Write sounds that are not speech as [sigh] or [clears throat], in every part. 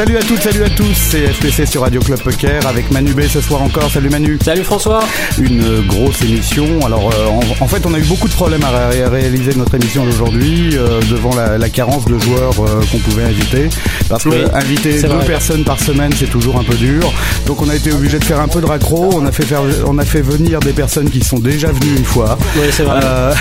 Salut à toutes, salut à tous, c'est FPC sur Radio Club Poker avec Manu B ce soir encore. Salut Manu. Salut François. Une grosse émission. Alors euh, en, en, fait, on a eu beaucoup de problèmes à, ré à réaliser notre émission d'aujourd'hui euh, devant la, la, carence de joueurs euh, qu'on pouvait inviter. Parce que oui, inviter deux vrai. personnes par semaine, c'est toujours un peu dur. Donc on a été obligé de faire un peu de raccro. On a fait faire, on a fait venir des personnes qui sont déjà venues une fois. Oui, c'est vrai. [laughs]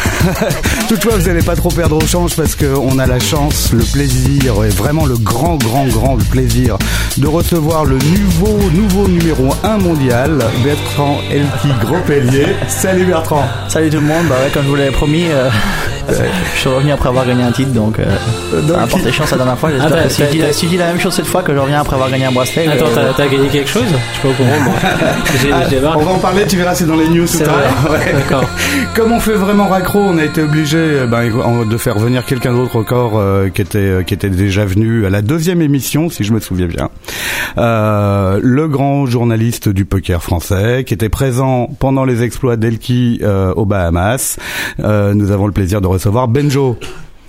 Toutefois, vous n'allez pas trop perdre au change parce qu'on a la chance, le plaisir et vraiment le grand, grand, grand plaisir de recevoir le nouveau, nouveau numéro 1 mondial, Bertrand Elki Gropellier. Salut Bertrand. Salut tout le monde. Bah ouais, comme je vous l'avais promis, euh, [laughs] je suis revenu après avoir gagné un titre, donc, euh, donc ça a porté chance la dernière fois. J'espère Ah, que si je, dis, si je dis la même chose cette fois, que je reviens après avoir gagné un bracelet. Attends, euh, t'as gagné quelque chose? Je suis pas au courant, moi. [laughs] Ah, on va en parler, tu verras, c'est dans les news tout à l'heure. Ouais. D'accord. [laughs] Comme on fait vraiment raccro, on a été obligé ben, de faire venir quelqu'un d'autre encore euh, qui était qui était déjà venu à la deuxième émission, si je me souviens bien. Euh, le grand journaliste du poker français qui était présent pendant les exploits d'Elki euh, aux Bahamas. Euh, nous avons le plaisir de recevoir Benjo.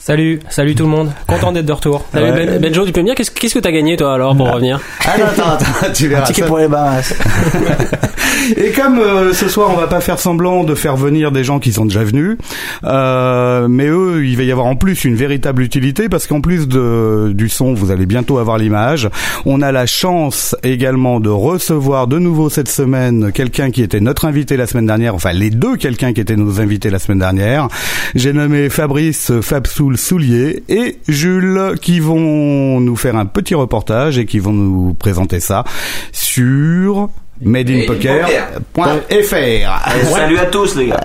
Salut, salut tout le monde. Content d'être de retour. [laughs] Salut Ouais. ben, Benjo, tu peux me dire qu'est-ce qu'est-ce que t'as gagné toi alors pour revenir [laughs] Ah non, attends, attends, tu un verras. ticket ça. pour les Bahamas. [laughs] Et comme euh, ce soir on va pas faire semblant de faire venir des gens qui sont déjà venus, euh, mais eux il va y avoir en plus une véritable utilité parce qu'en plus de du son vous allez bientôt avoir l'image. On a la chance également de recevoir de nouveau cette semaine quelqu'un qui était notre invité la semaine dernière, enfin les deux quelqu'un qui étaient nos invités la semaine dernière. J'ai nommé Fabrice Soulier et Jules qui vont nous faire un petit reportage et qui vont nous présenter ça sur madeinpoker.fr. Salut à tous les gars.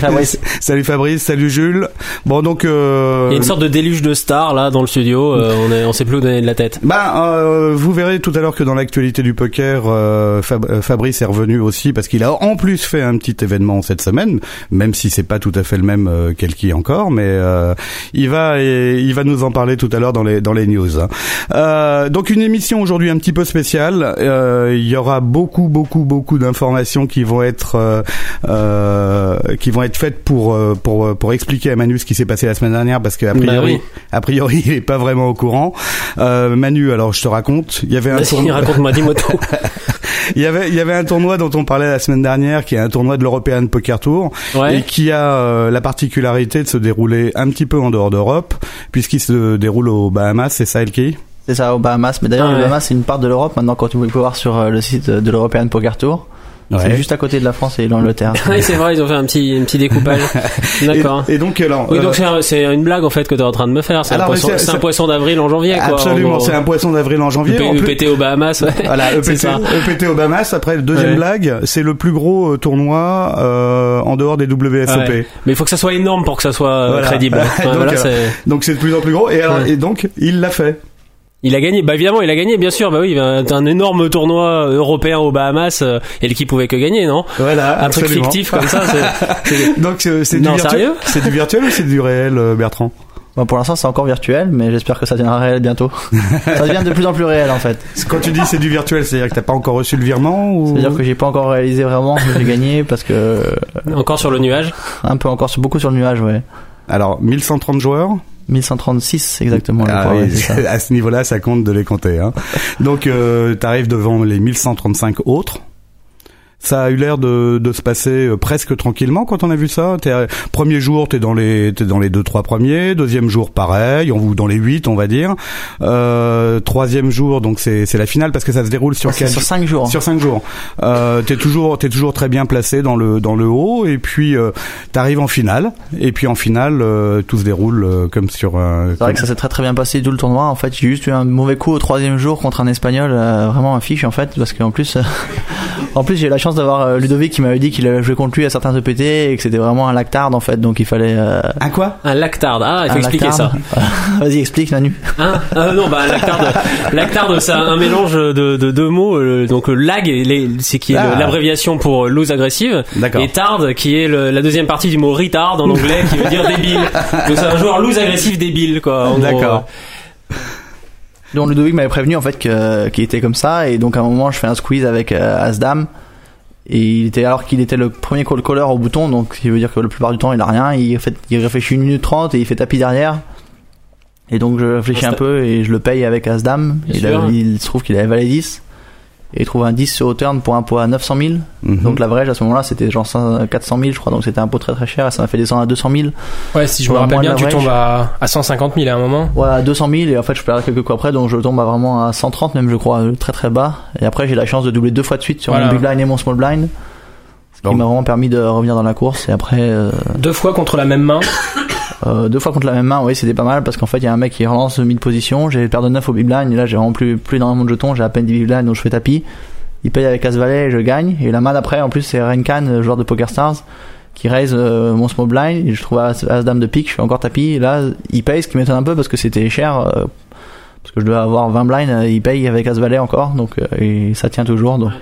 Fabrice. [laughs] Salut Fabrice, salut Jules. Bon donc euh, Il y a une sorte de déluge de stars là dans le studio. euh, on, est, on sait plus où donner de la tête. Ben, euh, vous verrez tout à l'heure que dans l'actualité du poker, euh, Fab- euh, Fabrice est revenu aussi parce qu'il a en plus fait un petit événement cette semaine, même si c'est pas tout à fait le même euh, qu'Elki encore, mais euh, il va et, il va nous en parler tout à l'heure dans les dans les news. hein. Euh, donc une émission aujourd'hui un petit peu spéciale. Euh, il y aura beaucoup beaucoup beaucoup d'informations qui vont être euh, euh, qui vont être faites pour euh, pour pour expliquer à Manu ce qui s'est passé la semaine dernière parce qu'à priori Bah oui. a priori [laughs] il est pas vraiment au courant. Euh, Manu, alors je te raconte, il y avait un tournoi. raconte-moi, dis-moi tout. [laughs] Il y avait il y avait un tournoi dont on parlait la semaine dernière, qui est un tournoi de l'European Poker Tour Ouais. et qui a euh, la particularité de se dérouler un petit peu en dehors d'Europe, puisqu'il se déroule aux Bahamas, c'est ça Elki C'est ça, aux Bahamas. Mais d'ailleurs, Ah les ouais. Bahamas, c'est une part de l'Europe maintenant, quand vous pouvez voir sur euh, le site de l'European Poker Tour. C'est juste à côté de la France et l'Angleterre. [laughs] oui, c'est vrai, ils ont fait un petit, un petit découpage. [laughs] D'accord. Et, et donc alors, Oui, euh, donc c'est un- c'est une blague en fait que t'es en train de me faire. C'est un, poisson- c'est- c'est un c'est- poisson d'avril en janvier, quoi. absolument, c'est un poisson d'avril en janvier. en plus- EPT aux Bahamas, [laughs] ouais. Voilà, EPT. EPT aux Bahamas. Après, deuxième Ouais. blague, c'est le plus gros euh, tournoi euh, en dehors des WSOP. Mais il faut que ça soit énorme pour que ça soit euh, Voilà. crédible. Donc, voilà, euh, c'est- de plus en plus gros. Et, alors, Ouais. et donc, il l'a fait. Il a gagné, bah évidemment, il a gagné, bien sûr. Bah oui, un, un énorme tournoi européen aux Bahamas euh, et l'équipe pouvait que gagner, non? Voilà, Un truc fictif comme ça. c'est- [laughs] [laughs] Donc c'est c'est du Non, virtuel. sérieux? C'est du virtuel ou c'est du réel, euh, Bertrand? Bon, pour l'instant, c'est encore virtuel, mais j'espère que ça deviendra réel bientôt. [laughs] ça devient de plus en plus réel, en fait. Quand tu dis c'est du virtuel, c'est-à-dire que t'as pas encore reçu le virement ou C'est-à-dire que j'ai pas encore réalisé vraiment que j'ai gagné parce que euh, Encore sur le nuage? un peu encore beaucoup sur le nuage, ouais. Alors 1130 joueurs? 1136 exactement. Ah oui, ouais, c'est ça. [laughs] à ce niveau-là, ça compte de les compter. Hein. Donc euh, t'arrives devant les 1135 autres. Ça a eu l'air de, de se passer euh, presque tranquillement quand on a vu ça. T'es, euh, premier jour, t'es dans les t'es dans les deux trois premiers. Deuxième jour, pareil, ou dans les huit, on va dire. Euh, troisième jour, donc c'est c'est la finale parce que ça se déroule sur sur 5 jours. Sur cinq jours. Euh, t'es toujours, t'es toujours très bien placé dans le dans le haut et puis euh, t'arrives en finale et puis en finale euh, tout se déroule euh, comme sur. un C'est vrai que ça s'est très très bien passé tout le tournoi. En fait, j'ai juste eu un mauvais coup au troisième jour contre un espagnol, euh, vraiment un fiche en fait, parce qu'en plus, euh, [laughs] en plus j'ai eu la chance d'avoir euh, Ludovic qui m'avait dit qu'il avait joué contre lui à certains EPT et que c'était vraiment un lactard en fait, donc il fallait. euh, Un quoi? Un lactard. Ah, il faut un expliquer ça. [laughs] Vas-y, explique Nanu. Hein? Ah non, bah lactard, lactard, [laughs] c'est un mélange de, de deux mots. euh, donc lag, c'est qui est Ah. l'abréviation pour lose agressive, D'accord. et tard, qui est le- la deuxième partie du mot retard en anglais, qui veut dire [laughs] débile. Donc c'est un joueur lose agressif débile, quoi. D'accord. Donc Ludovic m'avait prévenu en fait que- qu'il était comme ça et donc à un moment je fais un squeeze avec euh, As-Dame et il était alors qu'il était le premier call caller au bouton donc ce qui veut dire que la plupart du temps il a rien il, fait, il réfléchit une minute trente et il fait tapis derrière Et donc je réfléchis un peu et je le paye avec As-Dame. A- il se trouve qu'il avait valet 10. Et il trouve un 10 sur au turn pour un pot à 900 000. Mhm. Donc l'average à ce moment-là c'était genre 500 400 000 je crois. Donc c'était un pot très très cher et ça m'a fait descendre à 200 000. Ouais, si je me rappelle bien, tu tombes à, à 150 000 à un moment. Ouais, à 200 000 et en fait je perds quelques coups après donc je tombe à vraiment à 130 même je crois euh, très très bas. Et après j'ai la chance de doubler deux fois de suite sur Voilà. mon big blind et mon small blind. Ce qui m'a vraiment permis de revenir dans la course et après euh, Deux fois contre la même main. Euh, deux fois contre la même main, oui, c'était pas mal parce qu'en fait, il y a un mec qui relance mid position. J'ai perdu 9 au big blind et là, j'ai vraiment plus, plus énormément de jetons. J'ai à peine 10 big blind donc je fais tapis. Il paye avec As-Valet et je gagne. Et la main d'après, en plus, c'est Renkan, joueur de Poker Stars, qui raise euh, mon small blind. Et je trouve As, As-Dame de pique, je fais encore tapis. Et là, il paye, ce qui m'étonne un peu parce que c'était cher. euh, parce que je dois avoir 20 blinds, euh, il paye avec As-Valet encore. Donc, euh, et ça tient toujours. Donc,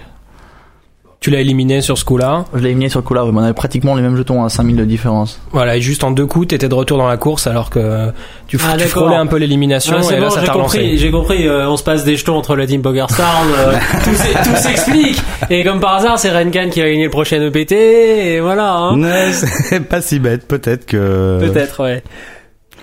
Tu l'as éliminé sur ce coup-là. je l'ai éliminé sur le coup là. On avait pratiquement les mêmes jetons à 5000 de différence. Voilà, et juste en deux coups, t'étais de retour dans la course alors que tu, Ah, tu frôlais un peu l'élimination Ah, et là ça j'ai t'a compris, relancé. j'ai compris, euh, on se passe des jetons entre le Team Stars, euh, [laughs] tout s'explique. Et comme par hasard, c'est Renkan qui va gagner le prochain EPT, et voilà, hein. Ouais, [laughs] c'est pas si bête, peut-être que. Peut-être, ouais.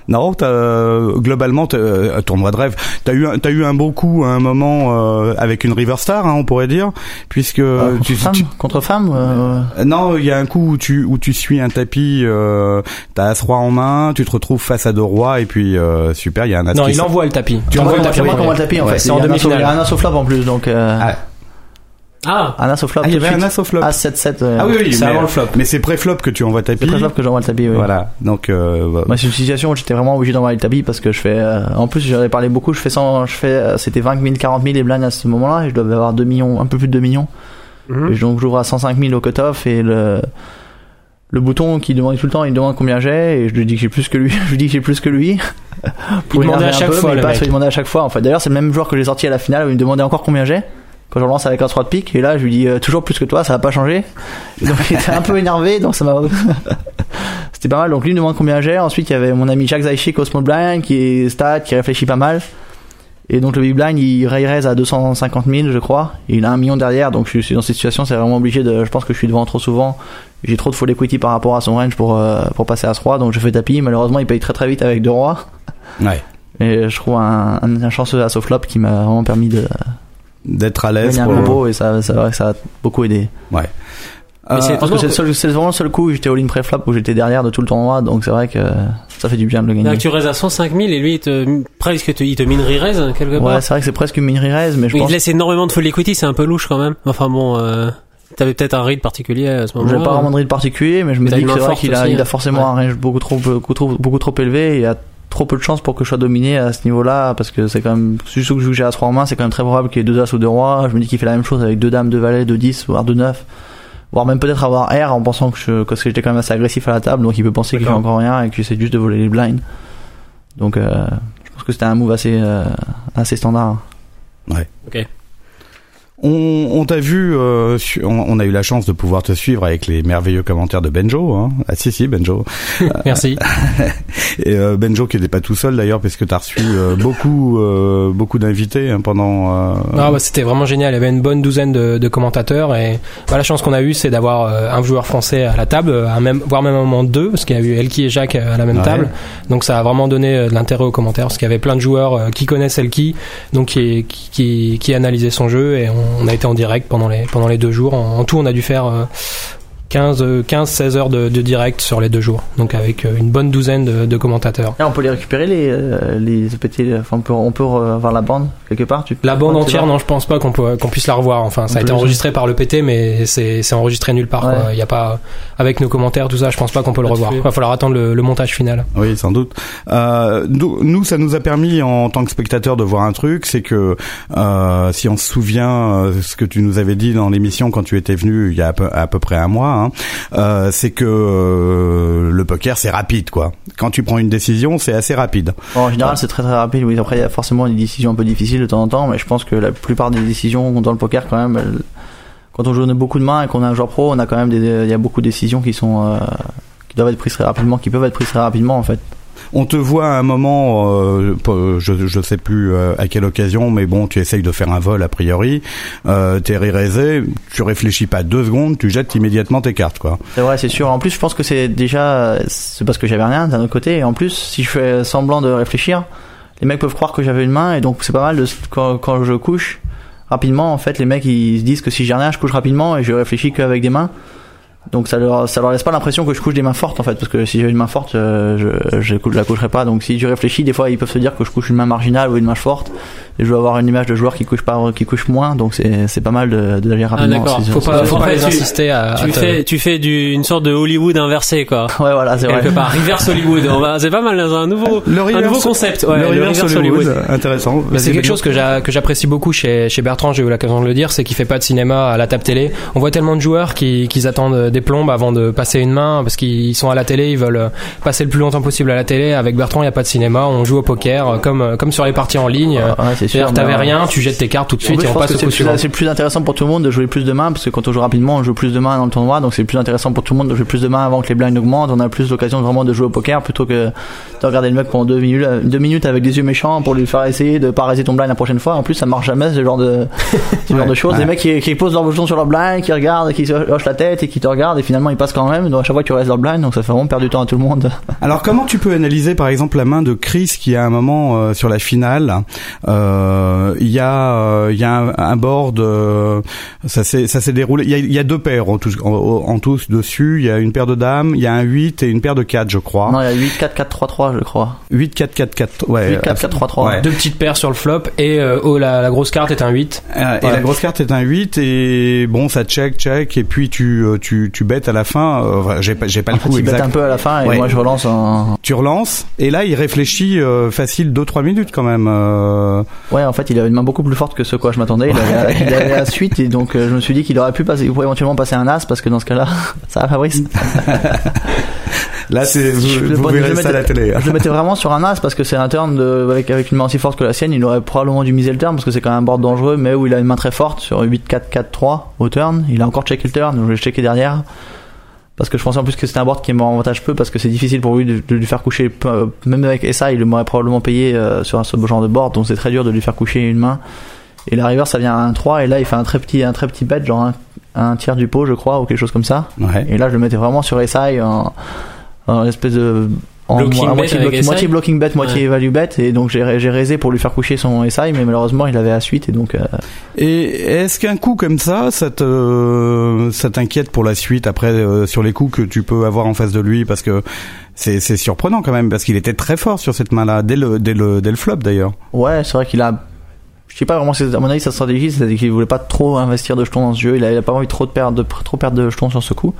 Non, t'as, euh, globalement, t'as, euh, tournoi de rêve. T'as eu, un- t'as eu un beau coup à un moment euh, avec une River Star, hein, on pourrait dire, puisque Euh, contre, tu, femme, tu- contre femme euh, Non, il y a un coup où tu où tu suis un tapis, euh, t'as as roi en main, tu te retrouves face à deux rois et puis euh, super, il y a un as Non, qui il envoie le tapis. Tu envoies le tapis. voit le tapis en Ouais, fait. c'est Il en y a un asso- Il y a demi-finale. un asso flop en plus donc. Euh, Ah. Ah, Un asso flop. Ah, il y avait un suite. as au flop. As 7 7. euh, Ah oui, oui, c'est avant le flop. Mais c'est pré-flop que tu envoies C'est tapis. très flop que j'envoie le tapis. Oui. Voilà. Donc euh, bah, Moi, c'est une situation où j'étais vraiment obligé d'envoyer le tapis parce que je fais. euh, en plus, j'en ai parlé beaucoup. Je fais 100, je fais. euh, C'était 20 000, 40 000 les blinds à ce moment-là et je devais avoir 2 millions, un peu plus de 2 millions. Mhm. Et donc j'ouvre à 105 000 au cut-off et le le bouton qui demande tout le temps, il demande combien j'ai et je lui dis que j'ai plus que lui. [laughs] je lui dis que j'ai plus que lui. Pour Il demandait l'énerver à chaque peu, fois, il demandait à chaque fois. En fait, d'ailleurs, c'est le même joueur que j'ai sorti à la finale où il me demandait encore combien j'ai. Quand je relance avec un 3 de pique et là je lui dis euh, toujours plus que toi, ça va pas changer. Donc il était un peu énervé, donc ça m'a. [laughs] C'était pas mal. Donc lui me demande combien j'ai. Ensuite il y avait mon ami Jacques Zaïchik au small blind qui est stat, qui réfléchit pas mal. Et donc le big blind il raise à 250 000 je crois. Et il a un million derrière, donc je suis dans cette situation, c'est vraiment obligé de. Je pense que je suis devant trop souvent. J'ai trop de full equity par rapport à son range pour euh, pour passer à ce roi, donc je fais tapis. Malheureusement il paye très très vite avec deux rois. ouais. Et je trouve un, un, un chanceux asso flop qui m'a vraiment permis de D'être à l'aise. pour- combo et ça, ça, vrai que ça a beaucoup aidé. Ouais. Mais c'est Euh, Parce que c'est c'est vraiment le seul coup où j'étais all-in pré-flop où j'étais derrière de tout le tournoi, donc c'est vrai que ça fait du bien de le Là, gagner. tu raises à 105 000 et lui, il te, presque, te- il te minerie raise, quelque part. Ouais, c'est vrai que c'est presque une mini raise, mais je il pense te laisse énormément de full equity, c'est un peu louche quand même. Enfin bon, euh, t'avais peut-être un read particulier à ce moment-là. j'ai pas vraiment de read particulier, mais je me Mais dis que c'est vrai qu'il a, il a hein. forcément Ouais. un range beaucoup trop, beaucoup trop, beaucoup trop élevé et il y a trop peu de chances pour que je sois dominé à ce niveau-là, parce que c'est quand même, surtout que je joue que j'ai à 3 en main, c'est quand même très probable qu'il y ait deux as ou deux rois. Je me dis qu'il fait la même chose avec deux dames, deux valets, deux 10, voire deux 9. Voire même peut-être avoir R en pensant que je, parce que j'étais quand même assez agressif à la table, donc il peut penser qu'il fait encore rien et que j'essaie juste de voler les blinds. Donc, euh, je pense que c'était un move assez, euh, assez standard. On, on t'a vu, euh, on, on a eu la chance de pouvoir te suivre avec les merveilleux commentaires de Benjo. Hein. Ah si si Benjo. [laughs] Merci. [laughs] Et euh, Benjo qui n'était pas tout seul d'ailleurs parce que t'as reçu euh, beaucoup euh, beaucoup d'invités hein, pendant. euh, Ah bah, c'était vraiment génial. Il y avait une bonne douzaine de, de commentateurs et bah, la chance qu'on a eue, c'est d'avoir euh, un joueur français à la table, à même, voire même un moment deux, parce qu'il y a eu Elki et Jacques à la même Ouais. table. Donc ça a vraiment donné euh, de l'intérêt aux commentaires, parce qu'il y avait plein de joueurs euh, qui connaissent Elki, donc qui, qui, qui, qui analysaient son jeu et on, on a été en direct pendant les, pendant les deux jours. En, en tout, on a dû faire euh, 15, euh, 15, 16 heures de, de direct sur les deux jours. Donc avec euh, une bonne douzaine de, de commentateurs. Là, on peut les récupérer les, euh, les EPT, enfin, on peut, on peut avoir la bande quelque part. Tu... La bande entière, non, je pense pas qu'on puisse la revoir. Enfin, ça a été enregistré par le PT, mais c'est c'est enregistré nulle part. Ouais. quoi. Il y a pas avec nos commentaires, tout ça. Je pense pas qu'on peut le revoir. Il va falloir attendre le, le montage final. Oui, sans doute. Euh, nous, ça nous a permis en tant que spectateur de voir un truc, c'est que euh, si on se souvient ce que tu nous avais dit dans l'émission quand tu étais venu il y a à peu, à peu près un mois, hein, euh, c'est que euh, le poker c'est rapide quoi. Quand tu prends une décision, c'est assez rapide. En général, c'est très très rapide. Oui, après, il y a forcément des décisions un peu difficiles de temps en temps, mais je pense que la plupart des décisions dans le poker, quand même, quand on joue beaucoup de mains et qu'on a un joueur pro, on a quand même il y a beaucoup de décisions qui sont, euh, qui doivent être prises très rapidement, qui peuvent être prises très rapidement, en fait. On te voit à un moment, euh, je je sais plus euh, à quelle occasion, mais bon, tu essayes de faire un vol a priori. Euh, T'es ré-raisé, tu réfléchis pas deux secondes, tu jettes immédiatement tes cartes quoi. C'est vrai, c'est sûr. En plus, je pense que c'est déjà, c'est parce que j'avais rien d'un autre côté. Et en plus, si je fais semblant de réfléchir, les mecs peuvent croire que j'avais une main et donc c'est pas mal de quand, quand je couche rapidement en fait les mecs ils se disent que si j'ai rien je couche rapidement et je réfléchis qu'avec des mains donc ça leur ça leur laisse pas l'impression que je couche des mains fortes en fait parce que si j'ai une main forte euh, je je, la coucherai pas. Donc si je réfléchis des fois ils peuvent se dire que je couche une main marginale ou une main forte je veux avoir une image de joueur qui couche pas qui couche moins donc c'est c'est pas mal de de d'agir rapidement d'accord. si- Faut pas, faut pas tu- insister à. Tu à te- fais, tu fais du, une sorte de Hollywood inversé, quoi. [laughs] ouais voilà c'est vrai Quelque part. Reverse Hollywood. On va- C'est pas mal, c'est un nouveau, Le un nouveau concept. Ouais, le reverse Hollywood, Hollywood. intéressant. Mais c'est quelque chose que j'a- que j'apprécie beaucoup chez, chez Bertrand, j'ai eu l'occasion de le dire, c'est qu'il fait pas de cinéma à la table télé. On voit tellement de joueurs qui, qui attendent des plombes avant de passer une main parce qu'ils sont à la télé, ils veulent passer le plus longtemps possible à la télé. Avec Bertrand, il n'y a pas de cinéma, on joue au poker euh, comme, comme sur les parties en ligne. Ouais, c'est sûr C'est-à-dire, t'avais rien, tu jettes tes cartes tout de suite et on passe au c'est plus, suivant. c'est plus intéressant pour tout le monde de jouer plus de mains parce que quand on joue rapidement on joue plus de mains dans le tournoi donc c'est plus intéressant pour tout le monde de jouer plus de mains avant que les blinds augmentent. On a plus l'occasion vraiment de jouer au poker plutôt que de regarder le mec pendant deux minutes, deux minutes avec des yeux méchants pour lui faire essayer de pas raiser ton blind la prochaine fois. En plus ça marche jamais ce genre de ce genre de [laughs] choses. Ouais. des mecs qui, qui posent leur jeton sur leur blind qui regardent qui hochent la tête et qui te regardent et finalement ils passent quand même. Donc à chaque fois tu restes leur blind donc ça fait vraiment perdre du temps à tout le monde. Alors comment tu peux analyser par exemple la main de Chris qui à un moment euh, sur la finale, euh, il y a euh, il y a un, un board, euh, ça s'est ça s'est déroulé, il y a, il y a deux paires en tout en, en tout dessus, il y a une paire de dames, il y a un 8 et une paire de 4 je crois. non il y a 8 4 4 3 3 je crois 8 4 4 4 ouais. 8 4 4 3 3 Ouais. Deux petites paires sur le flop et euh, oh, la, la grosse carte est un 8. Euh, Et Ouais. la grosse carte est un 8 et bon ça check check et puis tu euh, tu tu bêtes à la fin, euh, j'ai pas j'ai pas le coup bêtent exact. un peu à la fin et Ouais. moi je relance en Tu relances et là il réfléchit euh, facile 2 3 minutes quand même. Ouais, en fait, il avait une main beaucoup plus forte que ce quoi je m'attendais. Il avait, il avait la suite et donc euh, je me suis dit qu'il aurait pu passer, il pourrait éventuellement passer un as parce que dans ce cas-là, [laughs] ça va Fabrice. [laughs] Là c'est vous, vous verrez ça à la télé. hein. Je le mettais vraiment sur un as parce que c'est un turn de, avec, avec une main aussi forte que la sienne. Il aurait probablement dû miser le turn parce que c'est quand même un board dangereux, mais où il a une main très forte sur 8 4 4 3 au turn. Il a encore checké le turn, donc je l'ai checké derrière. Parce que je pensais en plus que c'était un board qui m'avantage peu parce que c'est difficile pour lui de, de lui faire coucher, même avec ça, il m'aurait probablement payé euh, sur un ce genre de board, donc c'est très dur de lui faire coucher une main. Et la river ça vient à un 3 et là il fait un très petit, un très petit bet, genre un, un tiers du pot je crois ou quelque chose comme ça. Ouais. Et là, je le mettais vraiment sur SI en, en espèce de. En, Blocking à bet moitié, blocking bet, moitié value bet, et donc j'ai j'ai raisé pour lui faire coucher son SI, mais malheureusement il avait à suite, et donc euh, Et est-ce qu'un coup comme ça, ça te, ça t'inquiète pour la suite après euh, sur les coups que tu peux avoir en face de lui parce que c'est c'est surprenant quand même parce qu'il était très fort sur cette main-là dès le dès le dès le flop d'ailleurs. ouais, c'est vrai qu'il a. Je sais pas vraiment, à mon avis, sa stratégie, c'est qu'il voulait pas trop investir de jetons dans ce jeu, il a, il a pas envie de trop de perdre, de trop perdre de jetons sur ce coup,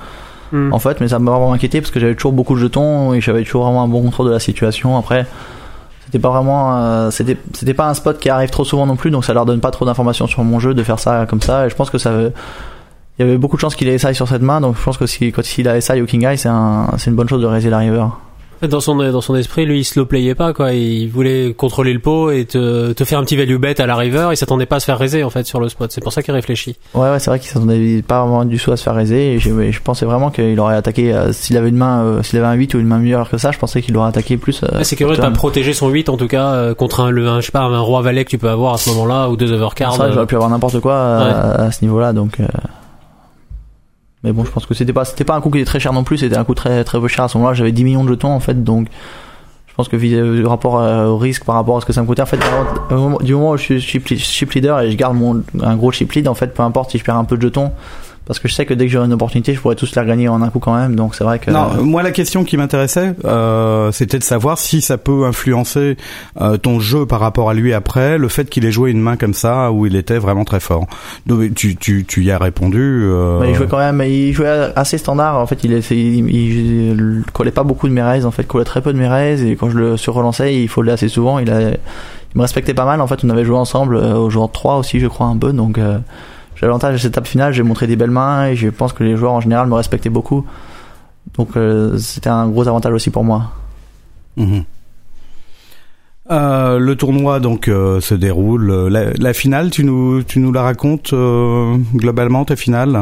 Hmm. en fait, mais ça m'a vraiment inquiété parce que j'avais toujours beaucoup de jetons et j'avais toujours vraiment un bon contrôle de la situation. Après, c'était pas vraiment, euh, c'était, c'était pas un spot qui arrive trop souvent non plus, donc ça leur donne pas trop d'informations sur mon jeu de faire ça comme ça. Et je pense que ça, il y avait beaucoup de chances qu'il ait SI sur cette main, donc je pense que si, quand il a SI au King Eye, c'est un, c'est une bonne chose de raiser Dans son, dans son esprit, lui, il slow playait pas, quoi. Il voulait contrôler le pot et te, te faire un petit value bet à la river. Il s'attendait pas à se faire raiser, en fait, sur le spot. C'est pour ça qu'il réfléchit. Ouais, ouais, c'est vrai qu'il s'attendait pas vraiment du tout à se faire raiser. Et je, pensais vraiment qu'il aurait attaqué, euh, s'il avait une main, euh, s'il avait un 8 ou une main meilleure que ça, je pensais qu'il aurait attaqué plus. euh, Ouais, c'est curieux de pas protéger son 8, en tout cas, contre un, le, un, je sais pas, un roi valet que tu peux avoir à ce moment-là, ou deux overcards. Euh, j'aurais pu avoir n'importe quoi euh, à ce niveau-là, donc. Euh, Mais bon, je pense que c'était pas, c'était pas un coup qui était très cher non plus, c'était un coup très, très peu cher à ce moment-là. J'avais 10 millions de jetons en fait, donc je pense que vis- euh, rapport euh, au risque par rapport à ce que ça me coûtait, en fait, moment- du moment où je suis chip leader et je garde mon, un gros chip lead, en fait, peu importe si je perds un peu de jetons, parce que je sais que dès que j'aurai une opportunité, je pourrais tous les regagner en un coup quand même, donc c'est vrai que. Non, moi la question qui m'intéressait, euh, c'était de savoir si ça peut influencer euh, ton jeu par rapport à lui après, le fait qu'il ait joué une main comme ça où il était vraiment très fort. Donc tu tu tu y as répondu. Euh... Ouais, il jouait quand même, il jouait assez standard. En fait, il, est- il, il, il collait pas beaucoup de mes raises. En fait, il collait très peu de mes raises. Et quand je le surrelançais, il foldait assez souvent. Il, a, il me respectait pas mal. En fait, on avait joué ensemble euh, au joueur 3 aussi, je crois, un peu. Donc, euh, j'ai l'avantage de cette étape finale. J'ai montré des belles mains et je pense que les joueurs en général me respectaient beaucoup. Donc, euh, c'était un gros avantage aussi pour moi. Mhm. Euh, le tournoi donc euh, se déroule. La, la finale, tu nous tu nous la racontes euh, globalement ta finale?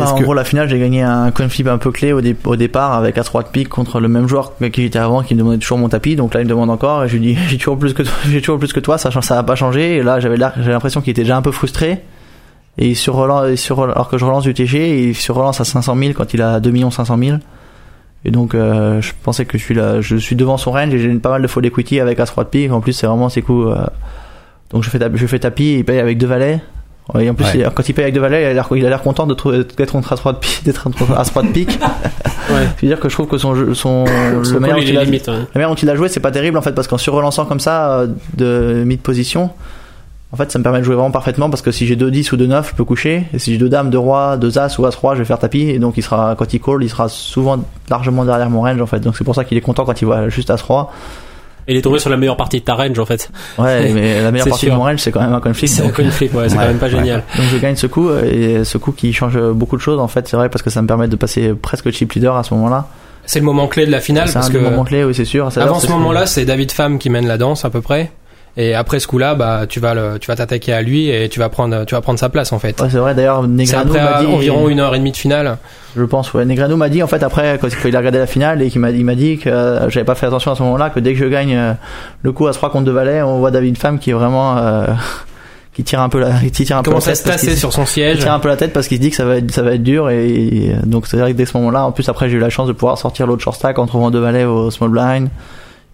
Ah, en que gros, la finale, j'ai gagné un coin flip un peu clé au, dé- au départ avec à 3 de pique contre le même joueur qui j'étais avant qui me demandait toujours mon tapis. Donc là, il me demande encore et je lui dis j'ai toujours [laughs] plus que j'ai toujours plus que toi, [laughs] ça ça n'a pas changé. Et là, j'avais l'air- j'ai l'impression qu'il était déjà un peu frustré. Et il sur alors que je relance du TG, et il sur relance à 500 000 quand il a 2 500 000. Et donc, euh, je pensais que je suis là, je suis devant son range et j'ai pas mal de fold equity avec As-3 de pique. En plus, c'est vraiment ses coups. euh, donc, je fais, tapis, je fais tapis, il paye avec deux valets. Et en plus, Ouais. il- quand il paye avec deux valets, il a l'air, content d'être contre As-3 de pique, [laughs] d'être contre As-3 de pique. Ouais. C'est-à-dire que je trouve que son, jeu- son, [coughs] le dont il a, manière dont il a joué, c'est pas terrible en fait, parce qu'en surrelançant comme ça euh, de mid-position, en fait, ça me permet de jouer vraiment parfaitement parce que si j'ai 2-10 ou 2-9, je peux coucher. Et si j'ai 2 dames, 2 rois, 2 as ou as-roi, je vais faire tapis. Et donc, il sera, quand il call, il sera souvent largement derrière mon range en fait. Donc, c'est pour ça qu'il est content quand il voit juste as-roi. Il est tombé sur la meilleure partie de ta range en fait. Ouais, [laughs] mais la meilleure partie sûr. de mon range, c'est quand même un conflit. C'est un flip, ouais, c'est Ouais. quand même pas génial. donc, je gagne ce coup et ce coup qui change beaucoup de choses en fait. C'est vrai parce que ça me permet de passer presque chip leader à ce moment-là. C'est le moment clé de la finale C'est parce un que des moments clés, oui, c'est sûr. Avant ce moment-là, c'est David Pham qui mène la danse à peu près. Et après ce coup-là, bah tu vas le, tu vas t'attaquer à lui et tu vas prendre, tu vas prendre sa place en fait. Ouais, c'est vrai. D'ailleurs, Negrano m'a dit environ une heure et demie de finale. Je pense, ouais. Negrano m'a dit en fait après quand il a regardé la finale et qu'il m'a il m'a dit que euh, j'avais pas fait attention à ce moment-là que dès que je gagne euh, le coup à 3 contre 2 valets, on voit David Femme qui est vraiment euh, [laughs] qui tire un peu la qui tire un Il peu la commence à tête se tasser sur son il siège. tire un peu la tête parce qu'il se dit que ça va être ça va être dur et, et, donc c'est vrai que dès ce moment-là en plus après j'ai eu la chance de pouvoir sortir l'autre short stack en trouvant deux valets au small blind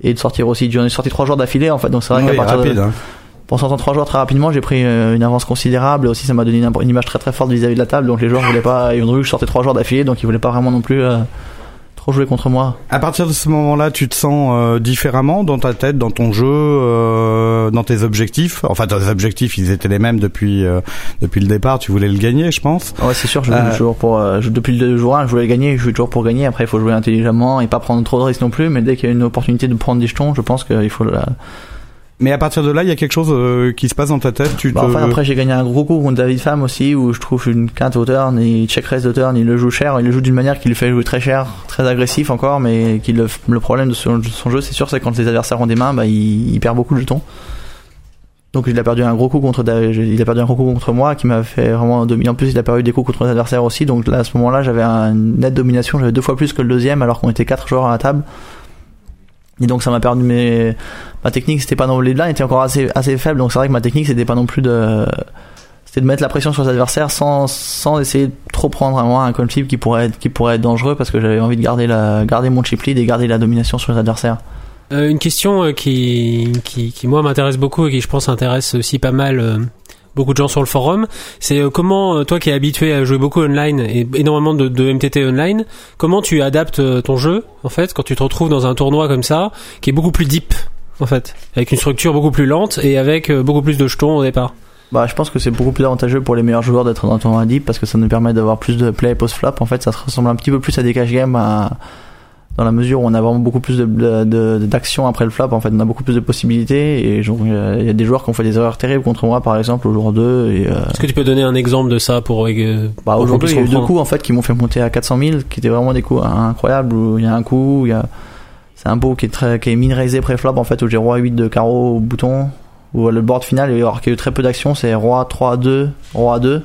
et de sortir aussi j'en ai sorti trois jours d'affilée en fait donc c'est vrai Oui, qu'à partir de- rapide. hein. pour sortir trois joueurs très rapidement, j'ai pris euh, une avance considérable. Et aussi, ça m'a donné une, une image très très forte vis-à-vis de la table. Donc les joueurs voulaient pas, ils ont vu que je sortais trois joueurs d'affilée, donc ils voulaient pas vraiment non plus euh, trop jouer contre moi. À partir de ce moment-là, tu te sens euh, différemment dans ta tête, dans ton jeu, euh, dans tes objectifs? Enfin, tes objectifs, ils étaient les mêmes depuis euh, depuis le départ. Tu voulais le gagner, je pense. Ouais, c'est sûr. Je Euh, joue toujours pour, euh, je- depuis le jour 1, je voulais gagner. Je joue toujours pour gagner. Après, il faut jouer intelligemment et pas prendre trop de risques non plus. Mais dès qu'il y a une opportunité de prendre des jetons, je pense qu'il faut la. Mais à partir de là, il y a quelque chose euh, qui se passe dans ta tête. Tu Bah, te... enfin, après, j'ai gagné un gros coup contre David Pham aussi, où je trouve une quinte au turn, il check raise de turn, il le joue cher, il le joue d'une manière qui lui fait jouer très cher, très agressif encore, mais qui le, le problème de son, jeu, c'est sûr, c'est quand les adversaires ont des mains, bah, il, il perd beaucoup de jetons. Donc il a perdu un gros coup contre il a perdu un gros coup contre moi qui m'a fait vraiment dominer. En plus il a perdu des coups contre les adversaires aussi. Donc là à ce moment-là j'avais un- une nette domination. J'avais deux fois plus que le deuxième alors qu'on était quatre joueurs à la table. Et donc ça m'a perdu mes ma technique c'était pas non les blinds étaient encore assez assez faibles donc c'est vrai que ma technique c'était pas non plus de c'était de mettre la pression sur les adversaires sans sans essayer de trop prendre à moi un coin flip qui pourrait être qui pourrait être dangereux parce que j'avais envie de garder la garder mon chip lead et garder la domination sur les adversaires. Euh, une question euh, qui, qui, qui moi m'intéresse beaucoup et qui je pense intéresse aussi pas mal euh, beaucoup de gens sur le forum, c'est euh, comment euh, toi qui es habitué à jouer beaucoup online et énormément de, de MTT online, comment tu adaptes euh, ton jeu en fait quand tu te retrouves dans un tournoi comme ça qui est beaucoup plus deep en fait, avec une structure beaucoup plus lente et avec beaucoup plus de jetons au départ? Bah, je pense que c'est beaucoup plus avantageux pour les meilleurs joueurs d'être dans un tournoi deep parce que ça nous permet d'avoir plus de play post-flop. En fait, ça se ressemble un petit peu plus à des cash games à- dans la mesure où on a vraiment beaucoup plus de, de, de- d'action après le flop. En fait, on a beaucoup plus de possibilités et il y a- des joueurs qui ont fait des erreurs terribles contre moi, par exemple, au jour 2. Et, euh, Est-ce que tu peux donner un exemple de ça pour euh, bah, aujourd'hui, il y a eu deux coups en fait qui m'ont fait monter à 400 000, qui étaient vraiment des coups incroyables. Où il y a un coup, il y a c'est un beau qui est très qui est min raisé pré-flop en fait où j'ai roi 8 de carreau au bouton où le board final alors qu'il y a eu très peu d'action c'est roi 3 2 roi 2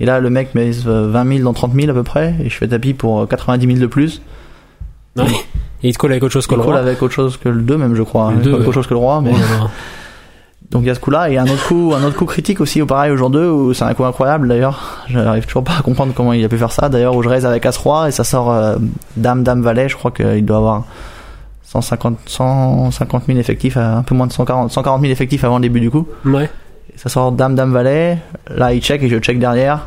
et là le mec met euh, 20 000 dans 30 000 à peu près et je fais tapis pour 90 000 de plus Non. Et il te colle avec autre chose que il le colle roi. avec autre chose que le 2 même je crois Le Il deux, colle avec ouais. autre chose que le roi mais Oh [laughs] donc il y a ce coup là et un autre coup un autre coup critique aussi au pareil au jour 2 où c'est un coup incroyable d'ailleurs j'arrive toujours pas à comprendre comment il a pu faire ça d'ailleurs où je raise avec as roi et ça sort euh, dame dame valet je crois qu'il doit avoir 150 150 000 effectifs à- un peu moins de 140 140 000 effectifs avant le début du coup Ouais. et ça sort dame dame valet là il check et je check derrière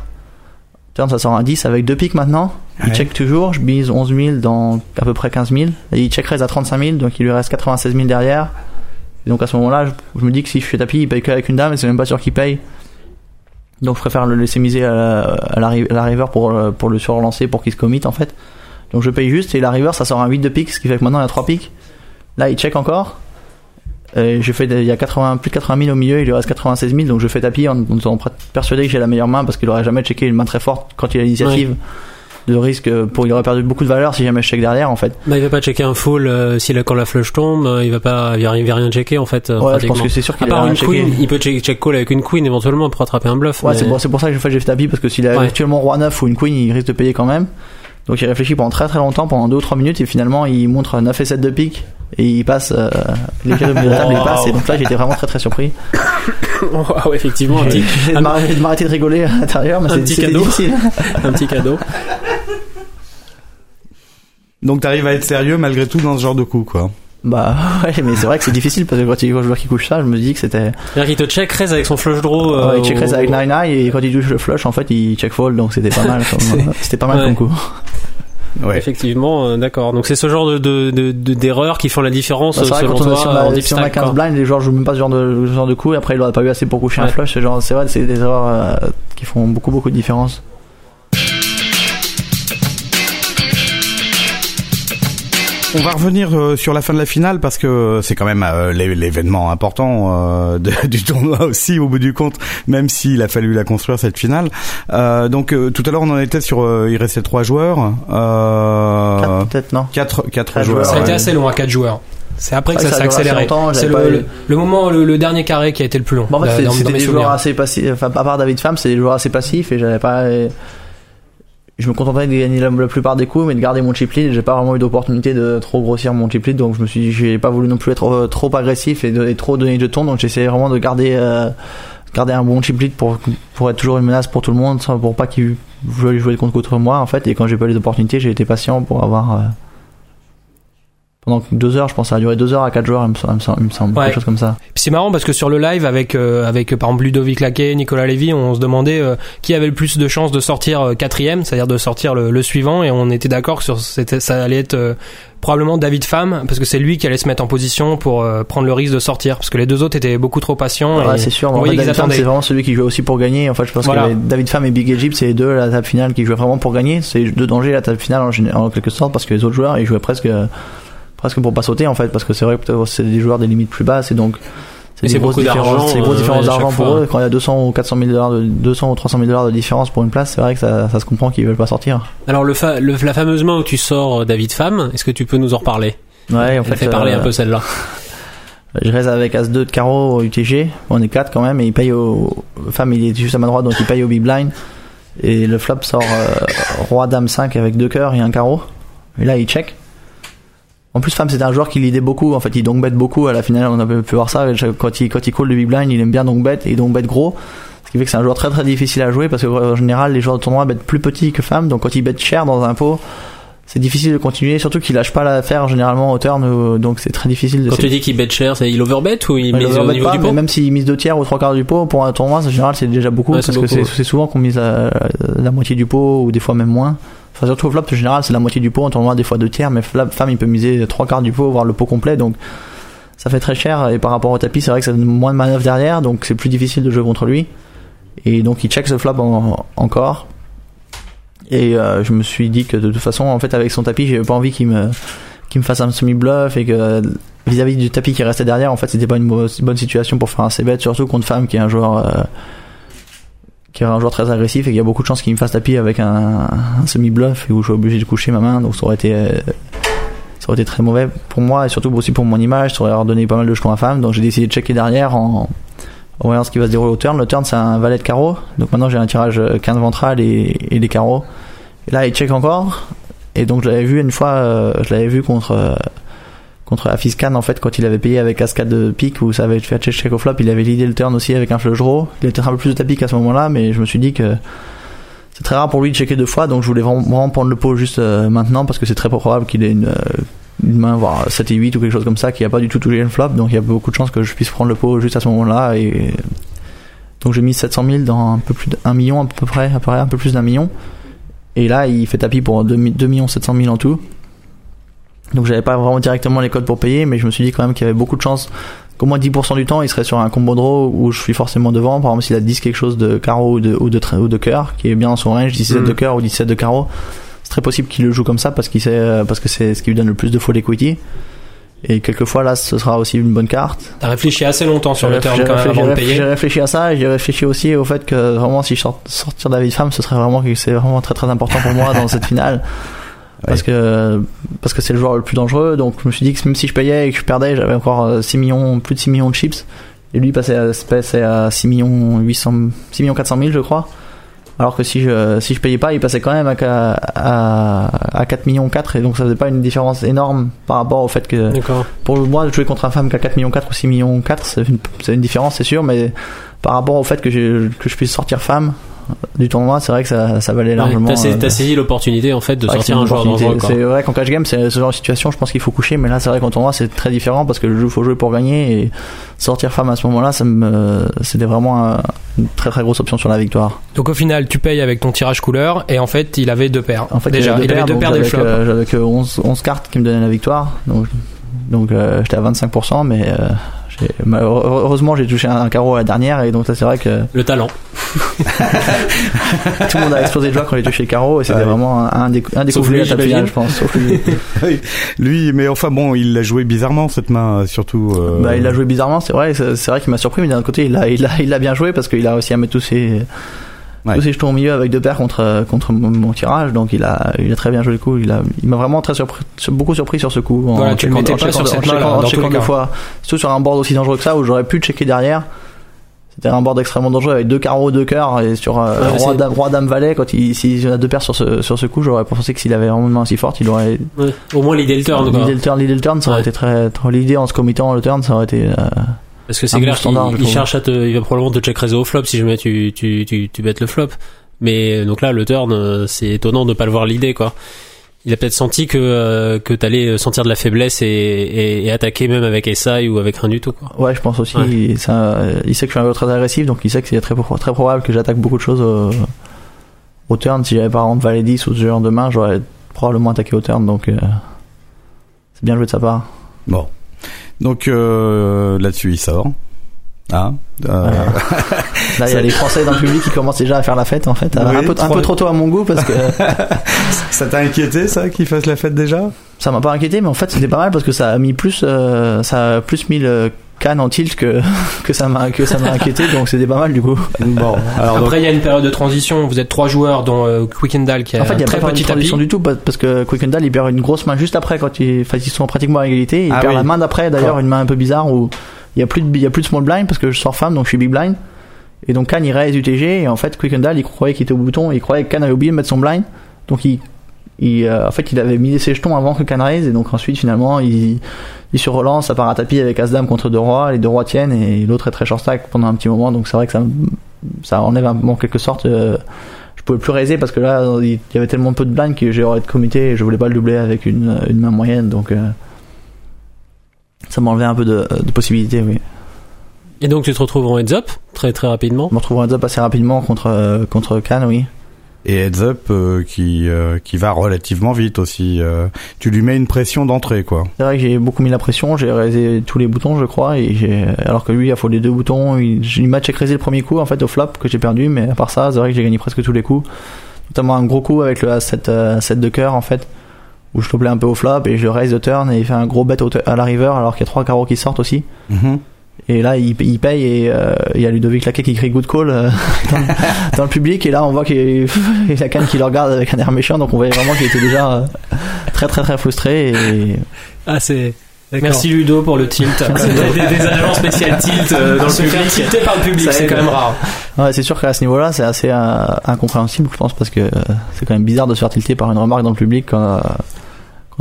Ça sort un 10 avec deux pics maintenant il Ouais. check toujours je bise 11 000 dans à peu près 15 000 et il check raise à 35 000 donc il lui reste 96 000 derrière et donc à ce moment-là, je, je me dis que si je fais tapis, il paye qu'avec une dame et c'est même pas sûr qu'il paye. Donc je préfère le laisser miser à la, à la, ri- à la river pour, le- pour le surlancer pour qu'il se commit en fait. Donc je paye juste et la river ça sort un 8 de pique, ce qui fait que maintenant il y a 3 piques. Là il check encore. Et je fais il y a 80, plus de 80 000 au milieu, il lui reste 96 000 donc je fais tapis en, étant persuadé que j'ai la meilleure main parce qu'il aurait jamais checké une main très forte quand il a l'initiative. De risque pour il aurait perdu beaucoup de valeur si jamais je check derrière en fait. Bah, il va pas checker un full euh, si la, quand la flush tombe, euh, il va pas, il va, il va rien checker en fait. euh, Ouais, je pense que c'est sûr qu'il a checké. queen, il peut check, check call avec une queen éventuellement pour attraper un bluff. Ouais, mais- c'est pour, ça que j'ai fait j'ai fait tapis parce que s'il a Ouais. actuellement roi 9 ou une queen, il risque de payer quand même. Donc il réfléchit pendant très très longtemps, pendant 2 ou 3 minutes, et finalement il montre 9 et 7 de pique, et il passe euh, les [laughs] cadeaux de la table, il passe, et donc là j'étais vraiment très très surpris. [coughs] Wow, effectivement, un J'ai de m'arrêter de m'arrêter de rigoler à l'intérieur, mais Un c'est- petit c'était cadeau. difficile. [laughs] un petit cadeau. Donc t'arrives à être sérieux malgré tout dans ce genre de coup, quoi. Bah [laughs] ouais, mais c'est vrai que c'est difficile parce que quand il y a un joueur qui couche ça, je me dis que c'était. C'est-à-dire qu'il te check raise avec son flush draw. euh, ouais, il check raise au- avec 9 et quand il touche le flush, en fait, il check fold, donc c'était pas mal. C'était pas mal Ouais. comme coup. Ouais. Effectivement, euh, d'accord. Donc c'est ce genre de de- de- de- d'erreurs qui font la différence Bah, c'est vrai, selon quand on toi si on a, deep si on a stack, 15 quoi. blinds, les joueurs jouent même pas ce genre de, ce genre de coup, et après il aurait pas eu assez pour coucher un Ouais. flush. C'est genre, c'est vrai, c'est des erreurs euh, qui font beaucoup, beaucoup de différence. On va revenir euh, sur la fin de la finale parce que c'est quand même euh, l'é- l'événement important euh, de- [laughs] du tournoi aussi au bout du compte, même s'il a fallu la construire cette finale. Euh, donc euh, tout à l'heure on en était sur, euh, il restait trois joueurs, euh, Quatre, peut-être, non quatre, quatre Quatre joueurs. Ça a été assez long à 4 joueurs. C'est après que ça s'est accéléré. C'est le, moment, le, le dernier carré qui a été le plus long. Bon, en fait, c'était des joueurs assez passifs. Enfin, à part David Pham, c'est des joueurs assez passifs et j'avais pas. Je me contentais de gagner la, plupart des coups, mais de garder mon chip lead. J'ai pas vraiment eu d'opportunité de trop grossir mon chip lead, donc je me suis dit, j'ai pas voulu non plus être euh, trop agressif et, de, trop donner de ton, donc j'essayais vraiment de garder. euh, garder un bon chip lead pour pour être toujours une menace pour tout le monde pour pas qu'ils veuillent jouer contre contre moi en fait et quand j'ai pas eu les opportunités j'ai été patient pour avoir euh, pendant deux heures je pense que ça a duré deux heures à quatre joueurs il me semble, Ouais. quelque chose comme ça c'est marrant parce que sur le live avec euh, avec euh, par exemple Ludovic Laquet, Nicolas Lévy, on se demandait euh, qui avait le plus de chances de sortir euh, quatrième, c'est-à-dire de sortir le, le suivant, et on était d'accord que sur c'était ça allait être euh, probablement David Pham parce que c'est lui qui allait se mettre en position pour euh, prendre le risque de sortir parce que les deux autres étaient beaucoup trop patients. Ouais, et c'est sûr. en fait, David c'est vraiment celui qui jouait aussi pour gagner. En fait, je pense Voilà. que David Pham et Big Egypt, c'est les deux à la table finale qui jouaient vraiment pour gagner. C'est deux dangers la table finale en, en quelque sorte parce que les autres joueurs ils jouaient presque presque pour pas sauter en fait parce que c'est vrai que c'est des joueurs des limites plus basses et donc des c'est grosses beaucoup d'argent, différences, c'est des grosses euh, différences ouais, à d'argent pour eux. Quand il y a 200 ou 400 000 dollars de 200 ou 300 000 dollars de différence pour une place, c'est vrai que ça, ça se comprend qu'ils veulent pas sortir. Alors le, fa- le- la fameuse main où tu sors euh, David Pham, est-ce que tu peux nous en reparler? Ouais, en fait, fait parler euh, un peu celle-là. [laughs] Je reste avec As-2 de carreau au UTG. On est 4 quand même et il paye au. Femme, il est juste à ma droite donc il paye au big blind. Et le flop sort euh, Roi Dame 5 avec deux cœurs et un carreau. Et là il check. En plus, Femme, c'était un joueur qui lidait beaucoup. En fait, il donc bet beaucoup. À la finale, on a pu voir ça. Quand il, quand il call le big blind, il aime bien donc bet et donc bet gros. Ce qui fait que c'est un joueur très très difficile à jouer parce qu'en général, les joueurs de tournoi bettent plus petits que Femme. Donc quand il bet cher dans un pot, c'est difficile de continuer. Surtout qu'il lâche pas l'affaire généralement au turn. euh, Donc c'est très difficile de Quand tu dis qu'il bet cher, c'est il overbet ou il Ouais, mise au niveau pas, du mais pot même s'il mise deux tiers ou trois quarts du pot pour un tournoi, en général c'est déjà beaucoup Ouais, parce c'est que c'est ouais. c'est souvent qu'on mise la, la moitié du pot ou des fois même moins. Surtout au flop en général c'est la moitié du pot en tournoi des fois deux tiers mais femme il peut miser trois quarts du pot voire le pot complet donc ça fait très cher et par rapport au tapis c'est vrai que ça donne moins de manœuvre derrière donc c'est plus difficile de jouer contre lui. Et donc il check ce flop en- encore. Et euh, je me suis dit que de toute façon en fait avec son tapis j'avais pas envie qu'il me qu'il me fasse un semi bluff et que vis-à-vis du tapis qui restait derrière en fait c'était pas une bo- bonne situation pour faire un c-bet surtout contre femme qui est un joueur euh, qui est un joueur très agressif et qu'il y a beaucoup de chances qu'il me fasse tapis avec un, un semi bluff et où je suis obligé de coucher ma main donc ça aurait été euh, ça aurait été très mauvais pour moi et surtout aussi pour mon image. Ça aurait redonné pas mal de jetons à femme. Donc j'ai décidé de checker derrière en en voyant ce qui va se dérouler au turn. Le turn c'est un valet de carreau. Donc maintenant j'ai un tirage 15 ventral et, et des carreaux. Et là il check encore. Et donc je l'avais vu une fois euh, je l'avais vu contre euh, contre Afiscan en fait quand il avait payé avec cascade de pique où ça avait fait check check au flop il avait leadé le turn aussi avec un flush draw. Il était un peu plus de tapis qu'à ce moment là mais je me suis dit que c'est très rare pour lui de checker deux fois donc je voulais vraiment, prendre le pot juste euh, maintenant parce que c'est très probable qu'il ait une, euh, une main voire 7 et 8 ou quelque chose comme ça qui a pas du tout touché le flop. Donc il y a beaucoup de chances que je puisse prendre le pot juste à ce moment là et donc j'ai mis 700 000 dans un peu plus d'un million à peu près à peu près un peu plus d'un million. Et là il fait tapis pour 2, 2 millions 700 000 en tout donc j'avais pas vraiment directement les codes pour payer, mais je me suis dit quand même qu'il y avait beaucoup de chances qu'au moins 10% du temps il serait sur un combo draw où je suis forcément devant. Par exemple s'il a 10 quelque chose de carreau ou de, ou de, ou de cœur, qui est bien dans son range, 17 Mhm. de cœur ou 17 de carreau, c'est très possible qu'il le joue comme ça parce qu'il sait, parce que c'est ce qui lui donne le plus de full equity. Et quelquefois là ce sera aussi une bonne carte. T'as réfléchi assez longtemps sur le réfléchi- quand même avant de réfléchi- J'ai payer. réfléchi à ça et j'ai réfléchi aussi au fait que vraiment si je sort, sortir David Femme ce serait vraiment que c'est vraiment très très important pour moi dans cette [laughs] finale parce que parce que c'est le joueur le plus dangereux. Donc je me suis dit que même si je payais et que je perdais j'avais encore euh, 6 millions plus de 6 millions de chips. Et lui passait à, passait à 6 millions 800 6 millions 400 000 je crois. Alors que si je si je payais pas il passait quand même à, à, à 4 millions 4 et donc ça faisait pas une différence énorme par rapport au fait que pour moi de jouer contre un femme qui a 4 millions 4 ou 6 millions 4 c'est une, une différence c'est sûr. Mais par rapport au fait que je, que je puisse sortir femme du tournoi, c'est vrai que ça, ça valait Ouais, largement. T'as saisi, euh, t'as saisi l'opportunité en fait de sortir un joueur dangereux. C'est vrai qu'en cash game, c'est ce genre de situation, je pense qu'il faut coucher, mais là, c'est vrai qu'en tournoi, c'est très différent parce que le jeu, faut jouer pour gagner et sortir femme à ce moment-là, ça me, c'était vraiment un- une très très grosse option sur la victoire. Donc au final, tu payes avec ton tirage couleur et en fait, il avait deux paires. En fait, Déjà, il avait deux paires des flops. J'avais que 11, 11 cartes qui me donnaient la victoire, donc, donc euh, j'étais à 25%, mais euh, heureusement, j'ai touché un, carreau à la dernière et donc ça, c'est vrai que Le talent. [laughs] tout le monde a explosé de joie quand il a touché le carreau et c'était Ouais. vraiment un, un des, un des coups de la finale, je pense. Sauf lui. [laughs] Oui. Lui, mais enfin bon, il l'a joué bizarrement cette main, surtout. euh, Bah, il a joué bizarrement, c'est vrai. C'est vrai qu'il m'a surpris, mais d'un côté, il a, il a, il a bien joué parce qu'il a réussi à mettre tous ses, Ouais. tous ses jetons au milieu avec deux paires contre, contre mon, tirage. Donc, il a, il a très bien joué le coup. Il a, il m'a vraiment très surpris, sur- beaucoup surpris sur ce coup. En Voilà, tu le mettais en pas sur cette dans checkant les deux fois. Surtout sur un board aussi dangereux que ça où j'aurais pu checker derrière. C'était un board extrêmement dangereux avec deux carreaux, deux cœurs et sur euh, Ouais, roi, dame, roi, dame, valet. Quand il, s'il y en a deux paires sur ce, sur ce coup, j'aurais pensé que s'il avait vraiment une main aussi forte, il aurait Ouais. Au moins l'idée le turn. quoi. L'idée le turn, l'idée le turn, ça aurait Ouais. été très, très- l'idée en se committant le turn, ça aurait été, euh, Parce que c'est clair qu'il cherche à te, il va probablement te check raise au flop si jamais tu, tu, tu, tu bêtes le flop. Mais donc là, le turn, euh, c'est étonnant de pas le voir l'idée, quoi. Il a peut-être senti que, euh, que t'allais sentir de la faiblesse et, et, et attaquer même avec SI ou avec rien du tout, quoi. ouais, je pense aussi, Ouais. il, ça, euh, il sait que je suis un joueur très agressif, donc il sait que c'est très, très probable que j'attaque beaucoup de choses au, au turn. Si j'avais par exemple valet 10 ou ce genre de main, j'aurais probablement attaqué au turn, donc, euh, c'est bien joué de sa part. Bon. Donc euh, là-dessus, il sort. Ah. euh, [laughs] Là, il y a les Français dans le public qui commencent déjà à faire la fête, en fait. Oui, un, peu, un trois- peu trop tôt à mon goût, parce que [laughs] ça t'a inquiété, ça, qu'il fasse la fête déjà? Ça m'a pas inquiété, mais en fait, c'était pas mal parce que ça a mis plus, euh, ça a plus mis le can en tilt que, [laughs] que ça m'a, que ça m'a inquiété, donc c'était pas mal du coup. Bon. Alors Après, il y a une période de transition. Vous êtes trois joueurs, dont euh, Quickendall qui a En fait, il y a très pas de petit tapis. transition du tout parce que Quickendall il perd une grosse main juste après quand ils, ils sont pratiquement à égalité. Il Ah perd oui. la main d'après d'ailleurs une main un peu bizarre où il y a plus de il y a plus de small blind parce que je sors femme donc je suis big blind. Et donc Khan il raise UTG et en fait Quickendall il croyait qu'il était au bouton, il croyait que Khan avait oublié de mettre son blind. Donc il il, euh, en fait, il avait mis ses jetons avant que Khan raise et donc ensuite finalement il, il se relance, ça part à tapis avec As-Dame contre deux rois, les deux rois tiennent et l'autre est très short stack pendant un petit moment donc c'est vrai que ça, ça enlève un, en quelque sorte euh, je pouvais plus raiser parce que là il y avait tellement peu de blinds que j'aurais été comité et je voulais pas le doubler avec une, une main moyenne donc euh, ça m'enlevait un peu de, de possibilités oui. Et donc tu te retrouves en heads up très très rapidement. Je me retrouve en heads up assez rapidement contre euh, contre Khan oui. Et heads up euh, qui euh, qui va relativement vite aussi. euh, tu lui mets une pression d'entrée, quoi. C'est vrai que j'ai beaucoup mis la pression, j'ai raisé tous les boutons je crois et j'ai alors que lui il a les deux boutons, il, il m'a check raisé le premier coup en fait au flop que j'ai perdu mais à part ça c'est vrai que j'ai gagné presque tous les coups. Notamment un gros coup avec le A7 euh, A7 de cœur en fait où je toplais un peu au flop et je raise de turn et il fait un gros bet à la river alors qu'il y a trois carreaux qui sortent aussi. Mhm. Et là, il, il paye et euh, il y a Ludovic Laquet qui crie good call euh, [laughs] dans, le- dans le public. Et là, on voit qu'il [laughs] y a la canne qui le regarde avec un air méchant. Donc, on voyait vraiment qu'il était déjà euh, très, très, très frustré. Et Ah c'est. Merci Ludo pour le tilt. [laughs] C'est des, des agents spécial tilt euh, dans le public. tilter par le public, c'est quand même rare. ouais, c'est sûr qu'à ce niveau-là, c'est assez euh, incompréhensible, je pense, parce que euh, c'est quand même bizarre de se faire tilter par une remarque dans le public quand, euh,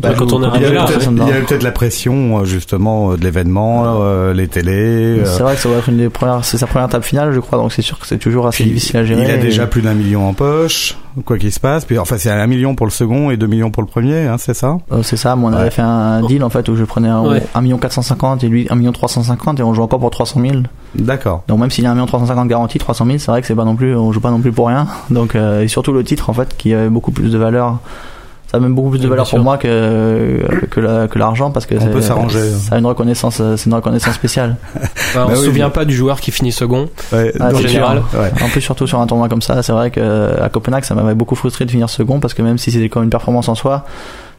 Bah, quand on est Il y avait peut-être- avait peut-être la pression euh, justement euh, de l'événement, euh, les télés. euh, C'est vrai que ça va être une des premières, c'est sa première table finale, je crois, donc c'est sûr que c'est toujours assez puis difficile à gérer. Il a Et- déjà plus d'un million en poche, quoi qu'il se passe. Puis enfin, c'est un million pour le second et deux millions pour le premier, hein, c'est ça? Euh, c'est ça, moi on Ouais. avait fait un deal en fait où je prenais un, Ouais. 1 million 450 et lui 1 million 350 et on joue encore pour 300 000. D'accord. Donc même s'il y a 1 million 350 garanti, 300 000, c'est vrai que c'est pas non plus, on joue pas non plus pour rien. [laughs] Donc euh, et surtout le titre en fait qui avait beaucoup plus de valeur. Ça a même beaucoup plus de Oui, valeur pour moi que que la- que l'argent parce que On c'est- peut s'arranger. Ça a une reconnaissance, euh, c'est une reconnaissance spéciale. [laughs] Bah, on Bah se oui, souvient mais- pas du joueur qui finit second. Ouais, Ah, c'est général. ouais. En plus surtout sur un tournoi comme ça, c'est vrai que euh, à Copenhague ça m'avait beaucoup frustré de finir second parce que même si c'était comme une performance en soi,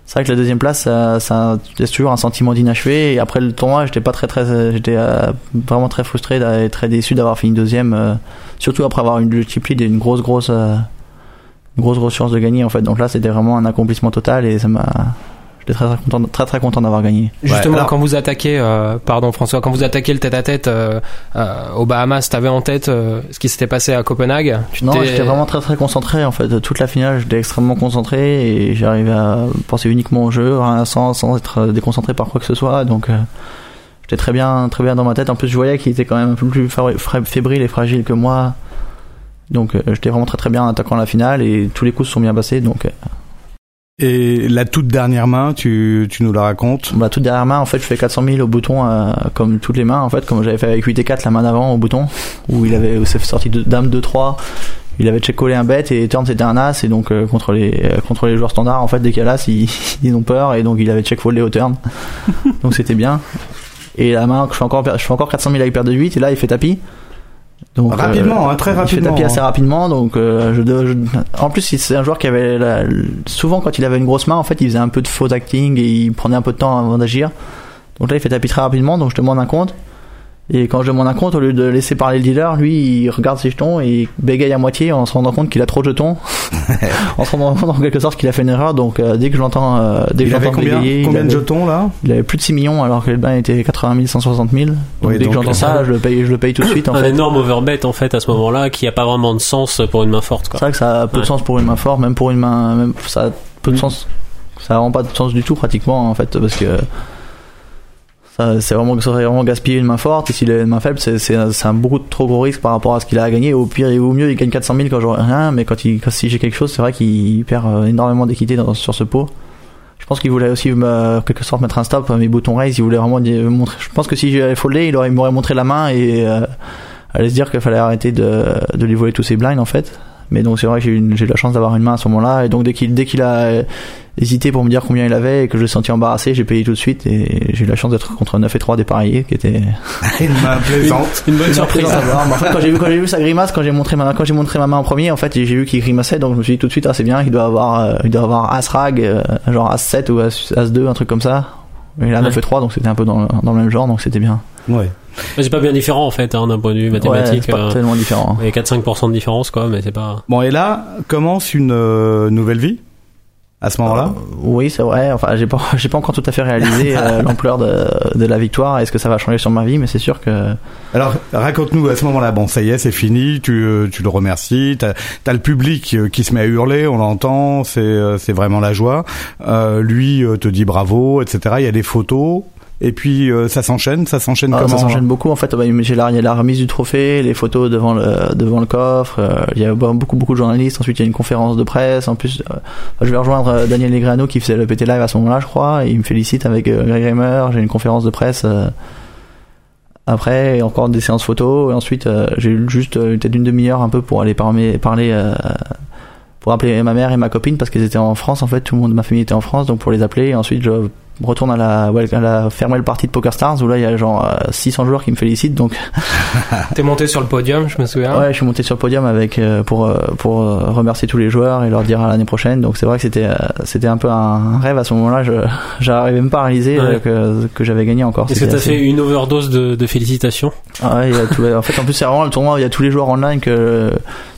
c'est vrai que la deuxième place ça, ça laisse toujours un sentiment d'inachevé et après le tournoi j'étais pas très très j'étais euh, vraiment très frustré et très déçu d'avoir fini deuxième euh, surtout après avoir une chip lead et une grosse grosse euh, grosse grosse chance de gagner en fait donc là c'était vraiment un accomplissement total et ça m'a j'étais très très content très très content d'avoir gagné Justement, alors- quand vous attaquez, euh, pardon François, quand vous attaquez le tête-à-tête euh, euh, aux Bahamas, t'avais en tête euh, ce qui s'était passé à Copenhague? Tu Non, j'étais vraiment très très concentré en fait. Toute la finale, j'étais extrêmement concentré et j'arrivais à penser uniquement au jeu, hein, sans, sans être déconcentré par quoi que ce soit. Donc euh, j'étais très bien très bien dans ma tête. En plus, je voyais qu'il était quand même un peu plus fébrile et fragile que moi. Donc euh, j'étais vraiment très très bien en attaquant la finale et tous les coups se sont bien passés. Donc euh, Et la toute dernière main, tu, tu nous la racontes? La toute dernière main, en fait, je fais 400 000 au bouton euh, comme toutes les mains, en fait, comme j'avais fait avec 8 et 4 la main d'avant au bouton, où il avait où c'est sorti de dame 2 3 il avait check collé un bet et turn c'était un as et donc euh, contre les euh, contre les joueurs standards en fait dès qu'il y a l'as ils, [laughs] ils ont peur et donc il avait check foldé au turn donc c'était bien. Et la main je fais encore je fais encore 400 000 avec paire de 8 et là il fait tapis donc, Rapidement, hein, très il fait rapidement, tapis hein. assez rapidement donc euh, je, je- en plus c'est un joueur qui avait la- souvent quand il avait une grosse main en fait il faisait un peu de faux acting et il prenait un peu de temps avant d'agir donc là il fait tapis très rapidement donc je demande un compte et quand je demande un compte au lieu de laisser parler le dealer lui il regarde ses jetons et il bégaye à moitié en se rendant compte qu'il a trop de jetons [laughs] en se rendant compte en quelque sorte qu'il a fait une erreur donc euh, dès que je l'entends euh, dès que Il avait j'entends combien, bégayer combien il de jetons là il avait plus de 6 millions alors que le bain était 80 000 160 000 donc Oui, dès donc, que j'entends ça euh, je le paye je le paye tout de suite en un fait énorme overbet en fait à ce moment-là qui a pas vraiment de sens pour une main forte quoi. C'est vrai que ça a peu de sens pour une main forte, même pour une main, même ça a peu de Mm. sens. Ça a vraiment pas de sens du tout pratiquement en fait parce que ça c'est vraiment vraiment gaspiller une main forte et s'il a une main faible c'est c'est un, beaucoup trop gros risque par rapport à ce qu'il a à gagner. Au pire et au mieux il gagne 400 000 quand j'aurai rien, mais quand il si j'ai quelque chose c'est vrai qu'il perd euh, énormément d'équité sur ce pot. Je pense qu'il voulait aussi en quelque sorte mettre un stop à mes boutons raise. Il voulait vraiment montrer. Je pense que si j'avais foldé, il aurait m'aurait montré la main et euh, allait se dire qu'il fallait arrêter de, de lui voler tous ses blinds en fait. Mais donc c'est vrai que j'ai eu, une- j'ai eu la chance d'avoir une main à ce moment-là et donc dès qu'il dès qu'il a hésité pour me dire combien il avait et que je l'ai senti embarrassé, j'ai payé tout de suite et j'ai eu la chance d'être contre 9 et 3 dépareillés qui était [laughs] Une main plaisante. Une bonne surprise. En fait, quand j'ai vu quand j'ai vu sa grimace, quand j'ai montré ma quand j'ai montré ma main en premier, en fait, j'ai vu qu'il grimaçait, donc je me suis dit tout de suite ah c'est bien, il doit avoir euh, il doit avoir as rag, euh, genre as 7 ou as, as 2, un truc comme ça. Et là 9 et 3 donc c'était un peu dans, le- dans le même genre donc c'était bien. Ouais. Mais C'est pas bien différent en fait hein, d'un point de vue Ouais, mathématique. c'est pas euh, tellement différent. Il y a 4-5% de différence quoi, mais c'est pas. Bon, et là commence une euh, nouvelle vie à ce moment-là. Euh, oui, c'est vrai. Enfin, j'ai pas, [laughs] j'ai pas encore tout à fait réalisé euh, [laughs] l'ampleur de, de la victoire. Est-ce que ça va changer sur ma vie Mais c'est sûr que Alors, raconte-nous à ce moment-là. Bon, ça y est, c'est fini. Tu, euh, tu le remercies. T'as as le public qui se met à hurler. On l'entend. C'est, euh, c'est vraiment la joie. Euh, lui euh, te dit bravo, etc. Il y a des photos. Et puis euh, ça s'enchaîne. Ça s'enchaîne Ah, comment ça s'enchaîne beaucoup. En fait, bah, j'ai la, il y a la remise du trophée, les photos devant le devant le coffre. euh, il y a beaucoup beaucoup de journalistes. Ensuite, il y a une conférence de presse. En plus, euh, je vais rejoindre euh, Daniel Negrano qui faisait le PT Live à ce moment-là, je crois. Et il me félicite avec Greg Reimer. J'ai une conférence de presse. euh, après, et encore des séances photos. Et ensuite, j'ai eu juste peut-être une demi-heure un peu pour aller parler, parler euh, pour appeler ma mère et ma copine parce qu'elles étaient en France. En fait, tout le monde de ma famille était en France, donc pour les appeler. Et ensuite, je retourne à la, ouais, à la farewell party de Poker Stars où là, il y a genre euh, 600 joueurs qui me félicitent. Donc, [laughs] T'es monté sur le podium, je me souviens. ouais, je suis monté sur le podium avec euh, pour euh, pour euh, remercier tous les joueurs et leur dire à l'année prochaine. Donc c'est vrai que c'était euh, c'était un peu un rêve à ce moment-là. Je [laughs] j'arrivais même pas à réaliser euh, Ouais. que que j'avais gagné encore. Est-ce que t'as assez- fait une overdose de, de félicitations Ah ouais, il y a tous les- en fait, en plus, c'est vraiment le tournoi où il y a tous les joueurs online que euh,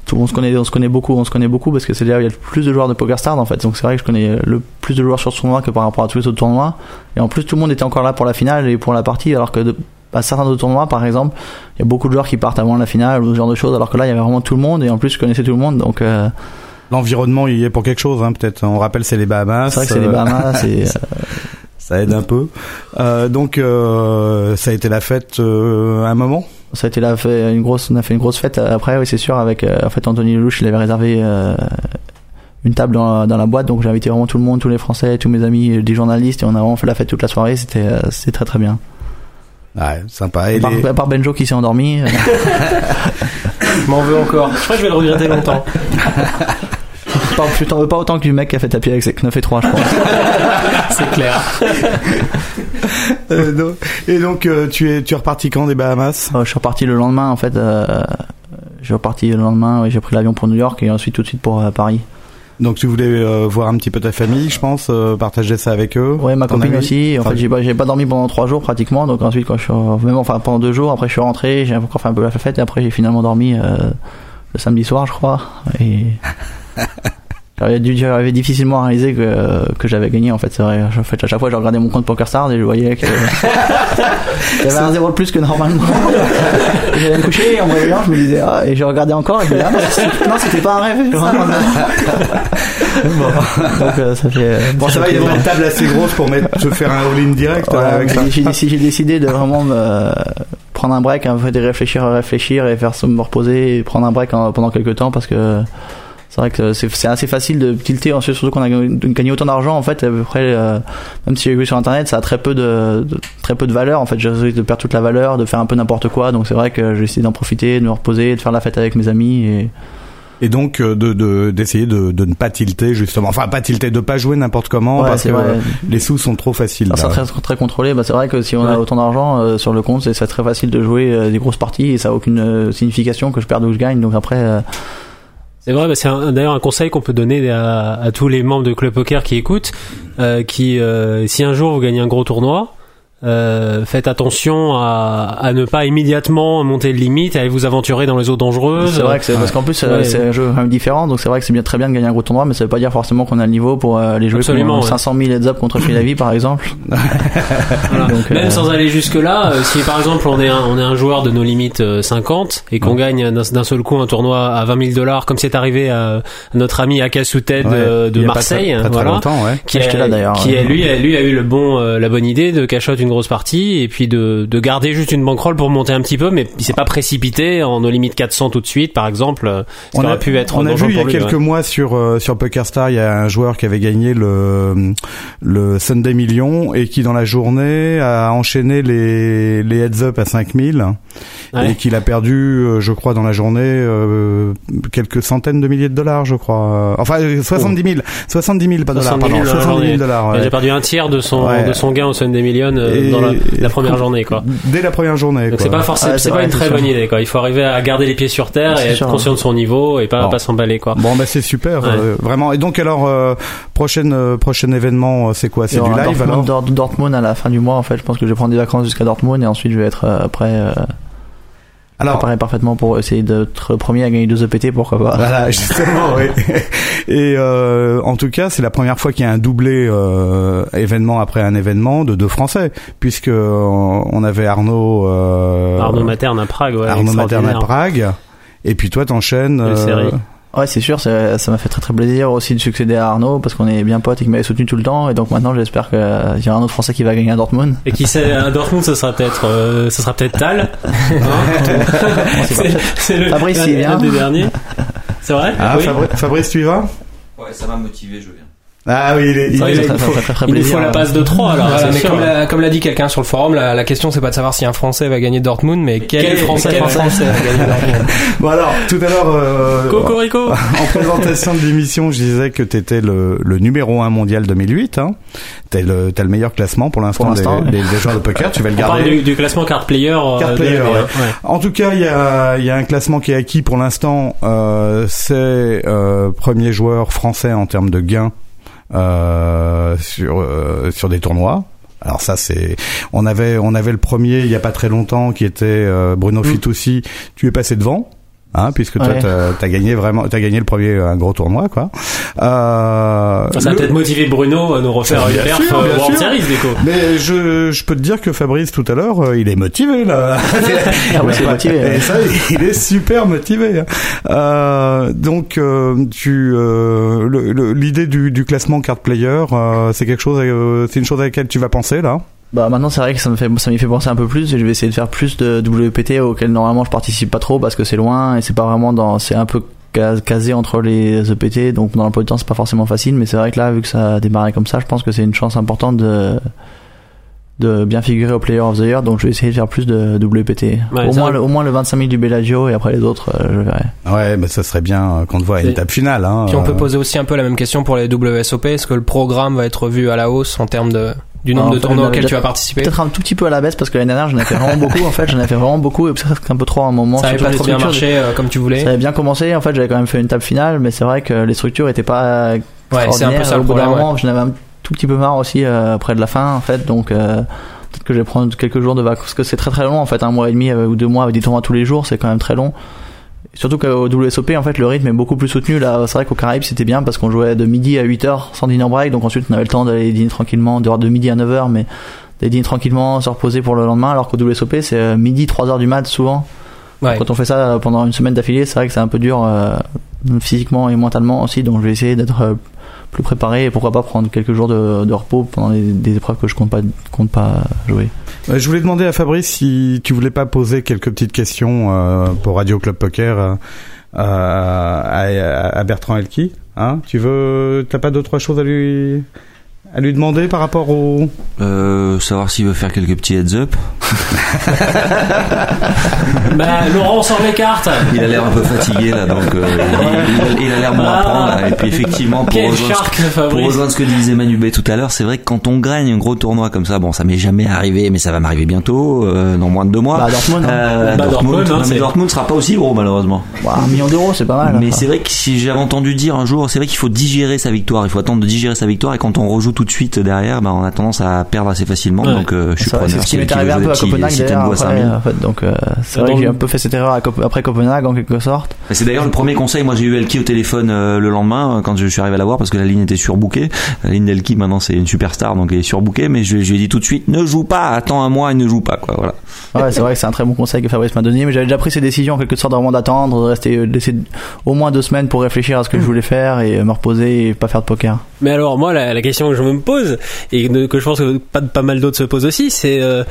tout, on se connaît, on se connaît beaucoup, on se connaît beaucoup parce que c'est là où il y a le plus de joueurs de PokerStars en fait. Donc c'est vrai que je connais le plus de joueurs sur ce tournoi que par rapport à tous les autres tournois. Et en plus, tout le monde était encore là pour la finale et pour la partie, alors que de, à certains autres tournois, par exemple, il y a beaucoup de joueurs qui partent avant la finale ou ce genre de choses, alors que là, il y avait vraiment tout le monde et en plus, je connaissais tout le monde. Donc euh, L'environnement, il y est pour quelque chose, hein, peut-être. On rappelle, c'est les Bahamas. c'est vrai que c'est les Euh, Bahamas. et, [laughs] euh, Ça aide un peu. Euh, donc, euh, ça a été la fête euh, un moment? Ça a été là fait une grosse, on a fait une grosse fête après, oui c'est sûr avec euh, en fait Anthony Lelouch, il avait réservé euh, une table dans la, dans la boîte, donc j'ai invité vraiment tout le monde, tous les Français, tous mes amis, des journalistes, et on a vraiment fait la fête toute la soirée. C'était, euh, c'était très très bien. Ouais, sympa. Et les- part Benjo qui s'est endormi. euh, [laughs] [laughs] Je m'en veux encore. Je crois que je vais le regretter longtemps. [laughs] [laughs] pas, je t'en veux pas autant que du mec qui a fait tapis avec ses 9 et 3 je pense. [laughs] C'est clair. [laughs] Euh, donc- et donc, euh, tu es, tu es reparti quand des Bahamas? Euh, je suis reparti le lendemain en fait. Euh, je suis reparti le lendemain, oui, j'ai pris l'avion pour New York et ensuite tout de suite pour euh, Paris. Donc, tu voulais euh, voir un petit peu ta famille, je pense, euh, partager ça avec eux. Ouais, ma copine aussi. En Enfin, fait, j'ai pas, j'ai pas dormi pendant trois jours pratiquement. Donc ensuite, quand je suis, même enfin pendant deux jours, après je suis rentré, j'ai encore fait un peu la fête et après j'ai finalement dormi euh, le samedi soir, je crois. Et [laughs] J'avais dû j'avais difficilement réalisé que, que j'avais gagné en fait. C'est vrai. En fait, à chaque fois, je regardais mon compte PokerStars et je voyais que [laughs] j'avais un zéro de plus que normalement. [laughs] J'allais me coucher et en me réveillant, je me disais ah et je regardais encore et je me disais ah non, c'était pas un rêve. Bon. Donc euh, ça fait. Bon, ça va, il y a une table assez grosse pour mettre, se faire un all-in direct Voilà, euh, avec j'ai décidé, de vraiment me prendre un break, un peu de réfléchir, réfléchir et faire me reposer et prendre un break en- pendant quelques temps parce que c'est vrai que c'est assez facile de tilter, ensuite, surtout qu'on a gagné autant d'argent en fait. À peu près, euh, même si j'ai vu sur internet, ça a très peu de, de- très peu de valeur. En fait, j'ai risque de perdre toute la valeur, de faire un peu n'importe quoi. Donc c'est vrai que j'ai essayé d'en profiter, de me reposer, de faire la fête avec mes amis et Et donc euh, de de- d'essayer de, de ne pas tilter justement, enfin pas tilter, de pas jouer n'importe comment Ouais, parce que vrai. les sous sont trop faciles. C'est là. très, très contrôlé. Bah, c'est vrai que si on a autant d'argent euh, sur le compte, c'est c'est très facile de jouer euh, des grosses parties et ça a aucune euh, signification que je perde ou que je gagne. Donc après, euh, C'est vrai, c'est d'ailleurs un conseil qu'on peut donner à, à tous les membres de Club Poker qui écoutent, euh, qui euh, si un jour vous gagnez un gros tournoi, euh, faites attention à, à ne pas immédiatement monter de limite, à aller vous aventurer dans les eaux dangereuses. c'est vrai que c'est parce qu'en plus euh, Ouais. c'est un jeu quand même différent. Donc c'est vrai que c'est bien très bien de gagner un gros tournoi, mais ça veut pas dire forcément qu'on a le niveau pour euh, aller jouer Absolument, pour ouais. 500 000 heads up contre [laughs] Philavi par exemple. [laughs] Voilà. Donc, Même euh, sans aller jusque là, si par exemple on est un, on est un joueur de nos limites euh, 50 et qu'on gagne d'un d'un seul coup un tournoi à 20 000 dollars, comme c'est arrivé à, notre ami Akasouted Ouais. de, de pas Marseille, très, très, très voilà, qui, a, là, d'ailleurs, qui a, lui, a, lui a eu le bon, euh, la bonne idée de cachotte une grosse partie et puis de, de garder juste une bankroll pour monter un petit peu, mais il s'est pas précipité en nos limites 400 tout de suite, par exemple. euh, On a, aurait pu être on a vu il y a lui, quelques ouais. mois sur euh, sur PokerStar, il y a un joueur qui avait gagné le le Sunday Million et qui dans la journée a enchaîné les les heads up à 5000 Ouais. et qu'il a perdu euh, je crois dans la journée euh, quelques centaines de milliers de dollars je crois. Enfin euh, 70 000 70 000 pas dollars 70 pardon 000 dans la 70 000 journée. dollars. Ouais. a perdu un tiers de son, de son gain au Sunday Million Dans la, la première journée, quoi. Dès la première journée. Donc quoi. c'est pas forcément, Ouais, c'est pas une très bonne idée, quoi. Il faut arriver à garder les pieds sur terre C'est et être sûr. conscient de son niveau et pas, Bon. pas s'emballer, quoi. Bon bah c'est super Ouais. euh, vraiment et donc alors euh, prochaine euh, prochain événement c'est quoi? C'est du live alors? Dortmund, Dort- Dortmund à la fin du mois en fait. Je pense que je vais prendre des vacances jusqu'à Dortmund et ensuite je vais être euh, euh, alors préparé parfaitement pour essayer d'être le premier à gagner deux EPT pourquoi pas. Voilà, [laughs] justement, oui. Et euh, en tout cas, c'est la première fois qu'il y a un doublé euh, événement après un événement de deux Français, puisque euh, on avait Arnaud euh, Arnaud Materne à Prague, ouais. Arnaud Materne à. Prague, et puis toi t'enchaînes. Série. Ouais, c'est sûr, ça m'a fait très très plaisir aussi de succéder à Arnaud parce qu'on est bien potes et qu'il m'avait soutenu tout le temps et donc maintenant j'espère qu'il y aura un autre Français qui va gagner à Dortmund. Et qui sait, à Dortmund, ce sera peut-être, euh, ce sera peut-être Tal. [laughs] C'est, le, Fabrice, il vient. C'est vrai? Ah, oui. Fabri- Fabrice, tu y vas? Ouais, ça m'a motivé, je viens. Ah oui, il est. il est- il faut, très, très, très il plaisir. faut la passe de 3 alors, Voilà, c'est mais sûr. comme l'a, comme l'a dit quelqu'un sur le forum, la, la question c'est pas de savoir si un Français va gagner Dortmund, mais quel, quel Français, Français va gagner Dortmund. [laughs] [laughs] Bon alors, tout à l'heure, euh, Cocorico. en présentation de l'émission, je disais que t'étais le, le numéro un mondial 2008. Hein. T'es le, t'as le meilleur classement pour l'instant, Pour l'instant, des, des- des joueurs de poker. Tu vas le On parle garder. du, du classement card player. euh, Card player, ouais. Ouais. En tout cas, il y a, il y a un classement qui est acquis pour l'instant. Euh, c'est euh, premier joueur français en termes de gains sur euh, sur des tournois. Alors ça c'est on avait on avait le premier il y a pas très longtemps qui était euh, Bruno Fitoussi. Tu es passé devant. Hein, puisque toi Ouais. t'as as gagné vraiment t'as gagné le premier un gros tournoi quoi. Euh, Ça va le- peut-être motiver Bruno à nous refaire une perf sûr, euh, bien World sûr. Series, Déco. Mais je, je peux te dire que Fabrice tout à l'heure, euh, il est motivé là. Ah ouais, [laughs] c'est motivé, Et ouais. ça, il est super motivé. hein. Euh, donc, euh, tu, euh, l'idée du, du classement card player, euh, c'est quelque chose, euh, c'est une chose à laquelle tu vas penser là? Bah maintenant c'est vrai que ça me fait ça m'y fait penser un peu plus et je vais essayer de faire plus de WPT auxquels normalement je participe pas trop parce que c'est loin et c'est pas vraiment dans c'est un peu cas- casé entre les EPT donc dans l'emploi du temps c'est pas forcément facile. Mais c'est vrai que là vu que ça a démarré comme ça je pense que c'est une chance importante de de bien figurer au Player of the Year. Donc je vais essayer de faire plus de WPT Ouais, au ça moins le, au moins le 25 000 du Bellagio et après les autres euh, je verrai. Ouais, mais ça serait bien euh, qu'on te voit à une table finale. Hein, Puis on peut Euh, poser aussi un peu la même question pour les WSOP. Est-ce que le programme va être revu à la hausse en termes de, du nombre Alors, de tournois auxquels tu vas participer peut-être un tout petit peu à la baisse parce que l'année dernière j'en ai fait vraiment [laughs] beaucoup en fait j'en ai fait vraiment beaucoup et peut-être un peu trop à un moment Ça avait pas trop bien marché euh, comme tu voulais. Ça avait bien commencé, en fait j'avais quand même fait une table finale, mais c'est vrai que les structures étaient pas Ouais, c'est un peu ça le problème. ouais. j'en avais un tout petit peu marre aussi euh, après de la fin en fait, donc euh, peut-être que je vais prendre quelques jours de vacances, parce que c'est très très long en fait, un mois et demi euh, ou deux mois avec des tournois tous les jours, c'est quand même très long. Surtout qu'au WSOP, en fait, le rythme est beaucoup plus soutenu. Là, c'est vrai qu'au Caraïbes, c'était bien parce qu'on jouait de midi à 8h sans dinner break. Donc ensuite, on avait le temps d'aller dîner tranquillement, de de midi à 9h, mais d'aller dîner tranquillement, se reposer pour le lendemain. Alors qu'au WSOP, c'est euh, midi, 3h du mat souvent. Ouais. Quand on fait ça pendant une semaine d'affilée, c'est vrai que c'est un peu dur euh, physiquement et mentalement aussi. Donc je vais essayer d'être euh, plus préparé et pourquoi pas prendre quelques jours de, repos pendant des, des épreuves que je compte pas, compte pas jouer. Euh, Je voulais demander à Fabrice si tu voulais pas poser quelques petites questions euh, pour Radio Club Poker euh, à, à Bertrand Elki. Hein? Tu veux, t'as pas deux trois choses à lui à lui demander par rapport au Euh, savoir s'il veut faire quelques petits heads up. [laughs] Bah, Laurent sort les cartes. Il a l'air un peu fatigué là, donc euh, il, il- il a l'air moins à prendre. là. Et puis effectivement, pour rejoindre, ce, pour Fabrice. rejoindre ce que disait Manu B tout à l'heure, c'est vrai que quand on gagne un gros tournoi comme ça, bon, ça m'est jamais arrivé, mais ça va m'arriver bientôt, euh, dans moins de deux mois. Bah, Dortmund, hein. Euh, Bah, Dortmund, Dortmund, hein, non, Dortmund sera pas aussi gros malheureusement. Bah, un million d'euros, c'est pas mal. Mais c'est vrai que si j'avais entendu dire un jour, c'est vrai qu'il faut digérer sa victoire. Il faut attendre de digérer sa victoire et quand on rejoue tout de suite derrière, bah, on a tendance à perdre assez facilement. Ouais. Donc euh, je suis preneur. c'est ce qui m'est arrivé un peu à Copenhague systèmes d'ailleurs. bois Après, 5000. en fait, donc euh, c'est vrai que j'ai un peu fait cette erreur après Copenhague en quelque sorte. Et C'est d'ailleurs le premier conseil. Moi, j'ai eu Elki au téléphone euh, le lendemain quand je suis arrivé à la voir parce que la ligne était surbookée. La ligne d'Elki maintenant c'est une superstar donc elle est surbookée. Mais je, je lui ai dit tout de suite ne joue pas, attends un mois et ne joue pas quoi. Voilà. Ouais, c'est vrai que c'est un très bon conseil que Fabrice m'a donné, mais j'avais déjà pris ces décisions en quelque sorte vraiment d'attendre, de rester, de laisser au moins deux semaines pour réfléchir à ce que je voulais faire et me reposer et pas faire de poker. Mais alors moi la, la question que je me pose et que je pense que pas, pas mal d'autres se posent aussi, c'est euh,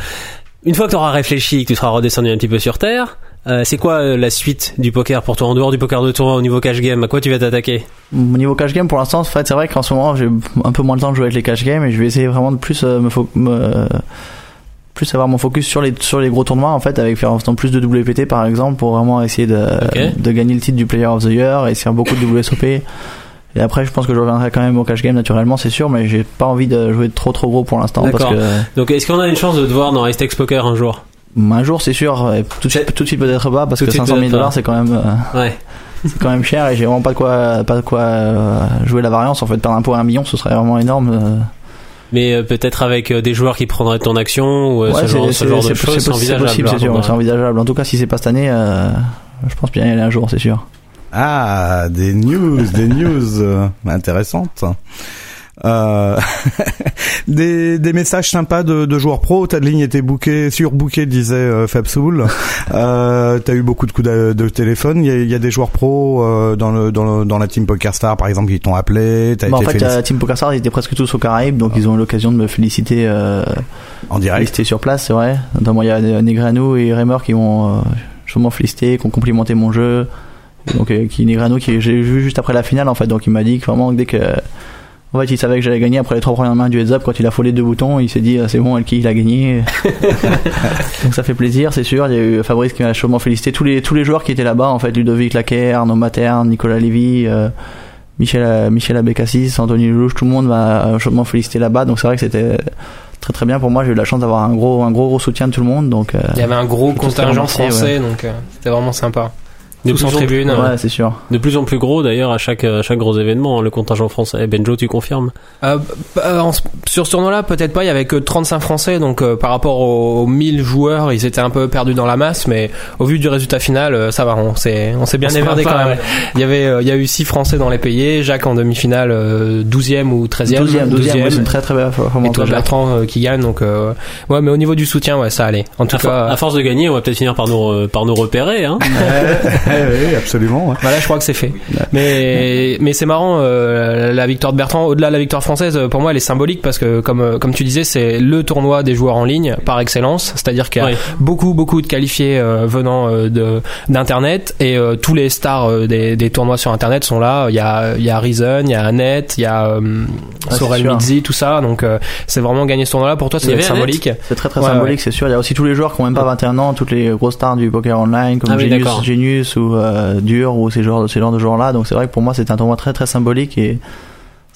une fois que tu auras réfléchi, que tu seras redescendu un petit peu sur terre, euh, c'est quoi euh, la suite du poker pour toi en dehors du poker de tournoi au niveau cash game À quoi tu vas t'attaquer? Au niveau cash game, pour l'instant, en fait, c'est vrai qu'en ce moment, j'ai un peu moins le temps de jouer avec les cash games et je vais essayer vraiment de plus euh, me, me- plus avoir mon focus sur les sur les gros tournois en fait avec faire en plus de WPT par exemple pour vraiment essayer de Ok. de gagner le titre du Player of the Year et faire beaucoup de WSOP et après je pense que je reviendrai quand même au cash game naturellement c'est sûr mais j'ai pas envie de jouer trop trop gros pour l'instant parce D'accord. que Donc est-ce qu'on a une chance de te voir dans Restex Poker un jour? Un jour c'est sûr et tout de suite tout de suite peut-être pas parce Tout que de suite 500 000 peut-être pas. dollars c'est quand même euh, Ouais. [laughs] c'est quand même cher et j'ai vraiment pas de quoi pas de quoi euh, jouer la variance en fait perdre un pot à un million ce serait vraiment énorme euh. Mais euh, peut-être avec euh, des joueurs qui prendraient ton action ou euh, Ouais, ce genre, ce genre de choses, c'est envisageable. possible, c'est hein, c'est envisageable. En tout cas, si c'est pas cette année, euh, je pense bien y aller un jour, c'est sûr. Ah, des news, des news euh, intéressantes. Euh, [laughs] des, des messages sympas de, de joueurs pro. Ta ligne était bookée, surbookée, disait euh, Fab Soul. Euh, T'as eu beaucoup de coups de, de téléphone. Il y a, y a des joueurs pro euh, dans, le, dans, le, dans la team PokerStar, par exemple, qui t'ont appelé. Bah, en fait, la Team PokerStars, ils étaient presque tous aux Caraïbes, donc ils ont eu l'occasion de me féliciter, euh, en direct. féliciter sur place, c'est vrai. Notamment, il y a Negrano et Reimer qui m'ont euh, chaudement félicité, qui ont complimenté mon jeu. Donc, euh, qui Negrano, qui j'ai vu juste après la finale, en fait, donc il m'a dit que vraiment, dès que. En fait, il savait que j'allais gagner après les trois premières mains du heads up. Quand il a follé deux boutons, il s'est dit, ah, c'est bon, Elki, il a gagné. [laughs] Donc ça fait plaisir, c'est sûr. Il y a eu Fabrice qui m'a chaudement félicité. Tous les, tous les joueurs qui étaient là-bas, en fait, Ludovic Laquer, Arnaud Materne, Nicolas Lévy, euh, Michel, euh, Michel Abécassis, Anthony Lelouch, tout le monde m'a chaudement félicité là-bas. Donc c'est vrai que c'était très très bien pour moi. J'ai eu la chance d'avoir un gros, un gros gros soutien de tout le monde. Donc euh, Il y avait un gros contingent français, donc euh, c'était vraiment sympa. De plus en tribune. ouais, c'est sûr. De plus en plus gros d'ailleurs à chaque, à chaque gros événement, hein, le contingent français. Benjo, tu confirmes? Euh, euh, en- sur ce tournoi-là, peut-être pas. Il y avait que 35 Français, donc euh, par rapport aux, aux 1000 joueurs, ils étaient un peu perdus dans la masse. Mais au vu du résultat final, euh, ça va. On s'est, on s'est bien plaint quand même. ouais. Il y avait, euh, il y a eu 6 Français dans les payés. Jacques en demi-finale, euh, 12e ou 13e. 12e, 12e, ouais, c'est une très très belle Et toi. Bertrand, euh, qui gagne. Donc, euh, ouais, mais au niveau du soutien, ouais, ça allait. En tout à, for- cas, à force de gagner, on va peut-être finir par nous, par nous repérer. Hein. [laughs] [laughs] oui, absolument. ouais. Voilà, je crois que c'est fait. Mais mais c'est marrant euh, la victoire de Bertrand. Au-delà de la victoire française, euh, pour moi, elle est symbolique parce que comme euh, comme tu disais, c'est le tournoi des joueurs en ligne par excellence. C'est-à-dire qu'il y a beaucoup beaucoup de qualifiés euh, venant euh, de d'internet et euh, tous les stars euh, des, des tournois sur internet sont là. Il y a il y a Reason, il y a Annette, il y a euh, Ah, Sorel. Midzi, tout ça. Donc euh, c'est vraiment gagner ce tournoi-là. Pour toi, c'est symbolique. C'est très très Ouais, symbolique, c'est sûr. Il y a aussi tous les joueurs qui ont même pas 21 ans, toutes les grosses stars du poker online comme Ah Genius. Genius ou euh, Dur ou ces genres, ces genres de joueurs là. Donc c'est vrai que pour moi c'est un tournoi très très symbolique et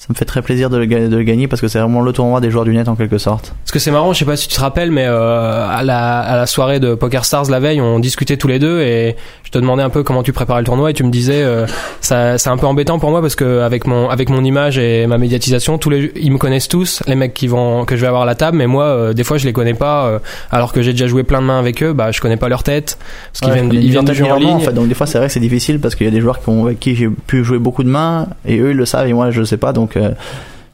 ça me fait très plaisir de le, de le gagner parce que c'est vraiment le tournoi des joueurs du net en quelque sorte. Parce que c'est marrant, je sais pas si tu te rappelles, mais euh, à, la, à la soirée de Poker Stars la veille, on discutait tous les deux et je te demandais un peu comment tu préparais le tournoi et tu me disais euh, ça c'est un peu embêtant pour moi parce que avec mon avec mon image et ma médiatisation, tous les ils me connaissent tous, les mecs qui vont que je vais avoir à la table, mais moi euh, des fois je les connais pas euh, alors que j'ai déjà joué plein de mains avec eux, bah je connais pas leur tête parce qu'ils Ouais, viennent ils viennent de jouer en ligne. en fait, donc des fois c'est vrai que c'est difficile parce qu'il y a des joueurs qui ont, avec qui j'ai pu jouer beaucoup de mains et eux ils le savent et moi je le sais pas donc euh,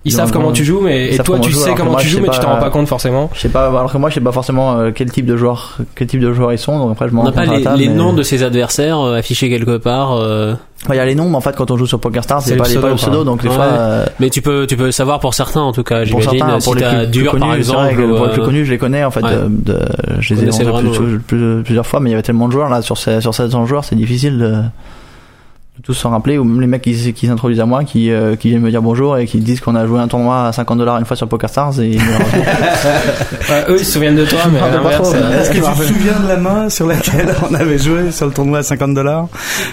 Ils Ils savent comment tu joues, mais et toi comment tu sais comment moi, tu joues, mais tu t'en rends pas compte forcément. je sais pas alors que moi je sais pas forcément euh, quel type de joueur quel type de joueurs ils sont donc après je m'en On n'a pas les, table, les mais- noms de ses adversaires euh, affichés quelque part. euh, Ouais, il y a les noms mais en fait quand on joue sur PokerStars C'est pas pseudo, le pseudo donc des Ouais. fois euh, mais tu peux, tu peux le savoir pour certains en tout cas. pour certains si pour les plus, plus dur connus par c'est vrai exemple. que ou, pour les plus connus je les connais en fait ouais. de, de- je les ai rencontrés plusieurs fois mais il y avait tellement de joueurs là sur ces- sur 700 joueurs c'est difficile de tous s'en rappeler ou même les mecs qui, qui s'introduisent à moi qui, euh, qui viennent me dire bonjour et qui disent qu'on a joué un tournoi à 50 dollars une fois sur PokerStars et [laughs] Ouais, eux ils se souviennent de toi, mais euh, Est-ce que tu te souviens de la main sur laquelle on avait joué sur le tournoi à 50 dollars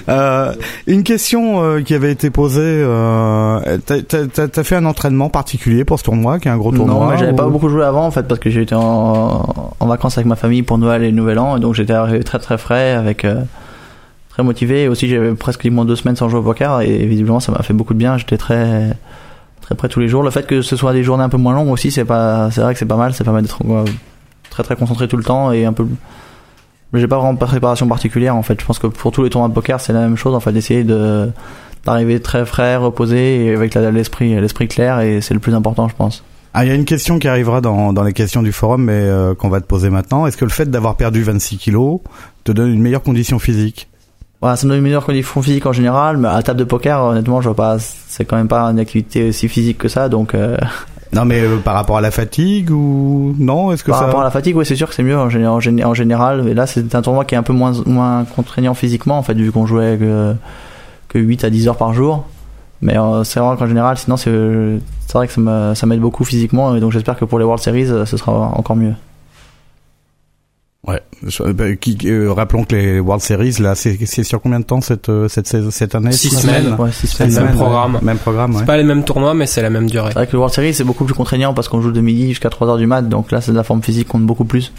euh, Une question euh, qui avait été posée. Euh, t'as, t'as- t'as- t'as fait un entraînement particulier pour ce tournoi, qui est un gros tournoi Non, j'avais ou- pas beaucoup joué avant en fait parce que j'étais en, en vacances avec ma famille pour Noël et le Nouvel An et donc j'étais arrivé très très frais avec euh, très motivé et aussi j'avais presque moins deux semaines sans jouer au poker et visiblement ça m'a fait beaucoup de bien. J'étais très très près tous les jours. Le fait que ce soit des journées un peu moins longues aussi c'est pas c'est vrai que c'est pas mal. Ça permet d'être très très concentré tout le temps et un peu mais j'ai pas vraiment de préparation particulière en fait. Je pense que pour tous les tournois de poker c'est la même chose en fait d'essayer de d'arriver très frais, reposé et avec l'esprit l'esprit clair et c'est le plus important je pense. Ah, il y a une question qui arrivera dans, dans les questions du forum, mais euh, qu'on va te poser maintenant. Est-ce que le fait d'avoir perdu 26 kilos te donne une meilleure condition physique? Voilà, ça me donne une meilleure condition physique en général, mais à table de poker, honnêtement, je vois pas, c'est quand même pas une activité aussi physique que ça, donc euh, [laughs] Non, mais euh, par rapport à la fatigue ou non Est-ce que par ça rapport à la fatigue, ouais, c'est sûr que c'est mieux en, gé- en, gé- en général, mais là, c'est un tournoi qui est un peu moins, moins contraignant physiquement, en fait, vu qu'on jouait que, que 8 à 10 heures par jour. Mais euh, c'est vrai qu'en général, sinon, c'est c'est vrai que ça m'aide beaucoup physiquement, et donc j'espère que pour les World Series, euh, ce sera encore mieux. Ouais. Bah, qui- euh, rappelons que les World Series, là, c'est sur combien de temps cette euh, cette cette année? Six Six semaines. Ouais, six semaines. même semaines, programme. ouais. Même programme, ouais. C'est pas les mêmes tournois, mais c'est la même durée. C'est vrai que le World Series, c'est beaucoup plus contraignant parce qu'on joue de midi jusqu'à 3 heures du mat, donc là, c'est de la forme physique compte beaucoup plus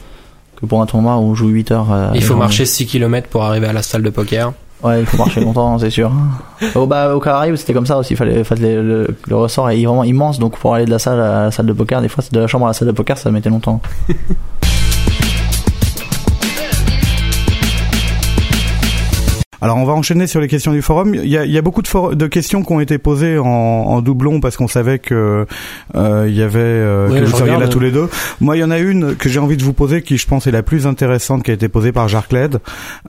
que pour un tournoi où on joue 8 heures. euh, Il faut marcher 6 km pour arriver à la salle de poker. Ouais, il faut marcher longtemps, c'est sûr. Au, bah, au Caraïbes, c'était comme ça aussi. Fallait, fallait le, le ressort est vraiment immense, donc pour aller de la salle à la salle de poker, des fois, c'est de la chambre à la salle de poker, ça mettait longtemps. Alors on va enchaîner sur les questions du forum. Il y a, il y a beaucoup de, for- de questions qui ont été posées en, en doublon parce qu'on savait que euh, il y avait euh, Ouais, que je vous seriez regarde. là tous les deux. Moi, il y en a une que j'ai envie de vous poser qui, je pense, est la plus intéressante qui a été posée par Jarcled.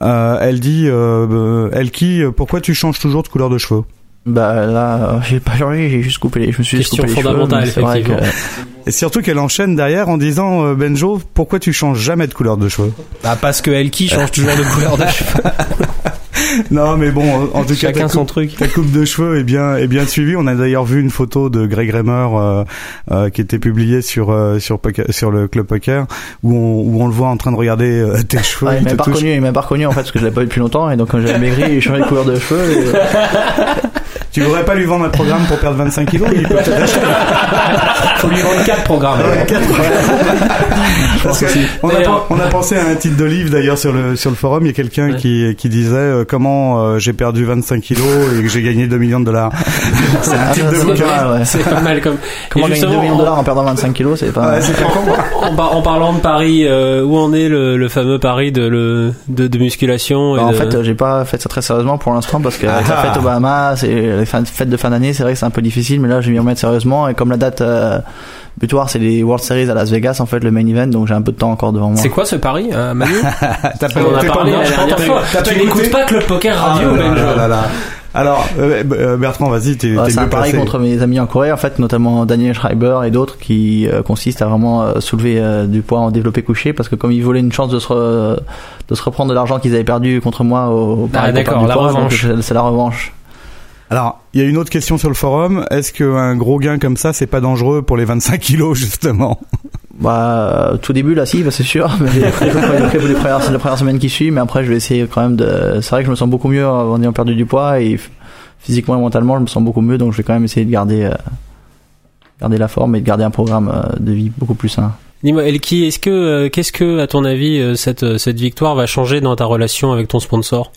Euh, elle dit, euh, euh, Elki, euh, pourquoi tu changes toujours de couleur de cheveux? Bah là, euh, j'ai pas changé, j'ai juste coupé les, je me suis juste Question coupé les cheveux. fondamentale, mais c'est vrai que- Et surtout qu'elle enchaîne derrière en disant, euh, Benjo, pourquoi tu changes jamais de couleur de cheveux? Bah, parce que Elki change toujours de couleur de [laughs] cheveux. Non, mais bon, en, tout cas, ta son coupe, truc. ta coupe de cheveux est bien est bien suivie. On a d'ailleurs vu une photo de Greg Raymer euh, euh, qui était publiée sur euh, sur sur le club poker où on où on le voit en train de regarder euh, tes cheveux. Ouais, il m'a pas reconnu, il m'a pas reconnu en fait parce que je l'avais pas vu depuis longtemps et donc quand j'ai maigri, j'ai changé de couleur de cheveux. et- [laughs] Tu voudrais pas lui vendre un programme pour perdre 25 kilos Il peut peut-être acheter. Faut lui vendre 4 programmes. Parce que on, a, on pensé à un titre de livre d'ailleurs sur le sur le forum. Il y a quelqu'un Ouais. qui qui disait euh, comment euh, j'ai perdu 25 kilos et que j'ai gagné 2 millions de dollars. [laughs] C'est un Ah, titre de c'est bouquin. pas mal, ouais. C'est pas mal comme. Comment gagner 2 justement, millions de dollars en perdant 25 kilos, c'est pas. Con. En, par- en parlant de Paris, euh, où en est le, le fameux pari de, le, de, de musculation et Bah, en de- fait, j'ai pas fait ça très sérieusement pour l'instant parce que avec la Ah. fête au Bahamas et les fêtes de fin d'année, c'est vrai que c'est un peu difficile, mais là, je vais m'y remettre sérieusement et comme la date euh, butoir, c'est les World Series à Las Vegas, en fait, le main event, donc j'ai un peu de temps encore devant moi. C'est quoi ce pari, euh, Manu [laughs] T'as pas, on en a parlé la t'as pas- dernière fois. Tu n'écoutes pas Club Poker Ah Radio, là Benjo. là là là. Alors euh, Bertrand, vas-y, t'es t'es c'est un pari contre mes amis en Corée, en fait, notamment Daniel Schreiber et d'autres, qui euh, consiste à vraiment euh, soulever euh, du poids en développé couché, parce que comme ils voulaient une chance de se, re- de se reprendre de l'argent qu'ils avaient perdu contre moi au, au pari Ah, d'accord, la revanche. C'est la revanche. Alors, il y a une autre question sur le forum. Est-ce qu'un gros gain comme ça, c'est pas dangereux pour les 25 kilos justement? Bah, euh, tout début là, si, bah, c'est sûr. [laughs] Mais après, après, les premières, la première semaine qui suit, mais après, je vais essayer quand même de. C'est vrai que je me sens beaucoup mieux en ayant perdu du poids et physiquement et mentalement, je me sens beaucoup mieux, donc je vais quand même essayer de garder, euh, garder la forme et de garder un programme euh, de vie beaucoup plus sain. Dis-moi, Elki, est-ce que, euh, qu'est-ce que, à ton avis, euh, cette, cette victoire va changer dans ta relation avec ton sponsor?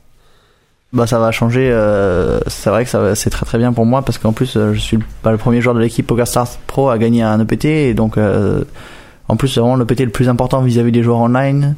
Bah ça va changer. euh, c'est vrai que c'est très très bien pour moi parce qu'en plus euh, je suis pas le premier joueur de l'équipe PokerStars Pro à gagner un EPT et donc euh, en plus c'est vraiment l'EPT le plus important vis-à-vis des joueurs online.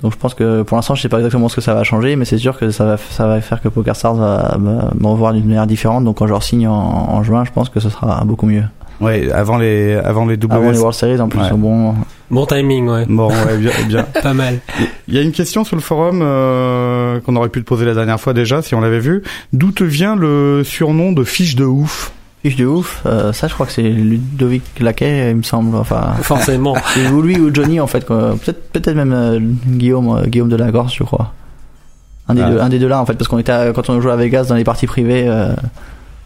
Donc je pense que pour l'instant je sais pas exactement ce que ça va changer mais c'est sûr que ça va ça va faire que PokerStars va, va me revoir d'une manière différente. Donc quand je re-signe en, en juin je pense que ce sera beaucoup mieux. Ouais, avant les avant les WS. Avant les World Series en plus Ouais. bon. Bon timing, ouais. Bon, ouais, bien, [laughs] bien. Pas mal. Il y a une question sur le forum euh, qu'on aurait pu te poser la dernière fois déjà, si on l'avait vu. D'où te vient le surnom de fiche de ouf? Fiche de ouf, euh, ça je crois que c'est Ludovic Laquet il me semble. Enfin Forcément. C'est [laughs] ou lui ou Johnny en fait. Peut-être peut-être même euh, Guillaume euh, Guillaume de la Gorse je crois. Un des Ah. deux un des deux là en fait parce qu'on était à- quand on jouait à Vegas dans les parties privées euh,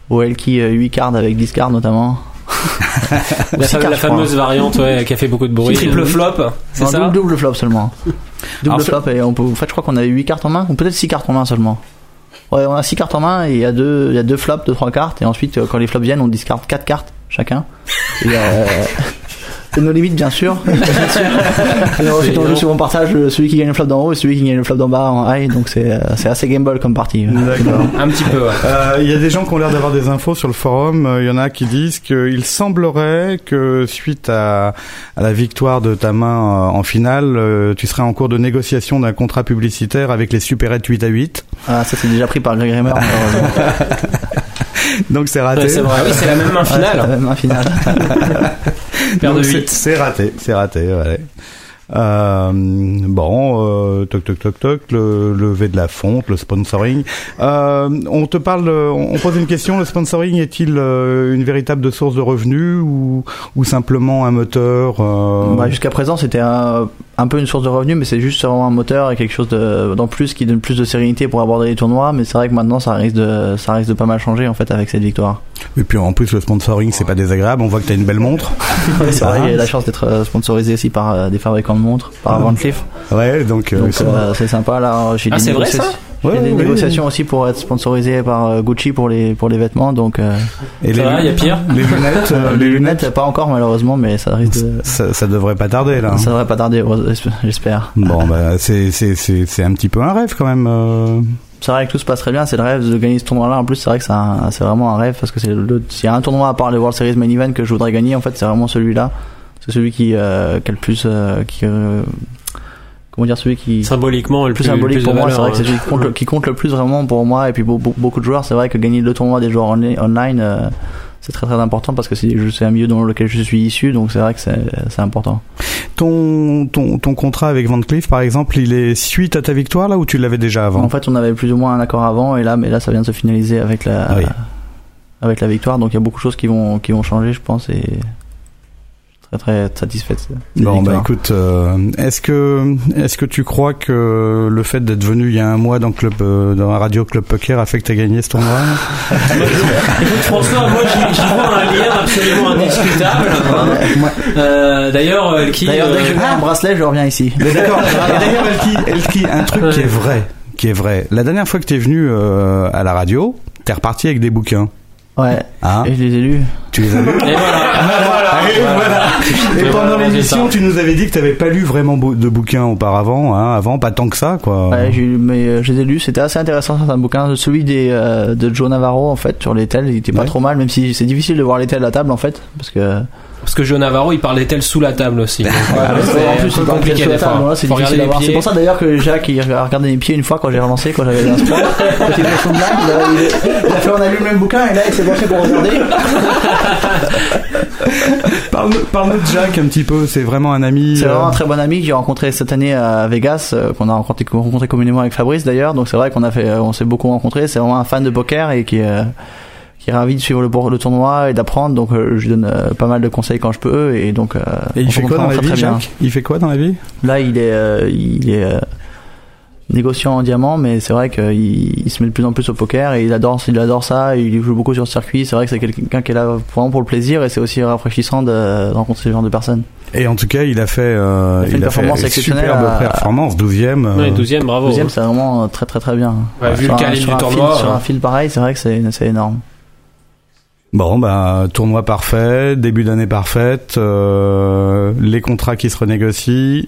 au Elki 8 cards avec 10 cards notamment. La, fameuse variante, ouais, qui a fait beaucoup de bruit. Triple flop, c'est ça double, double flop seulement. [laughs] Double Alors, flop et on peut en fait je crois qu'on avait 8 cartes en main ou peut-être 6 cartes en main seulement. Ouais, on a 6 cartes en main et il y a deux il y a deux flops, deux trois cartes et ensuite euh, quand les flops viennent on discarde 4 cartes chacun. Et euh, [laughs] C'est nos limites, bien sûr. [laughs] bien. Alors, c'est partage euh, celui qui gagne le flop d'en haut et celui qui gagne le flop d'en bas en high, donc c'est, euh, c'est assez gamble comme partie. D'accord. [laughs] un petit peu. Euh, il y a des gens qui ont l'air d'avoir des infos sur le forum. Il y en a qui disent qu'il semblerait que suite à, la victoire de ta main en finale, tu serais en cours de négociation d'un contrat publicitaire avec les supérettes 8 à 8. Ah, ça c'est déjà pris par Greg Remer. [laughs] Donc c'est raté. C'est, vrai. Oui, c'est la même main finale. Ouais, la même main finale. C'est raté, c'est raté, ouais. Euh, bon, euh, toc toc toc toc, le lever de la fonte, le sponsoring. Euh, on te parle, on pose une question. Le sponsoring est-il euh, une véritable source de revenus ou, ou simplement un moteur euh? bah, Jusqu'à présent, c'était un un peu une source de revenus, mais c'est juste vraiment un moteur et quelque chose de, d'en plus qui donne plus de sérénité pour aborder les tournois. Mais c'est vrai que maintenant, ça risque de, ça risque de pas mal changer en fait avec cette victoire. Et puis en plus, le sponsoring, c'est pas désagréable. On voit que t'as une belle montre. [laughs] c'est vrai, j'ai la chance d'être euh, sponsorisé aussi par euh, des fabricants de montres, par Van Cleef. Ouais, donc. euh, euh, c'est sympa là. J'ai Ah, des c'est vrai, négociations- ça Ouais, J'ai des ouais, négociations aussi pour être sponsorisé par euh, Gucci pour les pour les vêtements. Donc euh, Et Ça va, il y a pire Les lunettes, [laughs] euh, les lunettes, pas encore malheureusement, mais ça risque de, ça, ça devrait pas tarder là. ça devrait pas tarder, j'espère. Bon, bah c'est c'est c'est c'est un petit peu un rêve quand même. euh. C'est vrai que tout se passe très bien, c'est le rêve de gagner ce tournoi-là. En plus, c'est vrai que c'est un- c'est vraiment un rêve parce que c'est le, s'il y a un tournoi à part le World Series Main Event que je voudrais gagner, en fait, c'est vraiment celui-là. C'est celui qui, euh, qui a le plus, euh, qui, euh, comment dire, celui qui, Symboliquement, le plus plus, symbolique plus pour moi. C'est vrai que c'est celui qui compte, le, qui compte le plus vraiment pour moi et puis beau- beaucoup de joueurs. C'est vrai que gagner le tournoi des joueurs online, euh, c'est très très important parce que c'est c'est un milieu dans lequel je suis issu, donc c'est vrai que c'est c'est important. Ton, ton, ton contrat avec Van Cleef, par exemple, il est suite à ta victoire là ou tu l'avais déjà avant? En fait, on avait plus ou moins un accord avant, et là, mais là, ça vient de se finaliser avec la, oui. avec la victoire. Donc, il y a beaucoup de choses qui vont, qui vont changer, je pense, et très, très satisfait. de cette Bon bah écoute, euh, est-ce que est-ce que tu crois que le fait d'être venu il y a un mois dans club euh, dans la radio club poker a fait que t'as gagné ce tournoi [laughs] Écoute, François, moi j'y vois un lien absolument indiscutable. Euh, D'ailleurs, euh, qui D'ailleurs, dès que je euh, mets un bracelet, je reviens ici. Mais D'accord. [laughs] Et D'ailleurs Elki, Elki, un truc qui est vrai, qui est vrai. La dernière fois que t'es venu euh, à la radio, t'es reparti avec des bouquins. Ouais. Hein Et je les ai lus. Tu les as lus Et voilà. Et voilà. Et Et pendant l'émission, tu nous avais dit que t'avais pas lu vraiment de bouquins auparavant, hein, avant, pas tant que ça, quoi. Ouais, mais euh, je les ai lus. C'était assez intéressant, certains bouquins. Celui des, euh, de Joe Navarro, en fait, sur les tels, il était pas Ouais. trop mal, même si c'est difficile de voir les tels à table, en fait, parce que, Parce que Joe Navarro, il parlait tel sous la table aussi. [laughs] Ouais, Ah, c'est en plus, compliqué la table, voilà, c'est pour ça d'ailleurs que Jacques il a regardé mes pieds une fois quand j'ai relancé, quand j'avais un sport. Quand il il, a- il- il a fait on a lu le même bouquin et là il s'est penché pour regarder. [laughs] [laughs] Parle-nous parle de Jack un petit peu, c'est vraiment un ami. C'est euh, vraiment un très bon ami que j'ai rencontré cette année à Vegas, euh, qu'on a rencontré, rencontré communément avec Fabrice d'ailleurs. Donc c'est vrai qu'on a fait, euh, on s'est beaucoup rencontrés. C'est vraiment un fan de poker et qui est, euh, qui est ravi de suivre le, le tournoi et d'apprendre. Donc euh, je lui donne euh, pas mal de conseils quand je peux et donc. euh, Et il fait quoi dans la vie. Jacques? Il fait quoi dans la vie? Là, il est, euh, il est euh, négociant en diamant, mais c'est vrai qu'il il se met de plus en plus au poker et il adore, il adore ça. Il joue beaucoup sur le circuit. C'est vrai que c'est quelqu'un qui est là vraiment pour le plaisir et c'est aussi rafraîchissant de, de rencontrer ce genre de personnes. Et en tout cas, il a fait, euh, Il a fait une performance une exceptionnelle superbe à- performance, 12e. euh, Ouais, 12 bravo. Deuxième, c'est vraiment très très très bien. Ouais, vu Sur le un- sur du un tournoi, fil- sur un fil pareil, c'est vrai que c'est c'est énorme. Bon, bah, tournoi parfait, début d'année parfaite, euh, les contrats qui se renégocient,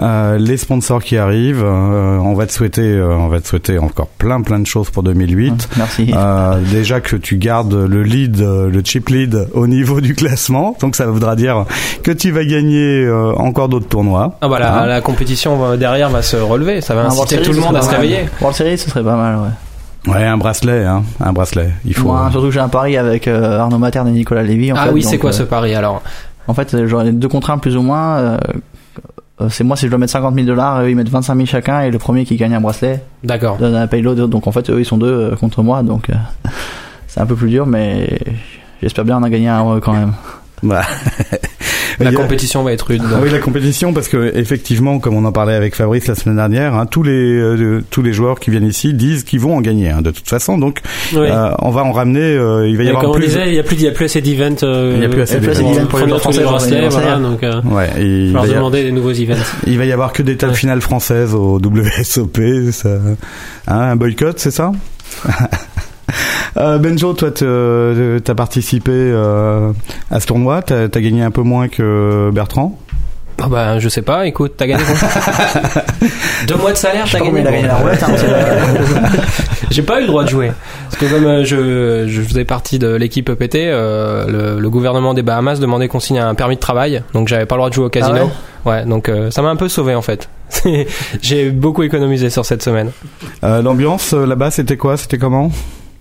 euh, les sponsors qui arrivent. euh, on va te souhaiter, euh, on va te souhaiter encore plein plein de choses pour 2008. Merci. Euh, déjà que tu gardes le lead, le chip lead au niveau du classement, donc ça voudra dire que tu vas gagner euh, encore d'autres tournois. Ah bah la, Hein la compétition derrière va se relever, ça va World inciter Series, tout le monde à se réveiller. World Series, ce serait pas mal, ouais. Ouais, un bracelet, hein, un bracelet. Il faut. Moi, surtout que j'ai un pari avec euh, Arnaud Materne et Nicolas Lévy. En Ah fait, oui, c'est quoi euh, ce pari alors? En fait, j'aurais deux contraintes plus ou moins. Euh, c'est moi si je dois mettre 50 000 dollars, eux ils mettent 25 000 chacun et le premier qui gagne un bracelet D'accord. donne un payload. Donc en fait, eux ils sont deux euh, contre moi, donc euh, [laughs] c'est un peu plus dur, mais j'espère bien en a gagné un heureux quand même. [laughs] Bah. [laughs] La compétition va être rude. Ah oui, la compétition, parce que effectivement, comme on en parlait avec Fabrice la semaine dernière, hein, tous les euh, tous les joueurs qui viennent ici disent qu'ils vont en gagner hein, de toute façon. Donc, Oui. euh, on va en ramener. euh, il va y Et avoir comme on plus. disait, il y a plus, il y a plus assez d'events. Euh, Il y a plus assez Il y a plus assez d'événements. d'events pour les joueurs français, voilà, donc Ouais, il, va y, demander des nouveaux events. [laughs] il va y avoir que des tables Ouais. finales françaises au WSOP. Ça, hein, un boycott, c'est ça? [laughs] Benjo, toi, te- t'as participé euh, à ce tournoi. T'as as gagné un peu moins que Bertrand. Ah bah je sais pas, écoute, t'as gagné [laughs] Deux mois de salaire, t'as gagné la [laughs] roulette, J'ai pas eu le droit de jouer. Parce que comme euh, je, je faisais partie de l'équipe EPT, euh, le, le gouvernement des Bahamas demandait qu'on signe un permis de travail, donc j'avais pas le droit de jouer au casino. Ah ouais, donc euh, ça m'a un peu sauvé en fait. [laughs] J'ai beaucoup économisé sur cette semaine. Euh, L'ambiance euh, là-bas, c'était quoi? C'était comment?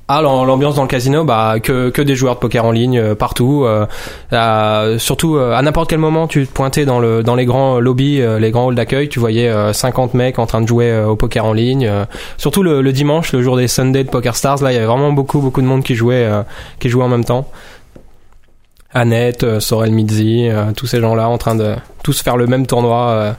Ah, l'am- l'ambiance dans le casino, bah que, que des joueurs de poker en ligne euh, partout. euh, surtout euh, à n'importe quel moment, tu te pointais dans le dans les grands lobbies, les grands halls d'accueil, tu voyais euh, 50 mecs en train de jouer au poker en ligne. surtout le, dimanche, le jour des Sundays de Poker Stars, là, il y avait vraiment beaucoup beaucoup de monde qui jouait qui jouait en même temps. Annette, Sorel Midzi, tous ces gens-là en train de tous faire le même tournoi.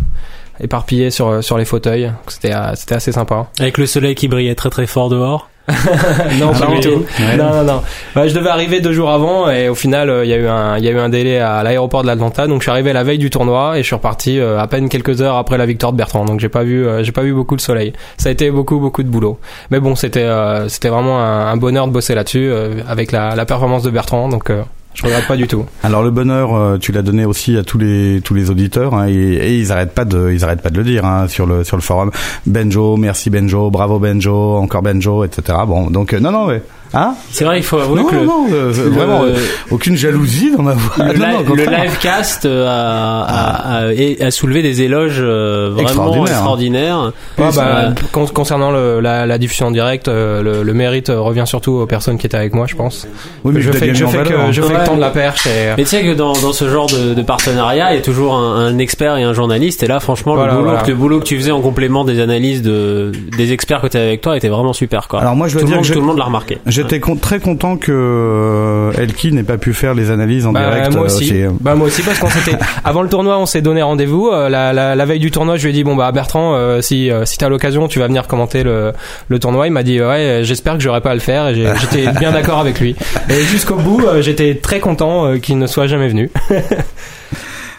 Euh, éparpillés sur sur les fauteuils c'était euh, c'était assez sympa Avec le soleil qui brillait très très fort dehors. [laughs] non Ah pas du tout Ouais. non, non, non. Bah, je devais arriver deux jours avant et au final, euh, il y a eu un, il y a eu un délai à l'aéroport de l'Atlanta. Donc, je suis arrivé la veille du tournoi et je suis reparti euh, à peine quelques heures après la victoire de Bertrand. Donc, j'ai pas vu, euh, j'ai pas vu beaucoup de soleil. Ça a été beaucoup, beaucoup de boulot. Mais bon, c'était, euh, c'était vraiment un, un bonheur de bosser là-dessus euh, avec la, la performance de Bertrand. Donc, euh, je regrette pas du tout. Alors le bonheur, euh, tu l'as donné aussi à tous les tous les auditeurs hein, et, et ils arrêtent pas de ils arrêtent pas de le dire hein, sur le sur le forum. Benjo, merci Benjo, bravo Benjo, encore Benjo, etc. Bon donc euh, non non ouais. Hein C'est vrai, il faut avouer non que le, non euh, le- vraiment euh, aucune jalousie dans ma voix. le, [laughs] Non, non, le livecast euh, a, a, a, et- a soulevé des éloges euh, vraiment Extraordinaire, extraordinaires. hein. Ah, bah, Euh, con- concernant le, la, la diffusion en direct, euh, le, le mérite revient surtout aux personnes qui étaient avec moi, je pense. Oui, mais je fais, gagné je fais valeur, hein. que, je fais Ouais. le temps de la perche et Mais tu sais que dans, dans ce genre de, de partenariat, il y a toujours un, un expert et un journaliste. Et là, franchement, Voilà, le, boulot, voilà. le boulot que tu faisais en complément des analyses de, des experts que tu avais avec toi était vraiment super. Quoi. Alors moi je dois tout, le dire monde, que tout le monde l'a remarqué. J'étais con- très content que euh, Elki n'ait pas pu faire les analyses en Bah, direct. moi euh, aussi. chez- Bah moi aussi parce qu'on s'était [laughs] avant le tournoi, on s'est donné rendez-vous. Euh, la, la, la veille du tournoi, je lui ai dit bon bah Bertrand, euh, si euh, si t'as l'occasion, tu vas venir commenter le le tournoi. Il m'a dit ouais, j'espère que j'aurai pas à le faire. Et [laughs] j'étais bien d'accord avec lui. Et jusqu'au bout, euh, j'étais très content euh, qu'il ne soit jamais venu. [laughs]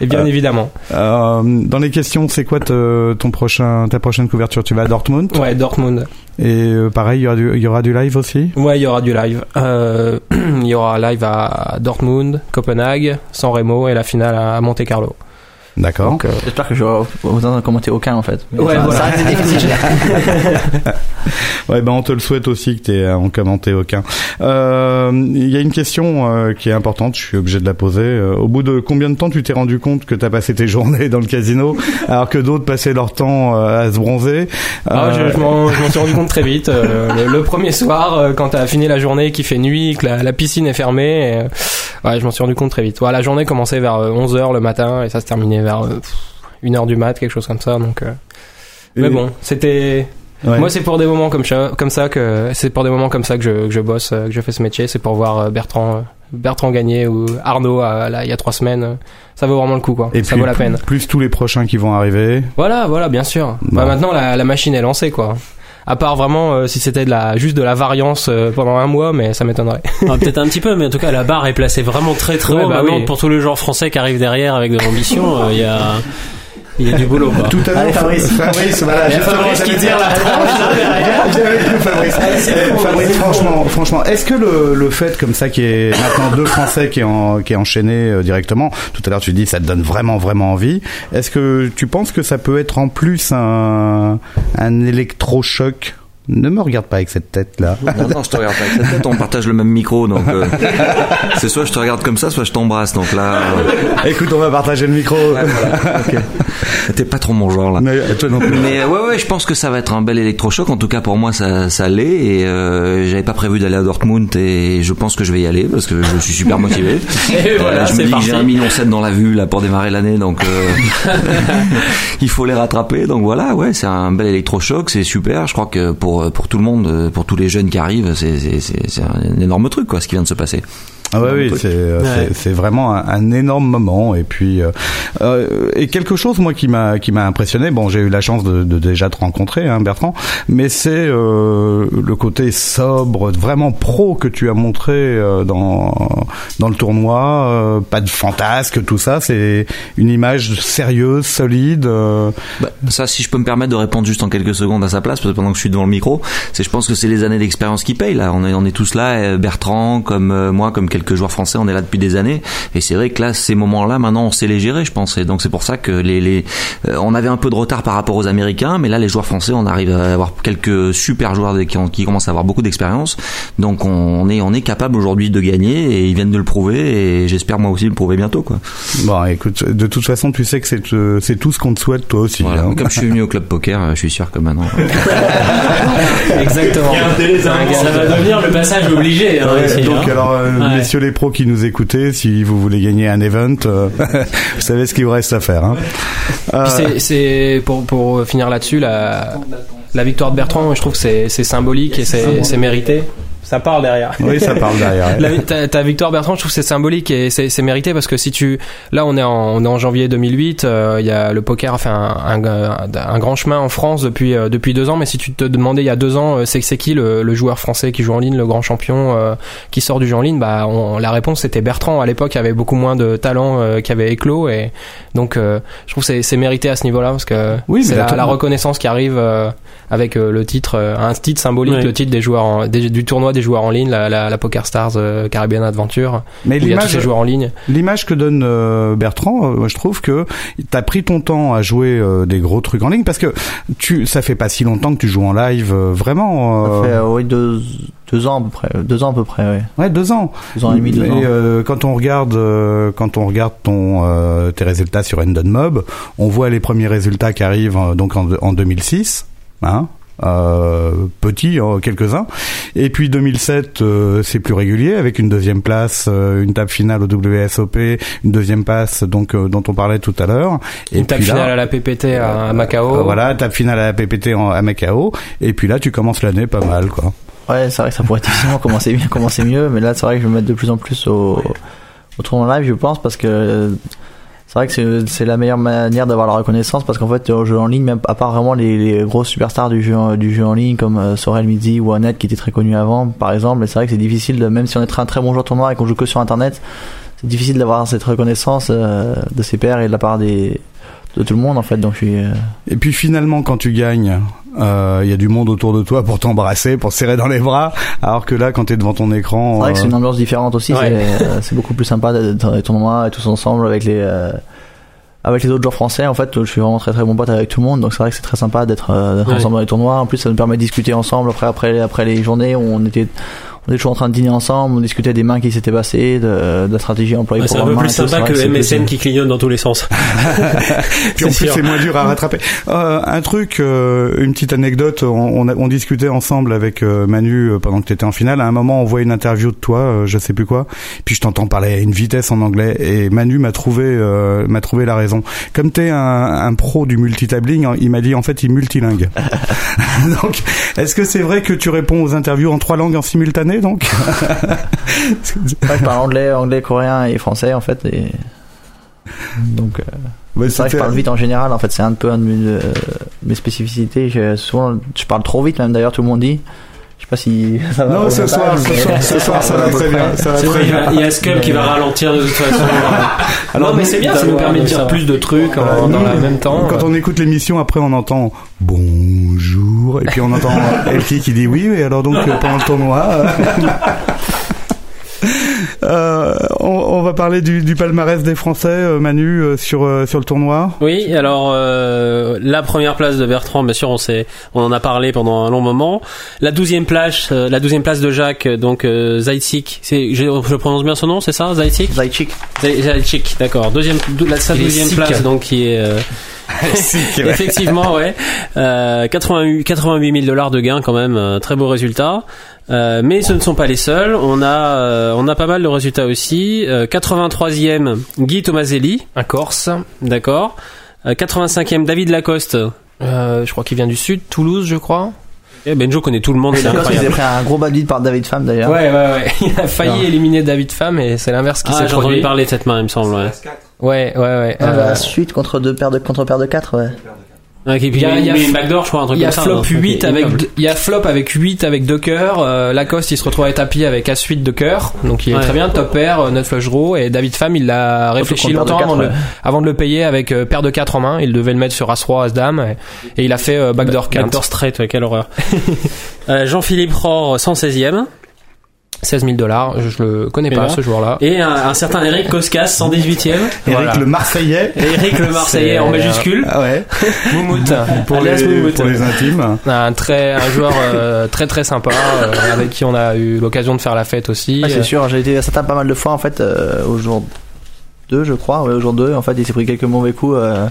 et bien Euh, évidemment. Euh, dans les questions, c'est quoi te- ton prochain ta prochaine couverture? Tu vas à Dortmund? Ouais, Dortmund. et euh, pareil, il y aura du il y aura du live aussi? Ouais, il y aura du live. Euh, [clears throat] il y aura live à Dortmund, Copenhague, San Remo et la finale à Monte Carlo. D'accord. Donc, euh, J'espère que j'aurai besoin de commenter aucun en fait. Mais Ouais, ça, voilà. ça difficile. [laughs] Ouais, ben on te le souhaite aussi que tu aies en commenté aucun. Euh, Il y a une question euh, qui est importante, je suis obligé de la poser. Euh, au bout de combien de temps tu t'es rendu compte que t'as passé tes [laughs] journées dans le casino alors que d'autres passaient leur temps euh, à se bronzer Ah, Euh, je, je m'en je m'en suis rendu [laughs] compte très vite. euh, le, le premier soir, euh, quand t'as fini la journée, qu'il fait nuit, que la, la piscine est fermée, et, euh, ouais, je m'en suis rendu compte très vite. Ouais, la journée commençait vers 11h le matin et ça se terminait vers euh, 1h du mat, quelque chose comme ça. Donc, euh, mais bon, c'était. ouais. Moi, c'est pour des moments comme ça, comme ça que c'est pour des moments comme ça que je, que je bosse, euh, que je fais ce métier. C'est pour voir Bertrand, Bertrand gagner ou Arnaud euh, là, il y a trois semaines. Ça vaut vraiment le coup, quoi. et ça puis, vaut la peine. Plus tous les prochains qui vont arriver. Voilà, voilà, bien sûr. Bah, maintenant, la, la machine est lancée, quoi. À part vraiment euh, si c'était de la juste de la variance euh, pendant un mois, mais ça m'étonnerait. [laughs] Ah, Peut-être un petit peu, mais en tout cas, la barre est placée vraiment très très Ouais, haut. bah oui. pour tous les joueurs français qui arrivent derrière avec de l'ambition, euh, il y a il y a du boulot. Quoi. Tout à l'heure, Fabrice. Fabrice, voilà, Il y a justement, Fabrice qui j'allais tire la tranche te [laughs] Fabrice, Fabrice, franchement, franchement, est-ce que le, le fait comme ça qu'il y ait maintenant deux Français qui est, en, qui est enchaîné euh, directement, tout à l'heure tu dis ça te donne vraiment vraiment envie. Est-ce que tu penses que ça peut être en plus un, un électrochoc? Ne me regarde pas avec cette tête là. Non, non, je te regarde pas avec cette tête, on partage le même micro, donc euh, [laughs] c'est soit je te regarde comme ça, soit je t'embrasse, donc là... euh, Écoute, on va partager le micro. ouais, voilà. T'es pas trop mon genre là. Mais toi non plus. Mais euh, ouais, ouais, je pense que ça va être un bel électrochoc. En tout cas, pour moi, ça, ça l'est. Et j'avais pas prévu d'aller à Dortmund, et je pense que je vais y aller parce que je suis super motivé. [laughs] Et voilà, je me dis que j'ai un million sept dans la vue là pour démarrer l'année, donc [laughs] il faut les rattraper. Donc voilà, ouais, c'est un bel électrochoc, c'est super. Je crois que pour pour tout le monde, euh, pour tous les jeunes qui arrivent, c'est un énorme truc quoi, ce qui vient de se passer. Ah ouais, oui, c'est euh, Ouais. c'est- c'est vraiment un, un énorme moment et puis euh, euh, et quelque chose moi qui m'a qui m'a impressionné. Bon, j'ai eu la chance de, de déjà te rencontrer, hein, Bertrand, mais c'est euh, le côté sobre, vraiment pro que tu as montré euh, dans dans le tournoi. euh, pas de fantasque, tout ça. C'est une image sérieuse, solide. euh, Bah, ça, si je peux me permettre de répondre juste en quelques secondes à sa place, parce que pendant que je suis devant le micro, c'est, je pense que c'est les années d'expérience qui payent. Là, on est, on est tous là, Bertrand, comme moi, comme quelques joueurs français, on est là depuis des années. Et c'est vrai que là, ces moments-là, maintenant, on sait les gérer, je pense. Et donc c'est pour ça que les, les, euh, on avait un peu de retard par rapport aux Américains, mais là, les joueurs français, on arrive à avoir quelques super joueurs qui, ont, qui commencent à avoir beaucoup d'expérience. Donc on est, on est capable aujourd'hui de gagner, et ils viennent de le prouver, et j'espère moi aussi le prouver bientôt, quoi. Bon, écoute, de toute façon, tu sais que c'est euh, c'est tout ce qu'on te souhaite toi aussi. Voilà. hein. Comme je suis venu au club poker, euh, je suis sûr que maintenant. [laughs] Exactement. Ça va devenir le passage obligé. hein, Ouais, ici, donc hein. alors euh, Ouais. Messieurs les pros qui nous écoutez, si vous voulez gagner un event, euh, [laughs] vous savez ce qu'il vous reste à faire. Hein. Euh, c'est- pour pour finir là-dessus la la victoire de Bertrand, je trouve que c'est symbolique et c'est mérité. Ça parle derrière. oui, ça parle derrière. La- ta, ta victoire Bertrand, je trouve que c'est symbolique et c'est c'est mérité parce que si tu là on est en, on est en janvier 2008, euh, il y a le poker a fait un, un, un grand chemin en France depuis euh, depuis deux ans. Mais si tu te demandais il y a deux ans, euh, c'est c'est qui le, le joueur français qui joue en ligne, le grand champion euh, qui sort du jeu en ligne, bah on- la réponse c'était Bertrand. À l'époque, il y avait beaucoup moins de talent euh, qui avait éclos et donc euh, je trouve que c'est c'est mérité à ce niveau-là parce que Oui, c'est mais la, reconnaissance qui arrive euh, avec euh, le titre, euh, un titre symbolique, le titre des joueurs en- des- du tournoi des joueurs en ligne, la, la, la Poker Stars euh, Caribbean Adventure. Mais il y a tous l'image, ces joueurs en ligne. l'image que donne euh, Bertrand, euh, moi, je trouve que t'as pris ton temps à jouer euh, des gros trucs en ligne parce que tu, ça fait pas si longtemps que tu joues en live, euh, vraiment. Ça fait, euh, oui, deux, deux ans à peu près. Deux ans à peu près, oui. Ouais, deux ans. Deux ans et demi, deux Mais, ans. euh, quand on regarde, euh, quand on regarde ton euh, tes résultats sur Endon Mob, on voit les premiers résultats qui arrivent euh, donc en, en 2006, hein. Euh, petit, euh, quelques-uns. Et puis 2007, euh, c'est plus régulier avec une deuxième place, euh, une table finale au WSOP, une deuxième passe donc euh, dont on parlait tout à l'heure. Une table puis là, finale à la PPT à, à Macao. euh, voilà, table finale à la PPT en, à Macao. Et puis là, tu commences l'année pas mal, quoi. Ouais, c'est vrai que ça pourrait difficilement commencer bien, commencer mieux, mais là, c'est vrai que je vais me mettre de plus en plus au, au tournoi live, je pense, parce que euh, c'est vrai que c'est- la meilleure manière d'avoir la reconnaissance, parce qu'en fait, au jeu en ligne, même à part vraiment les, les grosses superstars du jeu, du jeu en ligne, comme euh, Sorel Midi ou Annette, qui étaient très connus avant, par exemple, c'est vrai que c'est difficile, de, même si on est un très bon joueur tournoi et qu'on joue que sur Internet, c'est difficile d'avoir cette reconnaissance euh, de ses pairs et de la part des de tout le monde, en fait, donc je suis... euh, Et puis finalement, quand tu gagnes, euh, il y a du monde autour de toi pour t'embrasser, pour te serrer dans les bras. Alors que là, quand t'es devant ton écran, C'est vrai que euh, c'est une ambiance différente aussi. Ouais. C'est, euh, beaucoup plus sympa d'être dans les tournois et tous ensemble avec les euh, avec les autres joueurs français. En fait, je suis vraiment très très bon pote avec tout le monde, donc c'est vrai que c'est très sympa d'être, euh, d'être Ouais. ensemble dans les tournois. En plus, ça nous permet de discuter ensemble après après après les journées où on était on était toujours en train de dîner ensemble, on discutait des mains qui s'étaient passées, de, de la stratégie employée Ouais, pour c'est un peu plus sympa que c'est MSN qui clignote dans tous les sens. [laughs] Puis en C'est plus, c'est moins dur à rattraper. Euh, un truc, euh, une petite anecdote. On, on, a- on discutait ensemble avec euh, Manu euh, pendant que tu étais en finale. À un moment, on voit une interview de toi, euh, je sais plus quoi. Puis je t'entends parler à une vitesse en anglais. Et Manu m'a trouvé, euh, m'a trouvé la raison. Comme t'es un, un pro du multitabling, hein, il m'a dit en fait, il est multilingue. [laughs] donc, est-ce que c'est vrai que tu réponds aux interviews en trois langues en simultané, donc [laughs] Ouais, je parle anglais, anglais, coréen et français en fait. Et... Donc, euh, c'est vrai que je parle vite en général. En fait, c'est un peu un de mes, euh, mes spécificités. Je, souvent, je parle trop vite, même d'ailleurs, tout le monde dit. Je sais pas si ça va. Non, ce soir, ce soir, ce soir, ça va très bien. Ça va C'est très vrai, il y bien. a- il y a Scum qui va ralentir de toute façon. [laughs] Alors, non, mais c'est bien, ça nous permet de dire plus de trucs en- dans le même temps. Quand on écoute l'émission, après, on entend bonjour. Et puis on entend [laughs] Elki qui dit oui, mais alors donc euh, pendant le tournoi. Euh, on, on va parler du, du palmarès des Français, euh, Manu, euh, sur euh, sur le tournoi. Oui, alors euh, la première place de Bertrand, bien sûr, on s'est, on en a parlé pendant un long moment. La douzième place, euh, la douzième place de Jacques, donc euh, Zaitzik. C'est, je, je prononce bien son nom, c'est ça, Zaitzik Zaychik. Zai- Zaitzik, d'accord. Deuxième, dou- la, sa douzième sick. place, donc qui est euh, [laughs] effectivement, ouais, euh, 88, 88 000 dollars de gains quand même, euh, très beau résultat. Euh, mais ce ne sont pas les seuls. On a, euh, on a pas mal de résultats aussi. Euh, 83e Guy Tomaselli, Un Corse. d'accord. Euh, 85e David Lacoste. Euh, je crois qu'il vient du sud, Toulouse, je crois. Eh, Benjo connaît tout le monde, c'est D'accord, il incroyable. pris un gros bad lead par David Pham d'ailleurs. Ouais, ouais, ouais. Il a failli Non. éliminer David Pham et c'est l'inverse qui Ah, s'est j'ai entendu produit. parler de cette main, il me semble. Ouais. Ouais, ouais, ouais. Ah, Euh, la suite contre deux paires de contre paires de 4 ouais. Ouais, Il y a- y a- une backdoor, je crois, un truc Il y a comme ça. flop un truc 8 avec ignoble. deux- il y a flop avec 8 avec deux cœurs, euh, Lacoste il se retrouve à tapis avec as 8 de cœur. Donc il est Ouais. très bien top pair, euh, notre flush draw et David Pham il a réfléchi de longtemps avant, de, ouais. avant de le payer avec euh, paire de 4 en main, il devait le mettre sur as roi as dame et, et il a fait euh, backdoor 4. Backdoor straight, ouais, quelle horreur. [laughs] Euh, Jean-Philippe Rohr, 116e. 16 000 dollars, je, je le connais Et pas là ce joueur-là. Et un, un certain Eric Koskas, 118e. Eric Voilà. le Marseillais. [laughs] Eric le Marseillais en majuscule. Ah ouais. [laughs] Moumout, Pour les, Moumout. pour les intimes. un très un joueur euh, très très sympa euh, avec qui on a eu l'occasion de faire la fête aussi. Euh, c'est sûr, j'ai été à Satin pas mal de fois en fait euh, au jour 2 je crois, ouais, au jour 2 en fait il s'est pris quelques mauvais coups euh,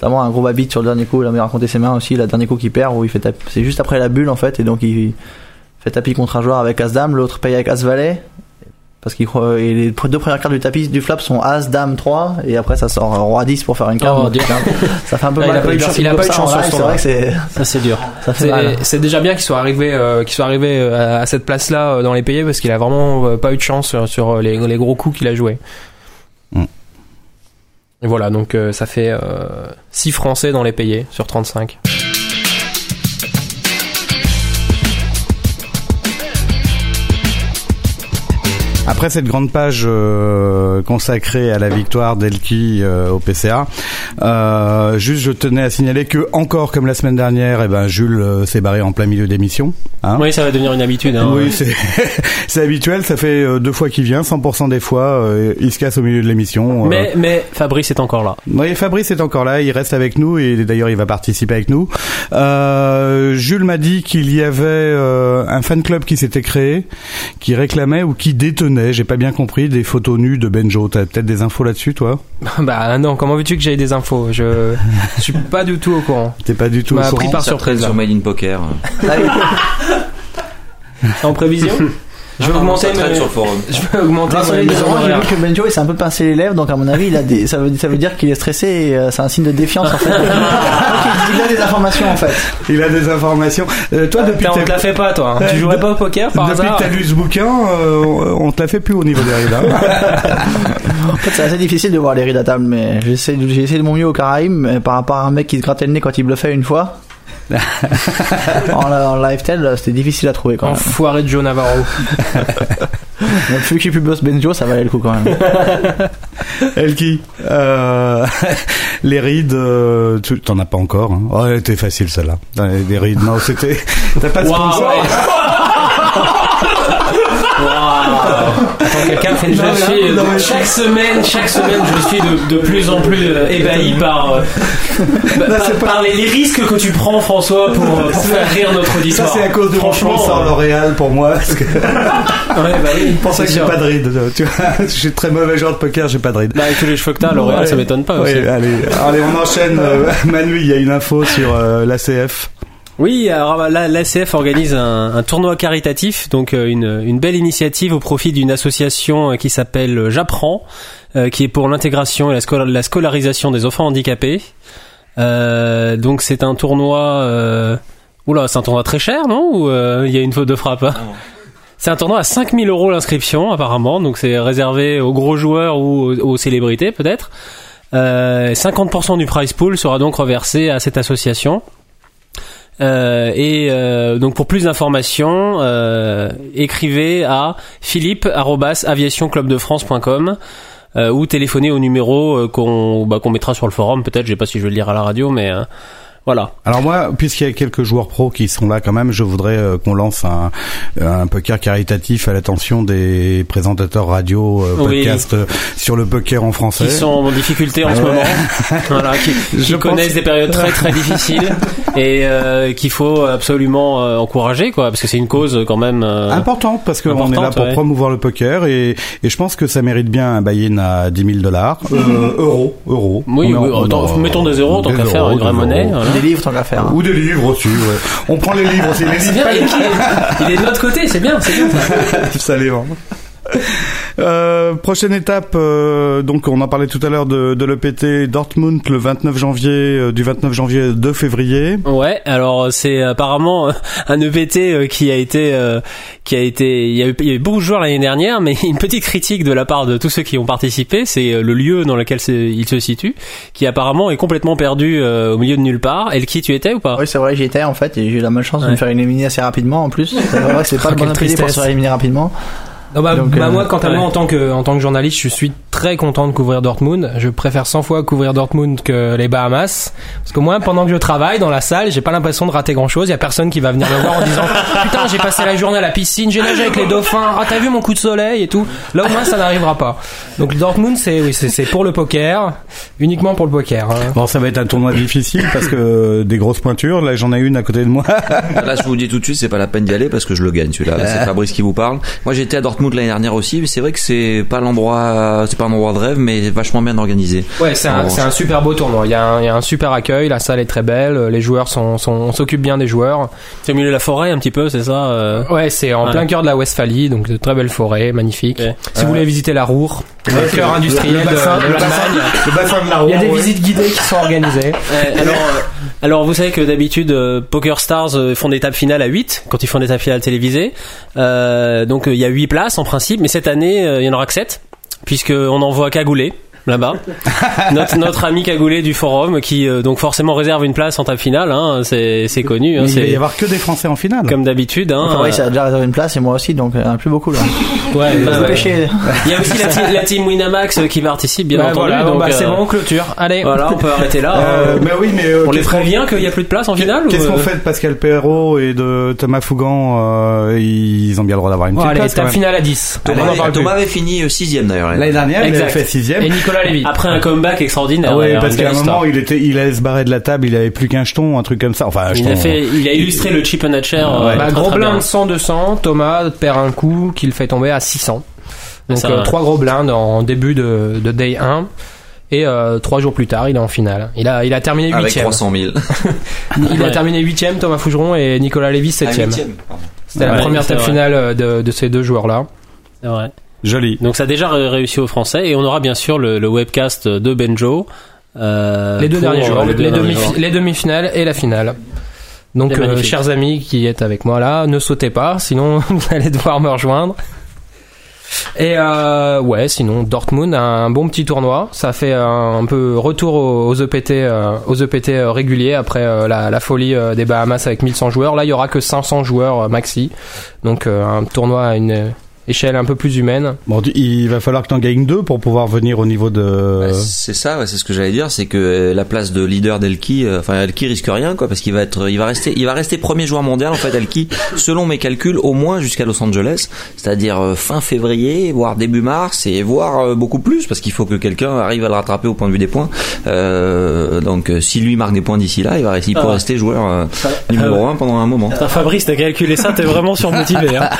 notamment un gros babit sur le dernier coup, il a raconté ses mains aussi, le dernier coup qu'il perd où il fait tap- c'est juste après la bulle en fait et donc il fait tapis contre un joueur avec As Dame, l'autre paye avec As Valet parce qu'il croit et les deux premières cartes du tapis du flop sont As Dame 3 et après ça sort Roi 10 pour faire une carte. Oh, donc, ça fait un peu Ah, il mal a pas eu de chance- il a pas eu de chance c'est vrai que c'est Ça, c'est dur. ça fait mal. C'est déjà bien qu'il soit arrivé, euh, qu'il soit arrivé euh, à cette place-là euh, dans les payés parce qu'il a vraiment euh, pas eu de chance sur, sur, euh, les, les gros coups qu'il a joués. Mm. Et voilà, donc euh, ça fait 6 Français dans les payés sur 35. Après cette grande page euh, consacrée à la victoire d'Elki euh, au PCA, euh, juste je tenais à signaler que encore comme la semaine dernière, eh ben Jules euh, s'est barré en plein milieu d'émission. Hein Oui, ça va devenir une habitude. Hein. oui, c'est [laughs] c'est habituel. Ça fait deux fois qu'il vient, 100% des fois, il se casse au milieu de l'émission. Mais, mais Fabrice est encore là. Oui, Fabrice est encore là, il reste avec nous et d'ailleurs il va participer avec nous. Jules m'a dit qu'il y avait un fan club qui s'était créé, qui réclamait ou qui détenait, j'ai pas bien compris, des photos nues de Benjo. T'as peut-être des infos là-dessus, toi [laughs] bah non, comment veux-tu que j'aie des infos? Je [laughs] suis pas du tout au courant. T'es pas du tout au pris courant par Ça surprise. sur Made in Poker. [laughs] En prévision? Je vais Ah, augmenter mes- sur le forum. [laughs] Je vais augmenter à mes- j'ai vu que Benjo il s'est un peu pincé les lèvres, donc à mon avis, il a des, ça veut, ça veut dire qu'il est stressé et euh, c'est un signe de défiance en fait. [laughs] Donc, il, a des informations en fait. Il a des informations. Euh, toi, depuis que on te la fait pas, toi. hein. Tu jouerais de- pas au poker par depuis hasard que t'as lu ce bouquin, euh, on te l'a fait plus au niveau des rides. hein. [laughs] En fait, c'est assez difficile de voir les rides à table, mais j'essaie, de- j'ai essayé de mon mieux au Caraïbes, par rapport à un mec qui se grattait le nez quand il bluffait une fois. [laughs] en, en live tel, c'était difficile à trouver quand même. Enfoiré de Joe Navarro. Donc, celui qui plus boss Benjo, ça valait le coup quand même. [laughs] Elki, euh, [laughs] les rides, euh, tu t'en as pas encore. Hein. Oh, elle était facile celle-là. Des rides, non, c'était. T'as pas de sponsor. Quelqu'un fait je suis, non, chaque semaine, chaque semaine, je suis de, de plus en plus euh, ébahi par, euh, par, par les, les risques que tu prends, François, pour, euh, pour faire rire notre Ça, auditoire. c'est à cause de mon Franchement, sponsor euh, L'Oréal pour moi. Parce que [laughs] Ouais, bah oui, [laughs] pour ça que j'ai sûr. pas de rides. Tu vois, [laughs] je suis très mauvais joueur de poker, j'ai pas de rides. Bah, avec tous les cheveux que t'as, L'Oréal, Ouais. ça m'étonne pas aussi. allez, allez, on enchaîne. euh, Manu, il y a une info sur euh, l'ACF. Oui, alors là, l'ACF organise un, un tournoi caritatif, donc euh, une, une belle initiative au profit d'une association euh, qui s'appelle euh, J'apprends, euh, qui est pour l'intégration et la, scola- la scolarisation des enfants handicapés. Euh, donc c'est un tournoi... Euh... Oula, c'est un tournoi très cher, non? Ou il y a une faute de frappe hein? C'est un tournoi à 5000 euros l'inscription, apparemment, donc c'est réservé aux gros joueurs ou aux, aux célébrités, peut-être. Euh, 50% du prize pool sera donc reversé à cette association. Euh, et euh, donc pour plus d'informations, euh, écrivez à philippe@aviationclubdefrance.com euh, ou téléphonez au numéro euh, qu'on bah, qu'on mettra sur le forum. Peut-être, je sais pas si je vais le lire à la radio, mais euh, Voilà. Alors moi, puisqu'il y a quelques joueurs pros qui sont là quand même, je voudrais euh, qu'on lance un, un poker caritatif à l'attention des présentateurs radio, euh, podcast euh, sur le poker en français. Qui sont en difficulté en ce Ouais. moment. [laughs] voilà, qui, qui Je pense- connaissent des périodes très très [laughs] difficiles et euh, qu'il faut absolument euh, encourager, quoi, parce que c'est une cause quand même. euh, Importante parce qu'on est là pour ouais. promouvoir le poker et, et je pense que ça mérite bien un buy-in à 10 000 dollars. Euh, euros, euros. Oui, oui, en- attends, on- mettons des euros, tant qu'à faire, une vraie monnaie. Voilà. Des livres tant qu'à faire. hein. Ou des livres aussi, ouais. On prend les livres aussi. Les C'est livres, bien, il est, il est de l'autre côté, c'est bien, c'est bien. ça [laughs] les vend. Euh, prochaine étape, euh, donc on en parlait tout à l'heure de, de l'EPT Dortmund le 29 janvier, euh, du 29 janvier au 2 février. Ouais, alors euh, c'est apparemment euh, un EPT qui a été euh, qui a été il y a eu, il y a eu beaucoup de joueurs l'année dernière mais [laughs] une petite critique de la part de tous ceux qui ont participé, c'est le lieu dans lequel il se situe qui apparemment est complètement perdu euh, au milieu de nulle part. Et qui tu étais ou pas? Oui, c'est vrai, j'y étais en fait et j'ai eu la malchance de me faire éliminer assez rapidement en plus. C'est vrai c'est pas le bon opété pour se faire éliminer rapidement. Non, bah, Donc, bah, euh, moi, quant à ouais. moi, en tant que en tant que journaliste, je suis très content de couvrir Dortmund. Je préfère 100 fois couvrir Dortmund que les Bahamas, parce qu'au moins pendant que je travaille dans la salle, j'ai pas l'impression de rater grand chose. Il y a personne qui va venir me voir en disant [laughs] putain j'ai passé la journée à la piscine, j'ai nagé avec les dauphins, ah t'as vu mon coup de soleil et tout. Là au moins ça n'arrivera pas. Donc Dortmund c'est oui c'est c'est pour le poker, uniquement pour le poker. hein. Bon, ça va être un tournoi difficile parce que des grosses pointures. Là, j'en ai une à côté de moi. Là, je vous dis tout de suite, c'est pas la peine d'y aller parce que je le gagne celui-là. C'est [laughs] Fabrice qui vous parle. Moi, j'étais à Dortmund l'année dernière aussi, mais c'est vrai que c'est pas l'endroit, c'est pas un endroit de rêve, mais vachement bien organisé. Ouais, c'est un, un super beau tournoi. Il y, a un, il y a un super accueil, la salle est très belle, les joueurs sont, sont on s'occupe bien des joueurs. C'est au milieu de la forêt un petit peu, c'est ça euh Ouais, c'est en Ouais. plein cœur de la Westphalie, donc de très belles forêts, magnifiques. Ok. Si vous voulez visiter la Roure, le cœur industriel le de, bassin- de le bassin- l'Allemagne, Le bassin de la il y a des ouais. visites guidées qui sont organisées. Ouais, alors, euh, alors vous savez que d'habitude euh, Poker Stars euh, font des tables finales à 8 quand ils font des tables finales télévisées. Euh, donc euh, il y a 8 places en principe, mais cette année il y en aura que 7 puisque on envoie Cagoulé là-bas. [laughs] notre, notre ami Cagoulé du forum qui euh, donc forcément réserve une place en table finale, hein, c'est, connu. Hein, il va y avoir que des Français en finale. Comme d'habitude. Hein, enfin, oui, ça a déjà réservé une place et moi aussi, donc il n'y en a plus beaucoup là. [laughs] ouais, bah, ouais. Il y a aussi la, team, Winamax euh, qui participe, bien entendu. Donc, bah, euh, c'est bon, clôture. Allez. Voilà, on peut arrêter là. [laughs] Euh, mais oui, mais, on les prévient qu'il n'y a plus de place en finale Qu'est-ce qu'on fait de Pascal Perrault et de Thomas Fougan Ils ont bien le droit d'avoir une petite allez, place. Allez, finale à 10. Thomas avait fini 6ème d'ailleurs. L'année dernière, il avait fait 6ème. Nicolas Lévy. Après un comeback extraordinaire. Ah ouais, parce qu'à un moment, histoire. il était, il allait se barrer de la table, il avait plus qu'un jeton, un truc comme ça. Enfin, un Il jeton. a fait, il a illustré le chip and a chair. Ouais. euh, Bah, très, gros très bien. blind 100-200, Thomas perd un coup qu'il fait tomber à 600. Donc Ça euh, trois gros blinds en début de, de day 1. Et euh, trois jours plus tard, il est en finale. Il a, il a terminé Avec 8 300 000. Il a Ouais. terminé 8 Thomas Fougeron, et Nicolas Lévy 7 Ah, C'était huitième, pardon. la première table finale euh, de, de ces deux joueurs-là. C'est vrai. Joli. Donc ça a déjà ré- réussi aux Français et on aura bien sûr le, le webcast de Benjo. euh, les deux derniers jours, euh, les, demi, jours. les demi-finales et la finale. Donc, euh, chers amis qui êtes avec moi là, ne sautez pas, sinon [laughs] vous allez devoir me rejoindre. Et euh, ouais, sinon Dortmund a un bon petit tournoi. Ça fait un, un peu retour aux, aux EPT, euh, aux EPT euh, réguliers après euh, la, la folie euh, des Bahamas avec 1100 joueurs. Là, il y aura que 500 joueurs euh, maxi. Donc euh, un tournoi à une euh, échelle un peu plus humaine. Bon, il va falloir que tu en gagnes deux pour pouvoir venir au niveau de. Bah, c'est ça, ouais, c'est ce que j'allais dire, c'est que euh, la place de leader d'Elki, euh, enfin Elki risque rien quoi, parce qu'il va être, il va rester, il va rester premier joueur mondial en fait Elki, selon mes calculs, au moins jusqu'à Los Angeles, c'est-à-dire euh, fin février, voire début mars, et voire euh, beaucoup plus, parce qu'il faut que quelqu'un arrive à le rattraper au point de vue des points. Euh, donc euh, si lui marque des points d'ici là, il va, il Ah peut rester joueur numéro ouais. un pendant un moment. Fabrice, t'as calculé ça, t'es vraiment surmotivé. Hein. [laughs]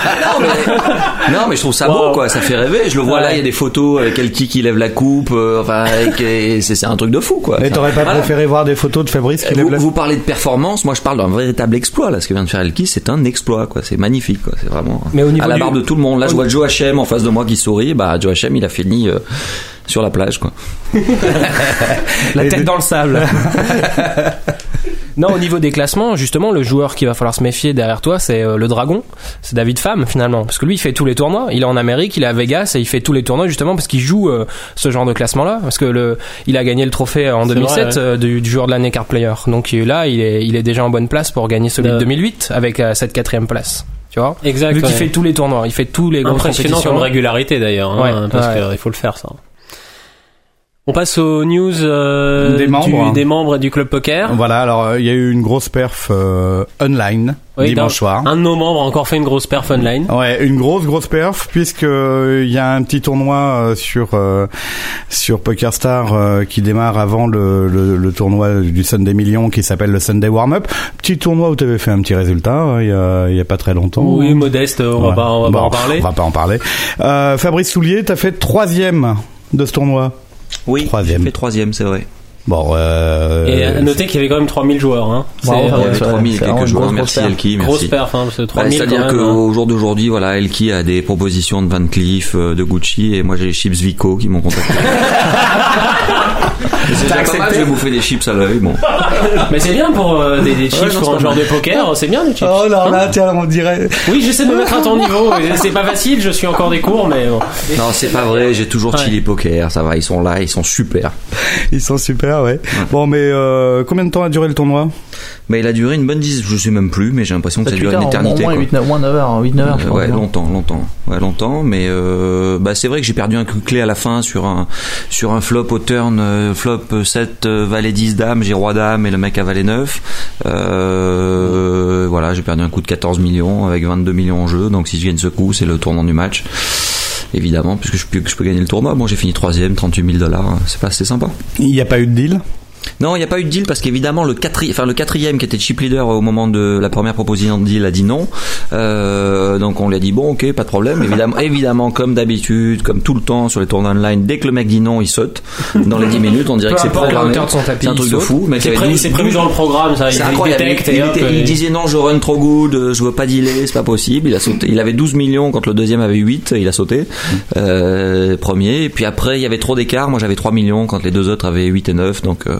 Non mais je trouve ça Wow. beau quoi, ça fait rêver. Je le vois Ouais. là, il y a des photos avec Elki qui lève la coupe, euh, enfin c'est c'est un truc de fou quoi. Mais t'aurais pas Voilà. préféré voir des photos de Fabrice qui Euh, lève Vous, la vous parlez de performance, moi je parle d'un véritable exploit là. Ce que vient de faire Elki, c'est un exploit quoi. C'est magnifique quoi. C'est vraiment Mais au niveau à la du- barre de tout le monde. Là, je vois Joe H.M. en face de moi qui sourit. Bah Joe H.M. il a fini euh, sur la plage quoi. [laughs] La tête dans le sable. [laughs] non, au niveau des classements, justement, le joueur qui va falloir se méfier derrière toi, c'est euh, le Dragon. C'est David Pham, finalement. Parce que lui, il fait tous les tournois. Il est en Amérique, il est à Vegas et il fait tous les tournois, justement, parce qu'il joue euh, ce genre de classement-là. Parce que le, il a gagné le trophée en C'est 2007 vrai, ouais. euh, du, du joueur de l'année Card Player. Donc euh, là, il est, il est déjà en bonne place pour gagner celui de Euh. 2008 avec euh, cette quatrième place. Tu vois? Exact. Vu qu'il fait tous les tournois, il fait tous les grosses Impressionnant compétitions. comme régularité d'ailleurs, hein, Ouais, parce ouais. qu'il faut le faire ça. On passe aux news euh, Des du- membres. des membres du club poker. Voilà, alors euh, il y a eu une grosse perf euh, online Oui, dimanche soir. Un de nos membres a encore fait une grosse perf online. Ouais, une grosse grosse perf puisque euh, il y a un petit tournoi euh, sur euh, sur PokerStar euh, qui démarre avant le, le, le tournoi du Sunday Million qui s'appelle le Sunday Warm Up. Petit tournoi où tu avais fait un petit résultat hein, il y a il y a pas très longtemps. Oui, modeste, on va pas, on va Bon, pas en parler. On va pas en parler. Euh, Fabrice Soulier, t'as fait troisième de ce tournoi. Oui, Troisième. j'ai fait troisième, c'est vrai. Bon, euh, Et à noter qu'il y avait quand même 3000 joueurs. Hein. Bravo, C'est, Fabrice. euh, Ouais, 3000 c'est quelques vraiment une joueurs. grosse, Merci grosse Elki, merci. grosse perf, hein, parce Bah, 3000 C'est-à-dire hein. qu'au jour d'aujourd'hui, voilà, Elki a des propositions de Van Cleef, euh, de Gucci, et moi j'ai les chips Vico qui m'ont contacté. [laughs] C'est pas mal, je vais bouffer des chips à l'œil, bon. [laughs] Mais c'est bien pour euh, des, des chips Ouais, non, pour un mal. de poker, [laughs] c'est bien les chips. Oh là Hein là, tiens, on dirait. Oui, j'essaie de me mettre à ton niveau. C'est pas facile, je suis encore des cours, mais bon. Non, c'est pas vrai, j'ai toujours Ouais. Chili Poker, ça va, ils sont là, ils sont super. Ils sont super, ouais. Bon, mais euh, combien de temps a duré le tournoi? Mais il a duré une bonne dizaine, je sais même plus, mais j'ai l'impression que ça a 7-8 duré une éternité. moins quoi. 8, 9, moins 9 heures, 8, 9 heures, je Euh, crois. ouais, longtemps, longtemps, ouais, longtemps. Mais euh, bah c'est vrai que j'ai perdu un coup clé à la fin sur un sur un flop au turn, euh, flop 7 euh, valet 10 dame, j'ai roi dame et le mec a valet 9. Euh, voilà, j'ai perdu un coup de 14 millions avec 22 millions en jeu. Donc si je gagne ce coup, c'est le tournant du match. Évidemment, puisque je peux, gagner le tournoi. Bon, j'ai fini troisième, 38 000 dollars. C'est pas, c'est sympa. Il n'y a pas eu de deal? Non, il n'y a pas eu de deal parce qu'évidemment le quatrième, enfin le quatrième qui était chip leader au moment de la première proposition de deal a dit non. Euh, donc on lui a dit bon, ok, pas de problème. Évidemment, [laughs] évidemment, comme d'habitude, comme tout le temps sur les tournois online, dès que le mec dit non, il saute dans les 10 [laughs] minutes. On dirait que c'est programmé. C'est un truc de fou. C'est pré- 12 c'est prévu dans le programme, ça. Il incroyable. détecte Il, et hop, était- il et- disait non, je run trop good, je veux pas dealer, c'est pas possible. Il a sauté. Il avait 12 millions quand le deuxième avait 8, il a sauté. Euh, premier. Et puis après, il y avait trop d'écart. Moi, j'avais 3 millions quand les deux autres avaient 8 et 9. Donc, euh,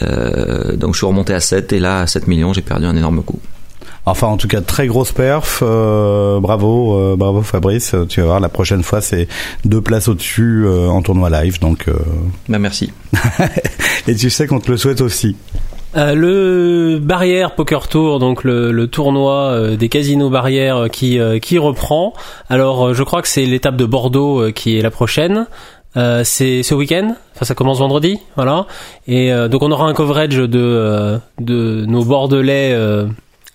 donc je suis remonté à 7. Et là, à 7 millions, j'ai perdu un énorme coup. Enfin, en tout cas, très grosse perf. euh, bravo, euh, bravo Fabrice. Tu vas voir, la prochaine fois, c'est deux places au-dessus euh, en tournoi live. Donc, euh, Bah, merci. [laughs] et tu sais qu'on te le souhaite aussi. Euh, le Barrière Poker Tour, donc le, le tournoi euh, des casinos Barrière euh, qui euh, qui reprend. Alors, euh, je crois que c'est l'étape de Bordeaux euh, qui est la prochaine. Euh, c'est ce week-end. Enfin, ça commence vendredi, voilà. Et euh, donc, on aura un coverage de euh, de nos Bordelais. euh,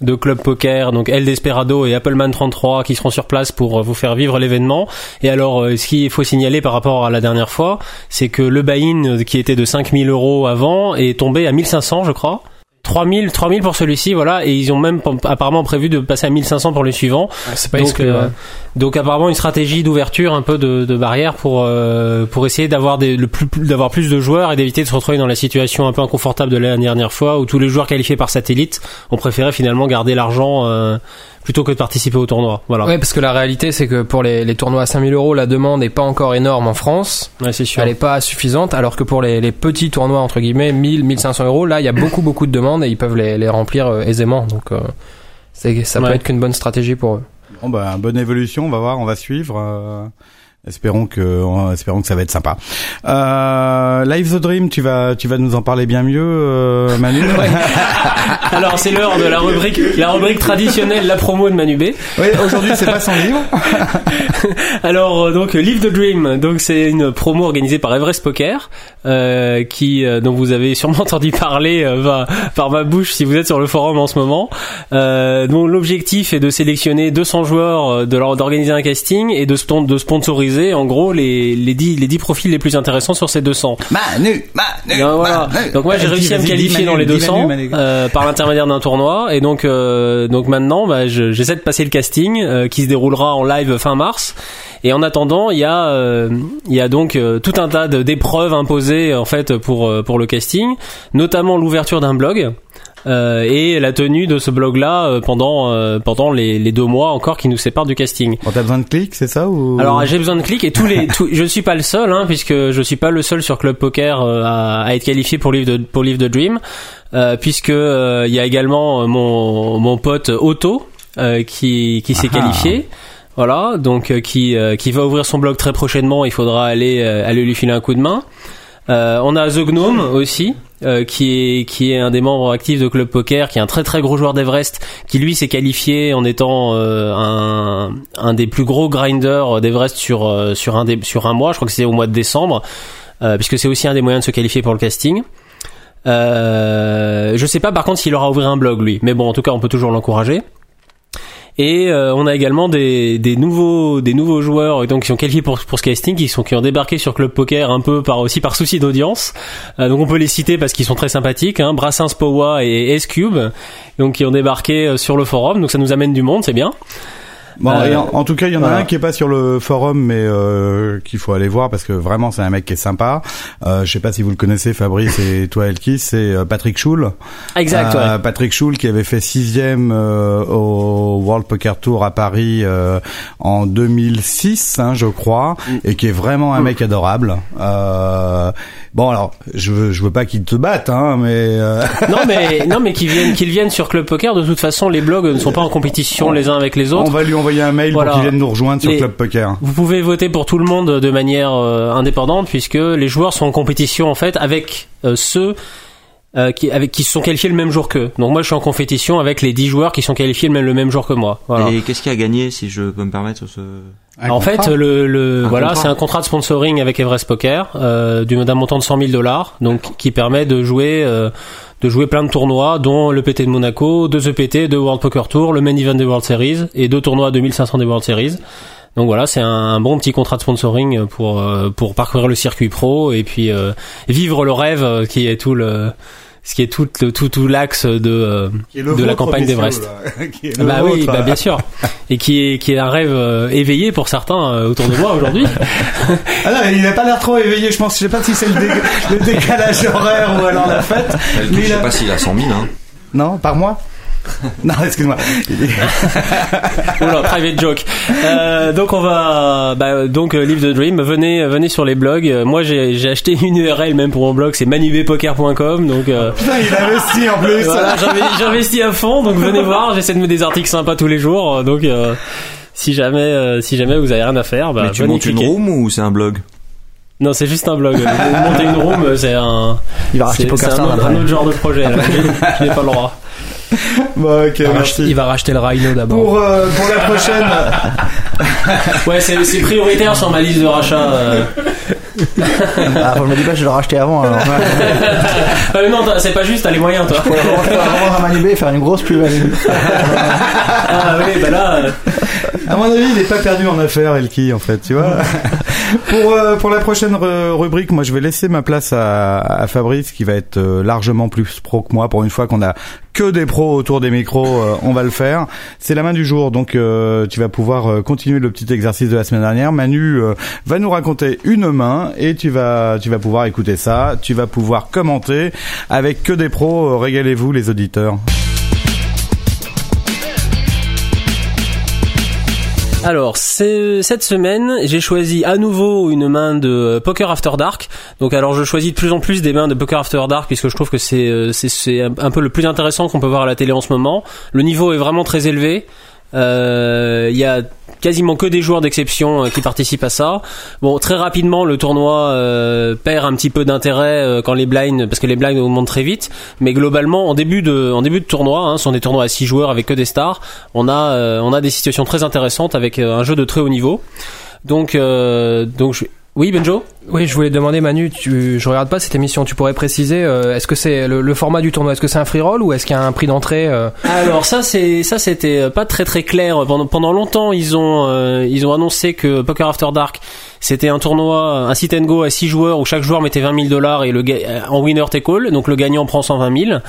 de Club Poker, donc El Desperado et Appleman 33 qui seront sur place pour euh, vous faire vivre l'événement. Et alors, euh, ce qu'il faut signaler par rapport à la dernière fois, c'est que le buy-in qui était de 5000 euros avant est tombé à 1500, je crois. 3000, 3000 pour celui-ci, voilà, et ils ont même apparemment prévu de passer à 1500 pour le suivant. C'est pas donc, euh. Donc apparemment une stratégie d'ouverture un peu de, de barrière pour euh, pour essayer d'avoir des le plus d'avoir plus de joueurs et d'éviter de se retrouver dans la situation un peu inconfortable de la dernière fois où tous les joueurs qualifiés par satellite ont préféré finalement garder l'argent euh, plutôt que de participer au tournoi. Voilà. Ouais, parce que la réalité, c'est que pour les, les tournois à 5000 euros, la demande est pas encore énorme en France. Ouais, c'est sûr. Elle est pas suffisante, alors que pour les, les petits tournois, entre guillemets, 1000, 1500 euros, là, il y a beaucoup, beaucoup de demandes et ils peuvent les, les remplir euh, aisément. Donc, euh, c'est, ça peut Ouais. être qu'une bonne stratégie pour eux. Bon, bah, bonne évolution. On va voir, on va suivre. Espérons que, euh, espérons que ça va être sympa. Euh, Live the Dream, tu vas, tu vas nous en parler bien mieux, euh, Manu. [laughs] [laughs] Alors c'est l'heure de la rubrique la rubrique traditionnelle la promo de Manu B. Oui, aujourd'hui c'est pas son livre. [laughs] Alors euh, donc Live the Dream, donc c'est une promo organisée par Everest Poker, euh, qui euh, dont vous avez sûrement entendu parler euh, va- par ma bouche si vous êtes sur le forum en ce moment. Euh, dont l'objectif est de sélectionner 200 joueurs, de leur d'organiser un casting et de, de sponsoriser en gros les les 10 les 10 profils les plus intéressants sur ces 200. Manu, Manu. Non, voilà. Manu. Donc moi j'ai réussi à me qualifier Manu, dans les dis 200 Manu, Manu. euh, par l'intermédiaire d'un tournoi et donc euh, donc maintenant bah, je- j'essaie de passer le casting euh, qui se déroulera en live fin mars et en attendant il y a euh, il y a donc euh, tout un tas d'épreuves imposées en fait pour euh, pour le casting notamment l'ouverture d'un blog euh, et la tenue de ce blog là pendant euh, pendant les, les deux mois encore qui nous séparent du casting. Bon, t'as besoin de clics, c'est ça ou? Alors j'ai besoin de clics et tous les tous, je suis pas le seul hein, puisque je suis pas le seul sur Club Poker euh, à, à être qualifié pour Live de pour Live the Dream euh, puisque euh, il y a également euh, mon mon pote Otto euh, qui qui s'est qualifié. Voilà, donc euh, qui euh, qui va ouvrir son blog très prochainement, il faudra aller euh, aller lui filer un coup de main. Euh, on a The Gnome aussi, euh, qui est qui est un des membres actifs de Club Poker, qui est un très très gros joueur d'Everest, qui lui s'est qualifié en étant euh, un un des plus gros grinders d'Everest sur euh, sur un des, sur un mois. Je crois que c'est au mois de décembre. euh, puisque c'est aussi un des moyens de se qualifier pour le casting. Euh, je sais pas par contre s'il aura ouvert un blog lui, mais bon en tout cas on peut toujours l'encourager. Et euh, on a également des, des nouveaux des nouveaux joueurs donc qui sont qualifiés pour ce casting, qui sont qui ont débarqué sur Club Poker un peu par aussi par souci d'audience. Euh, donc on peut les citer parce qu'ils sont très sympathiques. Hein, Brassens Powa et S-Cube, donc qui ont débarqué euh, sur le forum. Donc ça nous amène du monde, c'est bien. Bon, Euh, et en, en tout cas, il y en a voilà. un qui est pas sur le forum, mais euh, qu'il faut aller voir parce que vraiment, c'est un mec qui est sympa. Euh, je sais pas si vous le connaissez, Fabrice et [laughs] toi, Elki, c'est euh, Patrick Schul. Exact. Euh, ouais. Patrick Schul qui avait fait sixième euh, au World Poker Tour à Paris euh, en 2006, hein, je crois, Mm. et qui est vraiment un mec adorable. Euh, bon, alors, je veux, je veux pas qu'il te batte, hein, mais euh, non mais [laughs] non mais qu'ils viennent qu'ils viennent sur Club Poker. De toute façon, les blogs ne sont pas en compétition les uns avec les on autres. va lui envoyer un mail Voilà. pour qu'il vienne nous rejoindre sur Les- Club Poker. Vous pouvez voter pour tout le monde de manière euh, indépendante puisque les joueurs sont en compétition en fait avec euh, ceux euh, qui avec qui se sont qualifiés le même jour qu'eux. Donc moi je suis en compétition avec les 10 joueurs qui sont qualifiés le même, le même jour que moi. Voilà. Et qu'est-ce qu'il y a gagné, si je peux me permettre, sur ce... Un en fait, le, voilà, c'est un contrat de sponsoring avec Everest Poker euh, du- d'un montant de 100 000 dollars, donc qui permet de jouer euh, de jouer plein de tournois, dont le PT de Monaco, deux EPT, deux World Poker Tour, le Main Event des World Series et deux tournois à 2500 des World Series. Donc voilà, c'est un, bon petit contrat de sponsoring pour euh, pour parcourir le circuit pro et puis euh, vivre le rêve qui est tout le ce qui est tout le- tout tout l'axe de euh, la campagne d'Everest. [laughs] bah oui, bah bien sûr. Et qui est qui est un rêve euh, éveillé pour certains euh, autour de moi aujourd'hui. [laughs] Ah non, il n'a pas l'air trop éveillé, je pense. Je sais pas si c'est le, dé- le décalage horaire ou alors la fête. Elle, Mais je sais a- pas s'il a 100 000, hein. Non, par mois? [laughs] Non, excuse-moi. [laughs] Oula, private joke. Euh, donc on va, bah, donc euh, Live the Dream. Venez, venez sur les blogs. Euh, Moi j'ai acheté une URL même pour mon blog, c'est manubpoker.com. Donc euh, Putain, il investit en plus. voilà, j'investis- à fond. Donc venez voir. J'essaie de mettre des articles sympas tous les jours. Euh, Donc euh, si jamais, euh, si jamais vous avez rien à faire, bah Mais tu montes une room ou c'est un blog Non, c'est juste un blog. Monter une room, euh, c'est un, Il va un, un autre genre de projet. là. Je n'ai pas le droit. Bon, ok, Il va, racheter, merci. il va racheter le Rhino d'abord. Pour, euh, pour la prochaine, [laughs] Ouais, c'est c'est prioritaire sur ma liste de rachat. euh. Ah, je me dis pas, je l'ai racheté avant. Alors. [laughs] Non, c'est pas juste, t'as les moyens, toi. Pour revendre à Manubé et faire une grosse plus-value. Ah oui, bah là, euh, à mon avis, il est pas perdu en affaires, Elki, en fait, tu vois. [laughs] pour, euh, pour la prochaine rubrique, moi, je vais laisser ma place à, à Fabrice, qui va être euh, largement plus pro que moi. Pour une fois qu'on a que des pros autour des micros, euh, on va le faire. C'est la main du jour, donc euh, tu vas pouvoir euh, continuer le petit exercice de la semaine dernière. Manu euh, va nous raconter une main et tu vas tu vas pouvoir écouter ça. Tu vas pouvoir commenter avec que des pros. Régalez-vous, les auditeurs. Alors, cette semaine, j'ai choisi à nouveau une main de euh, Poker After Dark. Donc, alors, je choisis de plus en plus des mains de Poker After Dark puisque je trouve que c'est euh, c'est un peu le plus intéressant qu'on peut voir à la télé en ce moment. Le niveau est vraiment très élevé. Euh, Il y a quasiment que des joueurs d'exception euh, qui participent à ça. Bon, très rapidement, le tournoi euh, perd un petit peu d'intérêt euh, quand les blinds, parce que les blinds augmentent très vite. Mais globalement, en début de, en début de tournoi, hein, ce sont des tournois à 6 joueurs avec que des stars. On a, on a des situations très intéressantes avec un jeu de très haut niveau. Donc, euh, donc, je... oui, Benjo. Oui, je voulais demander Manu, tu, je regarde pas cette émission, tu pourrais préciser, euh, est-ce que c'est le, le format du tournoi, est-ce que c'est un free roll ou est-ce qu'il y a un prix d'entrée euh, Alors ça c'est ça c'était euh, pas très très clair. Pendant pendant longtemps ils ont euh, ils ont annoncé que Poker After Dark c'était un tournoi un sit and go à 6 joueurs où chaque joueur mettait 20 000 dollars et le en winner take all. Donc le gagnant prend 120 000 euh,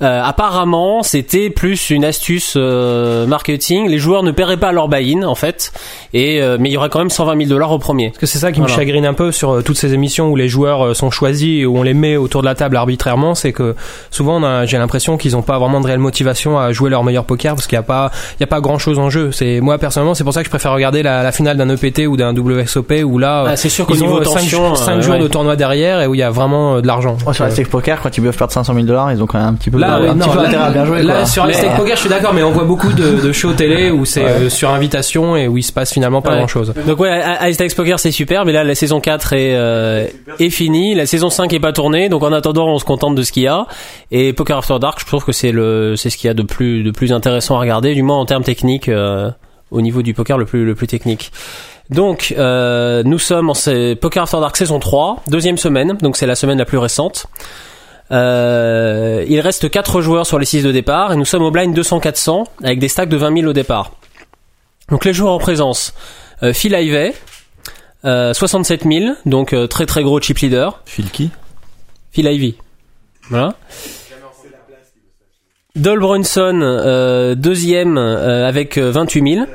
apparemment, c'était plus une astuce euh, marketing. Les joueurs ne paieraient pas leur buy-in en fait, et euh, mais il y aurait quand même 120 000 dollars au premier. Parce que c'est ça qui Voilà. me chagrine un peu sur euh, toutes ces émissions où les joueurs euh, sont choisis et où on les met autour de la table arbitrairement, c'est que souvent j'ai l'impression qu'ils n'ont pas vraiment de réelle motivation à jouer leur meilleur poker parce qu'il n'y a pas il y a pas grand chose en jeu. C'est moi personnellement c'est pour ça que je préfère regarder la, la finale d'un EPT ou d'un WSOP où là Ah, c'est sûr qu'au ils niveau ont 5, tension, euh, jours ouais. de tournoi derrière et où il y a vraiment euh, de l'argent. Oh, sur la Stake Poker, quand ils peuvent perdre 500 000 dollars, ils ont quand même un petit peu, Là, ouais, non, peu là, intérêt à bien jouer. là, quoi. sur les poker, je suis d'accord, mais on voit beaucoup de, de shows télé où c'est euh, sur invitation et où il se passe finalement pas grand chose. Donc ouais, Ice Poker c'est super, mais là la saison 4 est, euh, est finie, la saison 5 est pas tournée, donc en attendant on se contente de ce qu'il y a. Et Poker After Dark, je trouve que c'est le c'est ce qu'il y a de plus de plus intéressant à regarder, du moins en termes techniques, euh, au niveau du poker le plus le plus technique. Donc, euh, nous sommes en Poker After Dark saison 3, deuxième semaine, donc c'est la semaine la plus récente. Euh, il reste 4 joueurs sur les 6 de départ et nous sommes au blind 200-400 avec des stacks de 20 000 au départ. Donc les joueurs en présence, euh, Phil Ivey, euh, 67 000, donc euh, très très gros chip leader. Phil qui? Phil Ivey. Voilà. Dol Brunson, euh, deuxième euh, avec euh, 28 000.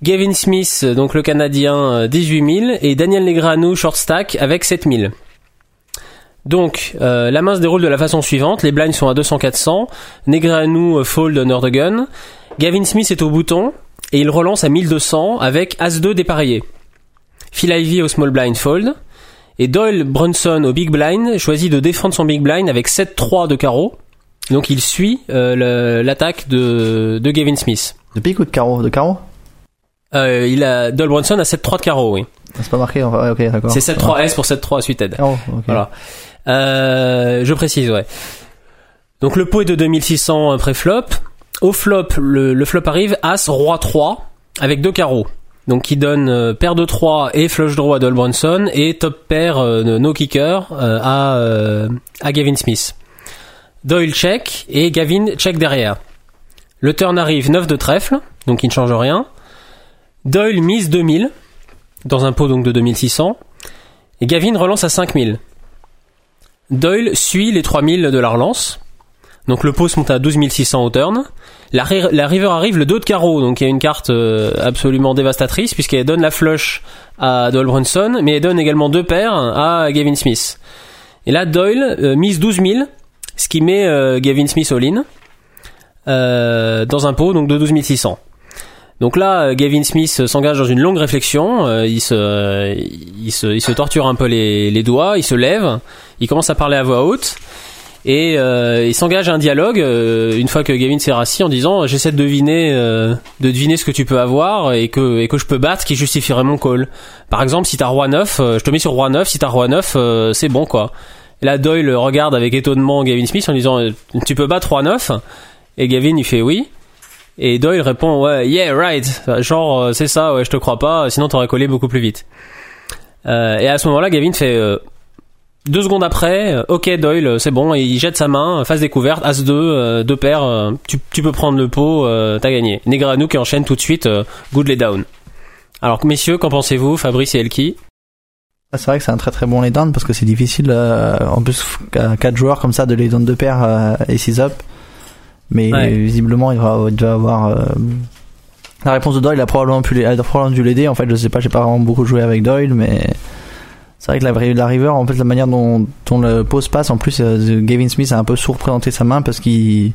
Gavin Smith, donc le Canadien, euh, 18 000. Et Daniel Negreanu, short stack, avec 7 000. Donc, euh, la main se déroule de la façon suivante. Les blinds sont à 200-400. Negreanu euh, fold gun. Gavin Smith est au bouton. Et il relance à 1200 avec As-2 dépareillé. Phil Ivey au small blind fold. Et Doyle Brunson au big blind choisit de défendre son big blind avec 7-3 de carreau. Donc il suit euh, l'attaque de, de Gavin Smith. De pique ou de carreau De carreau? Euh, il a Doyle Brunson a 7-3 de carreau, oui. C'est pas marqué, enfin, ouais, ok, d'accord. C'est 7-3 S pour 7-3 suited. Carreau, ok. Voilà. Euh, je précise, ouais. Donc le pot est de 2600 pré-flop. Au flop, le, flop arrive As, Roi 3 avec deux carreaux. Donc qui donne euh, paire de 3 et flush draw à Doyle Brunson et top pair euh, no kicker à, à Gavin Smith. Doyle check et Gavin check derrière. Le turn arrive 9 de trèfle, donc il ne change rien. Doyle mise 2000 dans un pot donc de 2600 et Gavin relance à 5000. Doyle suit les 3000 de la relance. Donc le pot se monte à 12600 au turn. La, ri- la river arrive le 2 de carreau, donc il y a une carte euh, absolument dévastatrice puisqu'elle donne la flush à Doyle Brunson, mais elle donne également deux paires à Gavin Smith. Et là Doyle euh, mise 12 000, ce qui met euh, Gavin Smith all-in dans un pot donc de 12 600. Donc là, euh, Gavin Smith euh, s'engage dans une longue réflexion. euh, il, se, il, se, il se torture un peu les, les doigts, il se lève, il commence à parler à voix haute et euh, il s'engage à un dialogue euh, une fois que Gavin s'est rassis en disant j'essaie de deviner euh, de deviner ce que tu peux avoir et que et que je peux battre qui justifierait mon call. Par exemple, si t'as roi 9, euh, je te mets sur roi 9, si t'as roi 9, euh, c'est bon quoi. Et là Doyle regarde avec étonnement Gavin Smith en disant tu peux battre roi 9 et Gavin il fait oui. Et Doyle répond ouais yeah right genre euh, c'est ça ouais je te crois pas sinon t'aurais collé beaucoup plus vite. Euh, et à ce moment-là Gavin fait euh, deux secondes après, euh, ok Doyle, c'est bon, il jette sa main, face découverte, As 2, euh, deux paires, euh, tu, peux prendre le pot, euh, t'as gagné. Negreanu qui enchaîne tout de suite, euh, good lay down. Alors messieurs, qu'en pensez-vous, Fabrice et Elki? Ah, C'est vrai que c'est un très très bon lay down parce que c'est difficile, euh, en plus, à 4 joueurs comme ça, de lay down de paire euh, et 6 up. Mais Ouais. visiblement, il va, avoir. euh, La réponse de Doyle, il a probablement pu, a probablement dû l'aider. En fait, je sais pas, j'ai pas vraiment beaucoup joué avec Doyle, mais c'est vrai que la, la river, en fait, la manière dont, dont le pose passe, en plus, euh, Gavin Smith a un peu sous-représenté sa main parce qu'il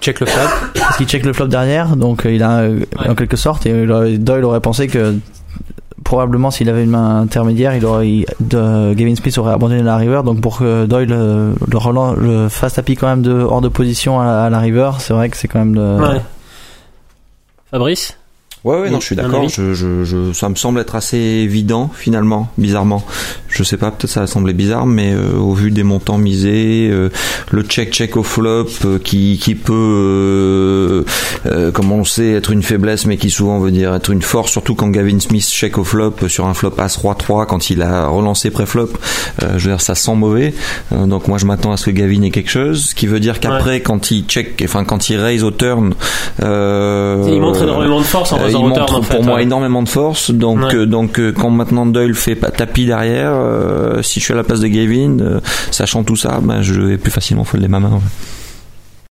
Check le flop. [coughs] parce qu'il check le flop derrière, donc euh, il a en quelque sorte, et Doyle aurait pensé que probablement s'il avait une main intermédiaire, il aurait, il- de, Gavin Smith aurait abandonné la river, donc pour que Doyle euh, le, relan- le fasse tapis quand même de hors de position à, à la river, c'est vrai que c'est quand même de. Ouais. Fabrice? Ouais, ouais, non, je suis d'accord. Je, je, je, ça me semble être assez évident, finalement, bizarrement. Je sais pas, peut-être ça va sembler bizarre, mais euh, au vu des montants misés, euh, le check-check au flop, euh, qui, qui peut, euh, euh, comme on le sait, être une faiblesse, mais qui souvent veut dire être une force, surtout quand Gavin Smith check au flop euh, sur un flop As-Roi-3, quand il a relancé pré-flop, euh, je veux dire, ça sent mauvais. Euh, donc moi, je m'attends à ce que Gavin ait quelque chose, ce qui veut dire qu'après, quand il check, enfin, quand il raise au turn... Euh, Il montre énormément de force en il montre en fait, pour moi ouais. énormément de force. Donc, Ouais. euh, donc euh, quand maintenant Doyle fait pas tapis derrière, euh, si je suis à la place de Gavin, euh, sachant tout ça, ben, je vais plus facilement folder ma main. ouais.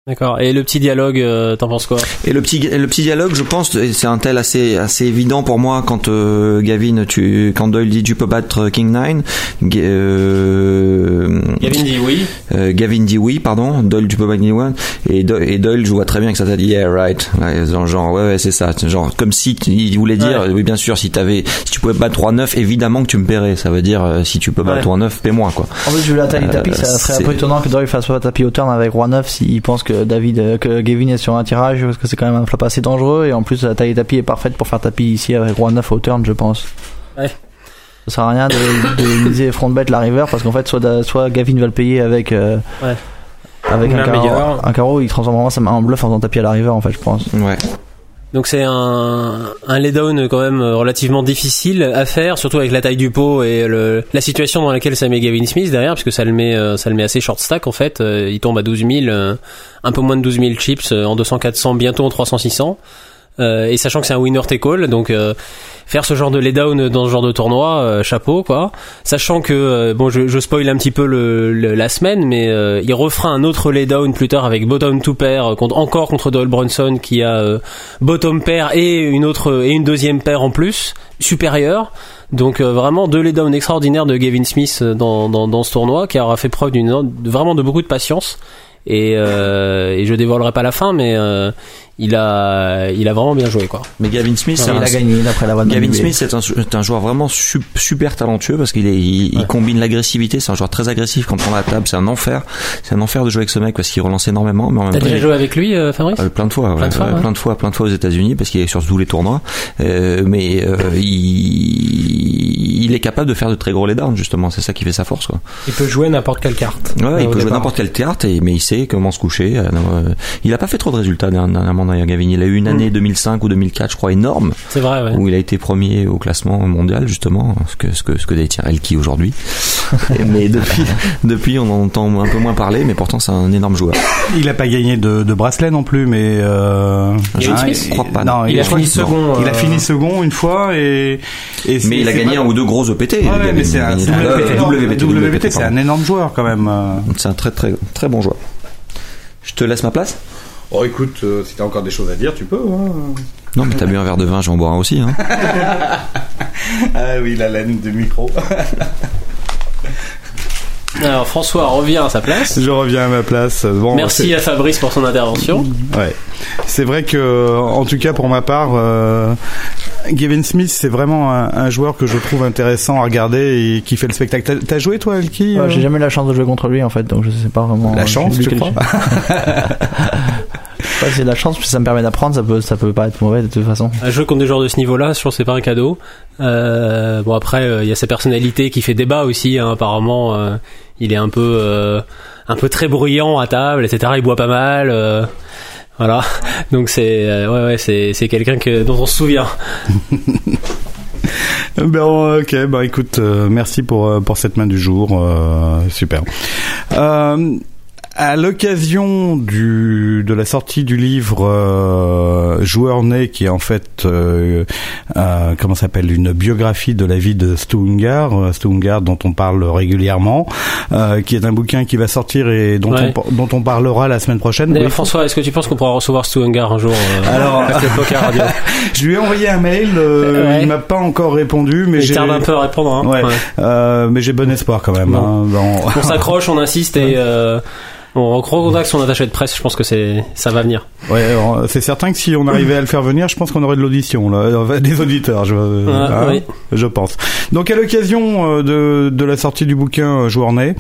D'accord. Et le petit dialogue, euh, t'en penses quoi? Et le petit, le petit dialogue, je pense, c'est un tel assez, assez évident pour moi quand euh, Gavin, tu, quand Doyle dit tu peux battre King 9, Ga- euh, Gavin dit oui. euh, Gavin dit oui, pardon, Doyle tu peux battre King 1, et, Do- et Doyle, je vois très bien que ça t'a dit yeah right, ouais, genre, genre, ouais, ouais c'est ça, genre comme si il voulait dire Ouais. oui bien sûr si t'avais, si tu pouvais battre 3-9, évidemment que tu me paierais, ça veut dire euh, si tu peux battre Ouais. 3-9, paie-moi quoi. En plus, la taille du Euh, tapis, ça serait un peu étonnant que Doyle fasse pas tapis au turn avec Roi 9 s'il pense que David, euh, que Gavin est sur un tirage, parce que c'est quand même un flop assez dangereux, et en plus, la taille du tapis est parfaite pour faire tapis ici avec Roi 9 au turn, je pense. Ouais. Ça sert à rien de, de [laughs] miser front bet la river, parce qu'en fait, soit, soit Gavin va le payer avec, euh, Ouais. avec un carreau, un carreau, il transforme vraiment sa main en bluff en faisant tapis à la river, en fait, je pense. Ouais. Donc c'est un, un laydown quand même relativement difficile à faire, surtout avec la taille du pot et la situation dans laquelle ça met Gavin Smith derrière, puisque ça le met, euh, ça le met assez short stack en fait. Euh, Il tombe à 12 000, euh, un peu moins de 12 000 chips euh, en 200-400, bientôt en 300-600. Euh, et sachant que c'est un winner take all, donc euh, faire ce genre de laydown dans ce genre de tournoi, euh, chapeau quoi. Sachant que euh, bon, je, je spoil un petit peu le, le- la semaine, mais euh, il refera un autre laydown plus tard avec bottom two pair euh, contre encore contre Doyle Brunson qui a bottom pair et une autre et une deuxième paire en plus supérieure. Donc vraiment deux laydowns extraordinaires de Gavin Smith dans, dans, dans ce tournoi qui aura fait preuve d'une vraiment de beaucoup de patience. Et, euh, et je dévoilerai pas la fin, mais euh, il a il a vraiment bien joué quoi. Mais Gavin Smith, c'est il un- a gagné d'après la voix de Gavin. Smith c'est un, est un joueur vraiment su- super talentueux parce qu'il est, il, il combine l'agressivité. C'est un joueur très agressif quand on est à la table. C'est un enfer. C'est un enfer de jouer avec ce mec parce qu'il relance énormément. Mais en même T'as déjà joué avec lui, euh, Fabrice? Euh, plein de fois, ouais, Plein de fois, ouais, ouais. plein de fois, plein de fois aux États-Unis parce qu'il est sur tous les tournois. Euh, mais euh, il, il est capable de faire de très gros laydowns justement. C'est ça qui fait sa force, quoi. Il peut jouer n'importe quelle carte. Ouais, Euh, il peut jouer n'importe quelle carte, et, mais il sait comment se coucher. Euh, euh, il a pas fait trop de résultats dernièrement, d'ailleurs, Gavin. Il a eu une année 2005 ou 2004, je crois, énorme, C'est vrai, ouais. où il a été premier au classement mondial, justement, ce que ce que ce que détient Elki aujourd'hui. [laughs] mais depuis, [laughs] depuis, on en entend un peu moins parler, mais pourtant c'est un énorme joueur. Il a pas gagné de, de bracelet non plus, mais euh, hein, Smith il- Je crois pas, Non, il, Il a a fini second. Il a fini second une fois et. Mais il a c'est gagné un ou deux gros E EPT. Ouais, mais c'est un un Euh, WPT, WPT, c'est un énorme joueur quand même. C'est un très très très bon joueur. Je te laisse ma place Oh, écoute, euh, si t'as encore des choses à dire, tu peux. hein. Non, mais t'as bu un verre de vin, je vais en boire un aussi. Hein. [laughs] Ah oui, la laine du micro. [laughs] Alors François revient à sa place. Je reviens à ma place. Bon, Merci à Fabrice pour son intervention. c'est- Ouais. C'est vrai que, en tout cas pour ma part, euh, Gavin Smith, c'est vraiment un, un joueur que je trouve intéressant à regarder et qui fait le spectacle. T'as- joué toi, Elki Ouais, euh J'ai jamais eu la chance de jouer contre lui en fait, donc je sais pas vraiment. La chance, je sais tu crois [laughs] c'est de la chance, puis ça me permet d'apprendre, ça peut, ça peut pas être mauvais de toute façon. Un jeu contre des joueurs de ce niveau-là, je pense que c'est pas un cadeau. Euh, bon après, euh, il y a sa personnalité qui fait débat aussi. hein, apparemment, euh, il est un peu, euh, un peu très bruyant à table, etc. Il boit pas mal. euh, voilà. [laughs] Donc c'est, euh, ouais, ouais, c'est, c'est quelqu'un que dont on se souvient. [laughs] Ben ok, bah écoute, euh, merci pour pour cette main du jour, euh, super. Euh, à l'occasion du de la sortie du livre euh, Joueur né, qui est en fait euh, euh, comment s'appelle une biographie de la vie de Stungar, euh, Stungar dont on parle régulièrement, euh, qui est un bouquin qui va sortir et dont Ouais. on dont on parlera la semaine prochaine. Oui. François, est-ce que tu penses qu'on pourra recevoir Stu Ungar un jour euh, Alors- à Radio [laughs] Je lui ai envoyé un mail, euh, Ouais. il m'a pas encore répondu, mais j'ai tarde un peu à répondre. Hein. Ouais. Euh, mais j'ai bon espoir quand même. Hein, dans- On s'accroche, on insiste et euh, on recontacte son attaché de presse. Je pense que c'est, ça va venir. Ouais, c'est certain que si on arrivait à le faire venir, je pense qu'on aurait de l'audition, là, Enfin, des auditeurs, je, hein, oui. je pense. Donc à l'occasion euh, de, de la sortie du bouquin euh, né,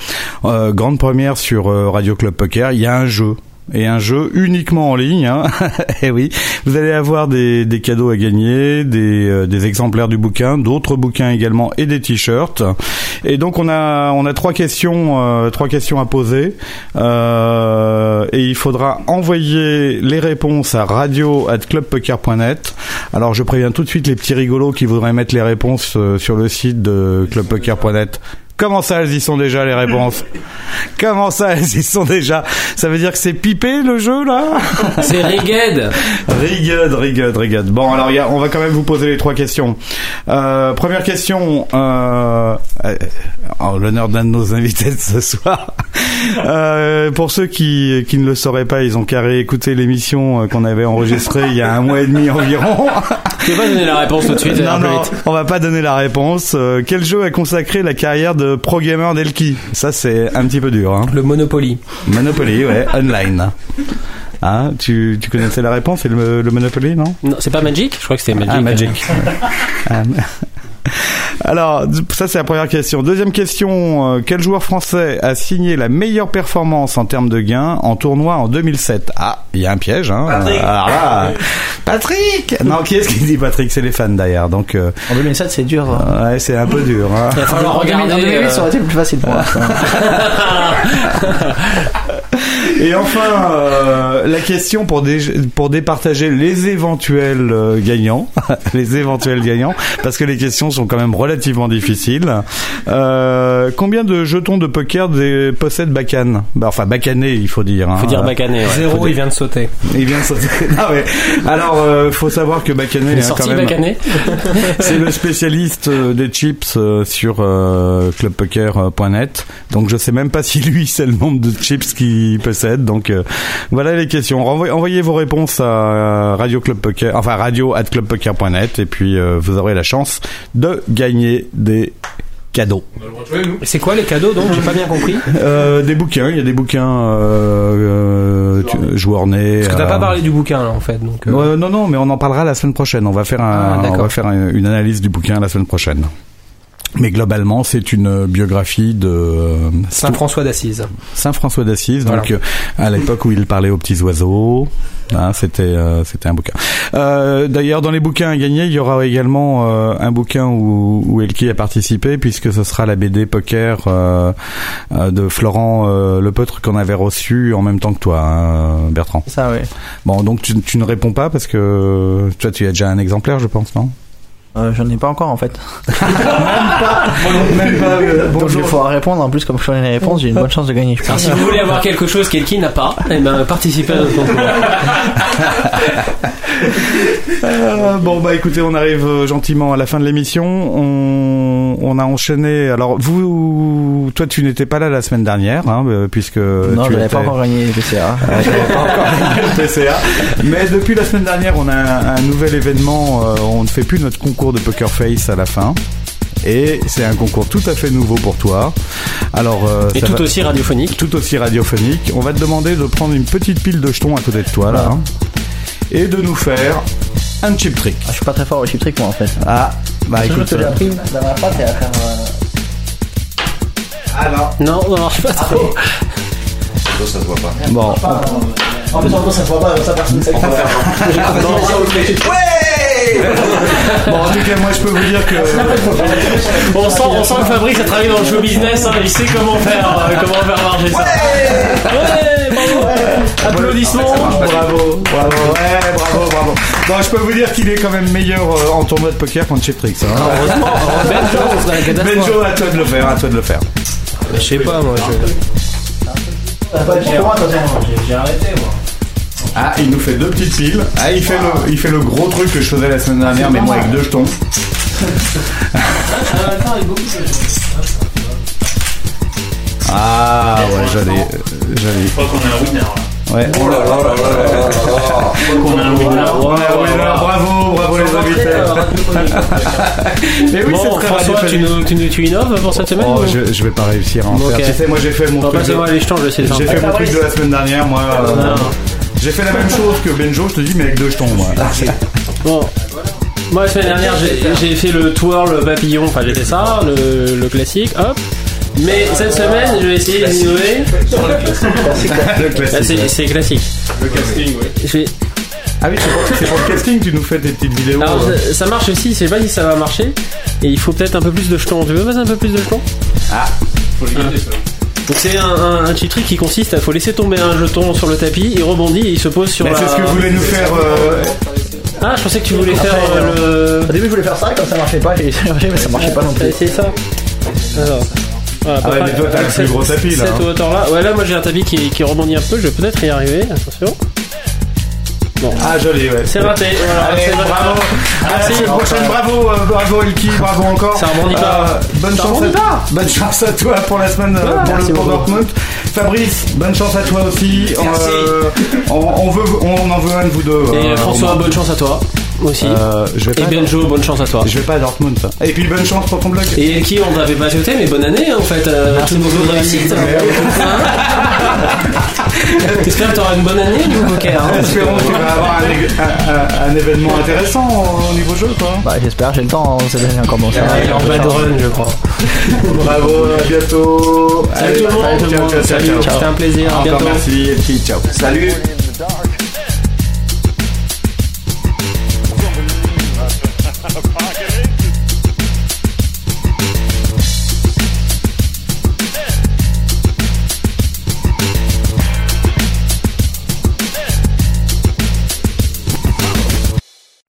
euh, grande première sur euh, Radio Club Poker, il y a un jeu. Et un jeu uniquement en ligne, hein. [laughs] et oui, vous allez avoir des, des cadeaux à gagner, des, euh, des exemplaires du bouquin, d'autres bouquins également et des t-shirts. Et donc on a on a trois questions euh, trois questions à poser euh, et il faudra envoyer les réponses à radio@clubpoker.net. Alors je préviens tout de suite les petits rigolos qui voudraient mettre les réponses sur le site de clubpoker.net. Comment ça, elles y sont déjà les réponses [laughs] Comment ça, elles y sont déjà Ça veut dire que c'est pipé le jeu là [laughs] C'est Rigged. Rigide, rigide, rigide. Bon, alors il y a- on va quand même vous poser les trois questions. Euh, première question, euh, euh, en l'honneur d'un de nos invités de ce soir. Euh, pour ceux qui, qui ne le sauraient pas, ils ont qu'à réécouter l'émission euh, qu'on avait enregistrée il y a un mois et demi environ. Tu peux pas donner la réponse tout de suite. non, non, on va pas donner la réponse. Euh, quel jeu a consacré la carrière de pro gamer d'Elki Ça, c'est un petit peu dur. Hein. Le Monopoly. Monopoly, ouais, [laughs] online. Ah, tu, tu connaissais la réponse C'est le, le Monopoly, non? Non, c'est pas Magic? Je crois que c'était Magic. Ah, Magic. [laughs] [laughs] Alors, ça c'est la première question. Deuxième question, euh, quel joueur français a signé la meilleure performance en termes de gains en tournoi en 2007 Ah, il y a un piège, hein Patrick. Alors là, [laughs] Patrick Non, qui est-ce qui dit Patrick? C'est les fans d'ailleurs, donc euh, En 2007, c'est dur. ça. ouais, c'est un peu dur. Hein. Il va falloir En 2000, regarder. en 2008, euh, ça aurait été plus facile pour moi. [laughs] Et enfin, euh, la question pour, dé pour départager les éventuels euh, gagnants, [laughs] les éventuels gagnants, parce que les questions sont quand même relativement difficiles. Euh, combien de jetons de poker des, possède Bacan bah, Enfin, Bacané, il faut dire. Il faut dire Bacané. Ouais. Zéro, il vient de sauter. Il vient de sauter. Ah ouais. Alors, euh, faut savoir que Bacané, Il est hein, sorti quand même, Bacané. [laughs] c'est le spécialiste euh, des chips euh, sur euh, clubpoker.net. Donc je sais même pas si lui c'est le nombre de chips qu'il possède. Donc euh, voilà les questions. Renvoyez, envoyez vos réponses à Radio Club Poker, enfin radio at clubpoker.net et puis euh, vous aurez la chance de gagner des cadeaux. C'est quoi les cadeaux donc? J'ai pas bien compris. [laughs] Euh, des bouquins, il y a des bouquins euh, euh, tu- joueurs nés. Parce que t'as euh, pas parlé du bouquin là en fait. Donc, euh, euh, non, non, mais on en parlera la semaine prochaine. On va faire, Ah, on va faire un- une analyse du bouquin la semaine prochaine. Mais globalement, c'est une biographie de euh, Saint François d'Assise. Saint François d'Assise, Voilà. donc euh, à l'époque où il parlait aux petits oiseaux. Hein, c'était euh, c'était un bouquin. Euh, D'ailleurs, dans les bouquins à gagner, il y aura également euh, un bouquin où, où Elki a participé, puisque ce sera la BD poker de Florent Lepeutre qu'on avait reçu en même temps que toi, hein, Bertrand. Ça, oui. Bon, donc tu, tu ne réponds pas parce que toi, tu as déjà un exemplaire, je pense, non? Euh, J'en ai pas encore en fait. [laughs] Même pas. euh, Donc il faut répondre. En plus, comme je connais les réponses, j'ai une bonne chance de gagner. je Alors pense. si vous voulez avoir quelque chose qu'Elki n'a pas, eh ben participez à notre concours. Euh, bon bah écoutez, on arrive euh, gentiment à la fin de l'émission. On, on a enchaîné. Alors vous, toi tu n'étais pas là la semaine dernière, hein, euh, puisque Non, tu je n'avais pas encore gagné les PCA. [laughs] Pas encore gagné le PCA. Mais depuis la semaine dernière, on a un, un nouvel événement. euh, on ne fait plus notre concours de Poker Face à la fin. Et c'est un concours tout à fait nouveau pour toi. Alors, euh, Et ça tout va- aussi radiophonique. tout aussi radiophonique. On va te demander de prendre une petite pile de jetons à côté de toi là, hein, et de nous faire un chip trick. Ah, je suis pas très fort au chip trick moi en fait. Ah, bah écoute. j'ai appris la dernière fois, c'est à faire. Ah non. Non, ça marche pas trop. Ça, ça se voit pas. Bon, En plus, en gros, ça se voit pas, ça personne ne sait bon, en tout cas, moi je peux vous dire que [laughs] On sent, on sent que Fabrice a travaillé dans le show business, hein, il sait comment faire, euh, comment faire marcher ça. Ouais, bravo. Applaudissements. bravo, bravo, ouais, bravo, bravo. Bon, je peux vous dire qu'il est quand même meilleur euh, en tournoi de poker qu'en chip tricks. Hein. Heureusement, [laughs] Benjo, à toi de le faire, à toi de le faire. Je sais pas moi. J'ai arrêté moi. Ah, il nous fait deux petites piles. Ah, il fait le, il fait le gros truc que je faisais la semaine dernière, mais moi avec deux jetons. [laughs] Ah ouais, j'allais, j'allais. Je crois qu'on a un winner là. Ouais. Un winner. Ouais, ouais, là, bravo, bravo les invités. [laughs] Mais oui, c'est Bon, très François, tu, radiophonique. nous, tu, nous- tu innoves pour cette semaine Oh, ou- je, je vais pas réussir à en faire. Tu sais, moi j'ai fait mon truc. de J'ai fait mon truc de la semaine dernière, moi. J'ai fait la même chose que Benjo, je te dis, mais avec deux jetons, moi. Bon. Moi, la semaine dernière, j'ai fait le twirl papillon, enfin, j'ai fait ça, le, le classique, hop. Mais cette semaine, je vais essayer d'innover. [laughs] Le Ah, classique. C'est classique. Le casting, oui. Je vais- Ah oui, c'est pour, c'est pour le casting, tu nous fais tes petites vidéos. Alors, euh. ça- ça marche aussi, je sais pas si ça va marcher. Et il faut peut-être un peu plus de jetons. Tu veux passer un peu plus de jetons? Faut les garder ça. C'est un, un, un cheat trick qui consiste à faut laisser tomber un jeton sur le tapis, il rebondit et il se pose sur Mais la. c'est ce que voulait nous [laughs] faire. euh, Ah, je pensais que tu voulais faire Après, euh, Au début, je voulais faire ça, comme ça marchait pas, j'ai [laughs] essayé, mais ça marchait pas non le. T'as plus. essayé ça Alors. Voilà, Ah ouais, mais toi, t'as un avec plus gros tapis, là, Cette hein. hauteur-là. Ouais, là, moi, j'ai un tapis qui, qui rebondit un peu. Je vais peut-être y arriver. Attention. Ah, joli, ouais. C'est raté. Voilà, Allez, c'est bravo. À la Merci. prochaine, bravo, euh, bravo Elki, bravo encore. Ça rebondit pas. Euh, bonne Ça chance. à, bonne chance à toi pour la semaine Ah, pour merci le pour. Dortmund. Fabrice, bonne chance à toi aussi. Merci. Euh, on, on veut, on en veut un de vous deux. Et euh, François, bonne chance à toi aussi. Euh, je vais Et. Benjo, bonne chance à toi. Je vais pas à Dortmund. ça. Et puis bonne chance pour ton blog. Et qui on t'avait pas souhaité, mais bonne année en fait. Euh, tous nos vœux de réussite. J'espère que tu auras une bonne année niveau poker. hein. Espérons que tu vas avoir un, ég- un- un- un événement intéressant au, au niveau jeu, quoi. Bah, j'espère, j'ai le temps, hein, cette année encore bon. ça va. Ouais, en run, je crois. [laughs] Bravo, à bientôt. Salut tout le monde. ciao, ciao, ciao, Salut, ciao. C'était un plaisir. À Encore bientôt. merci, ciao. Salut.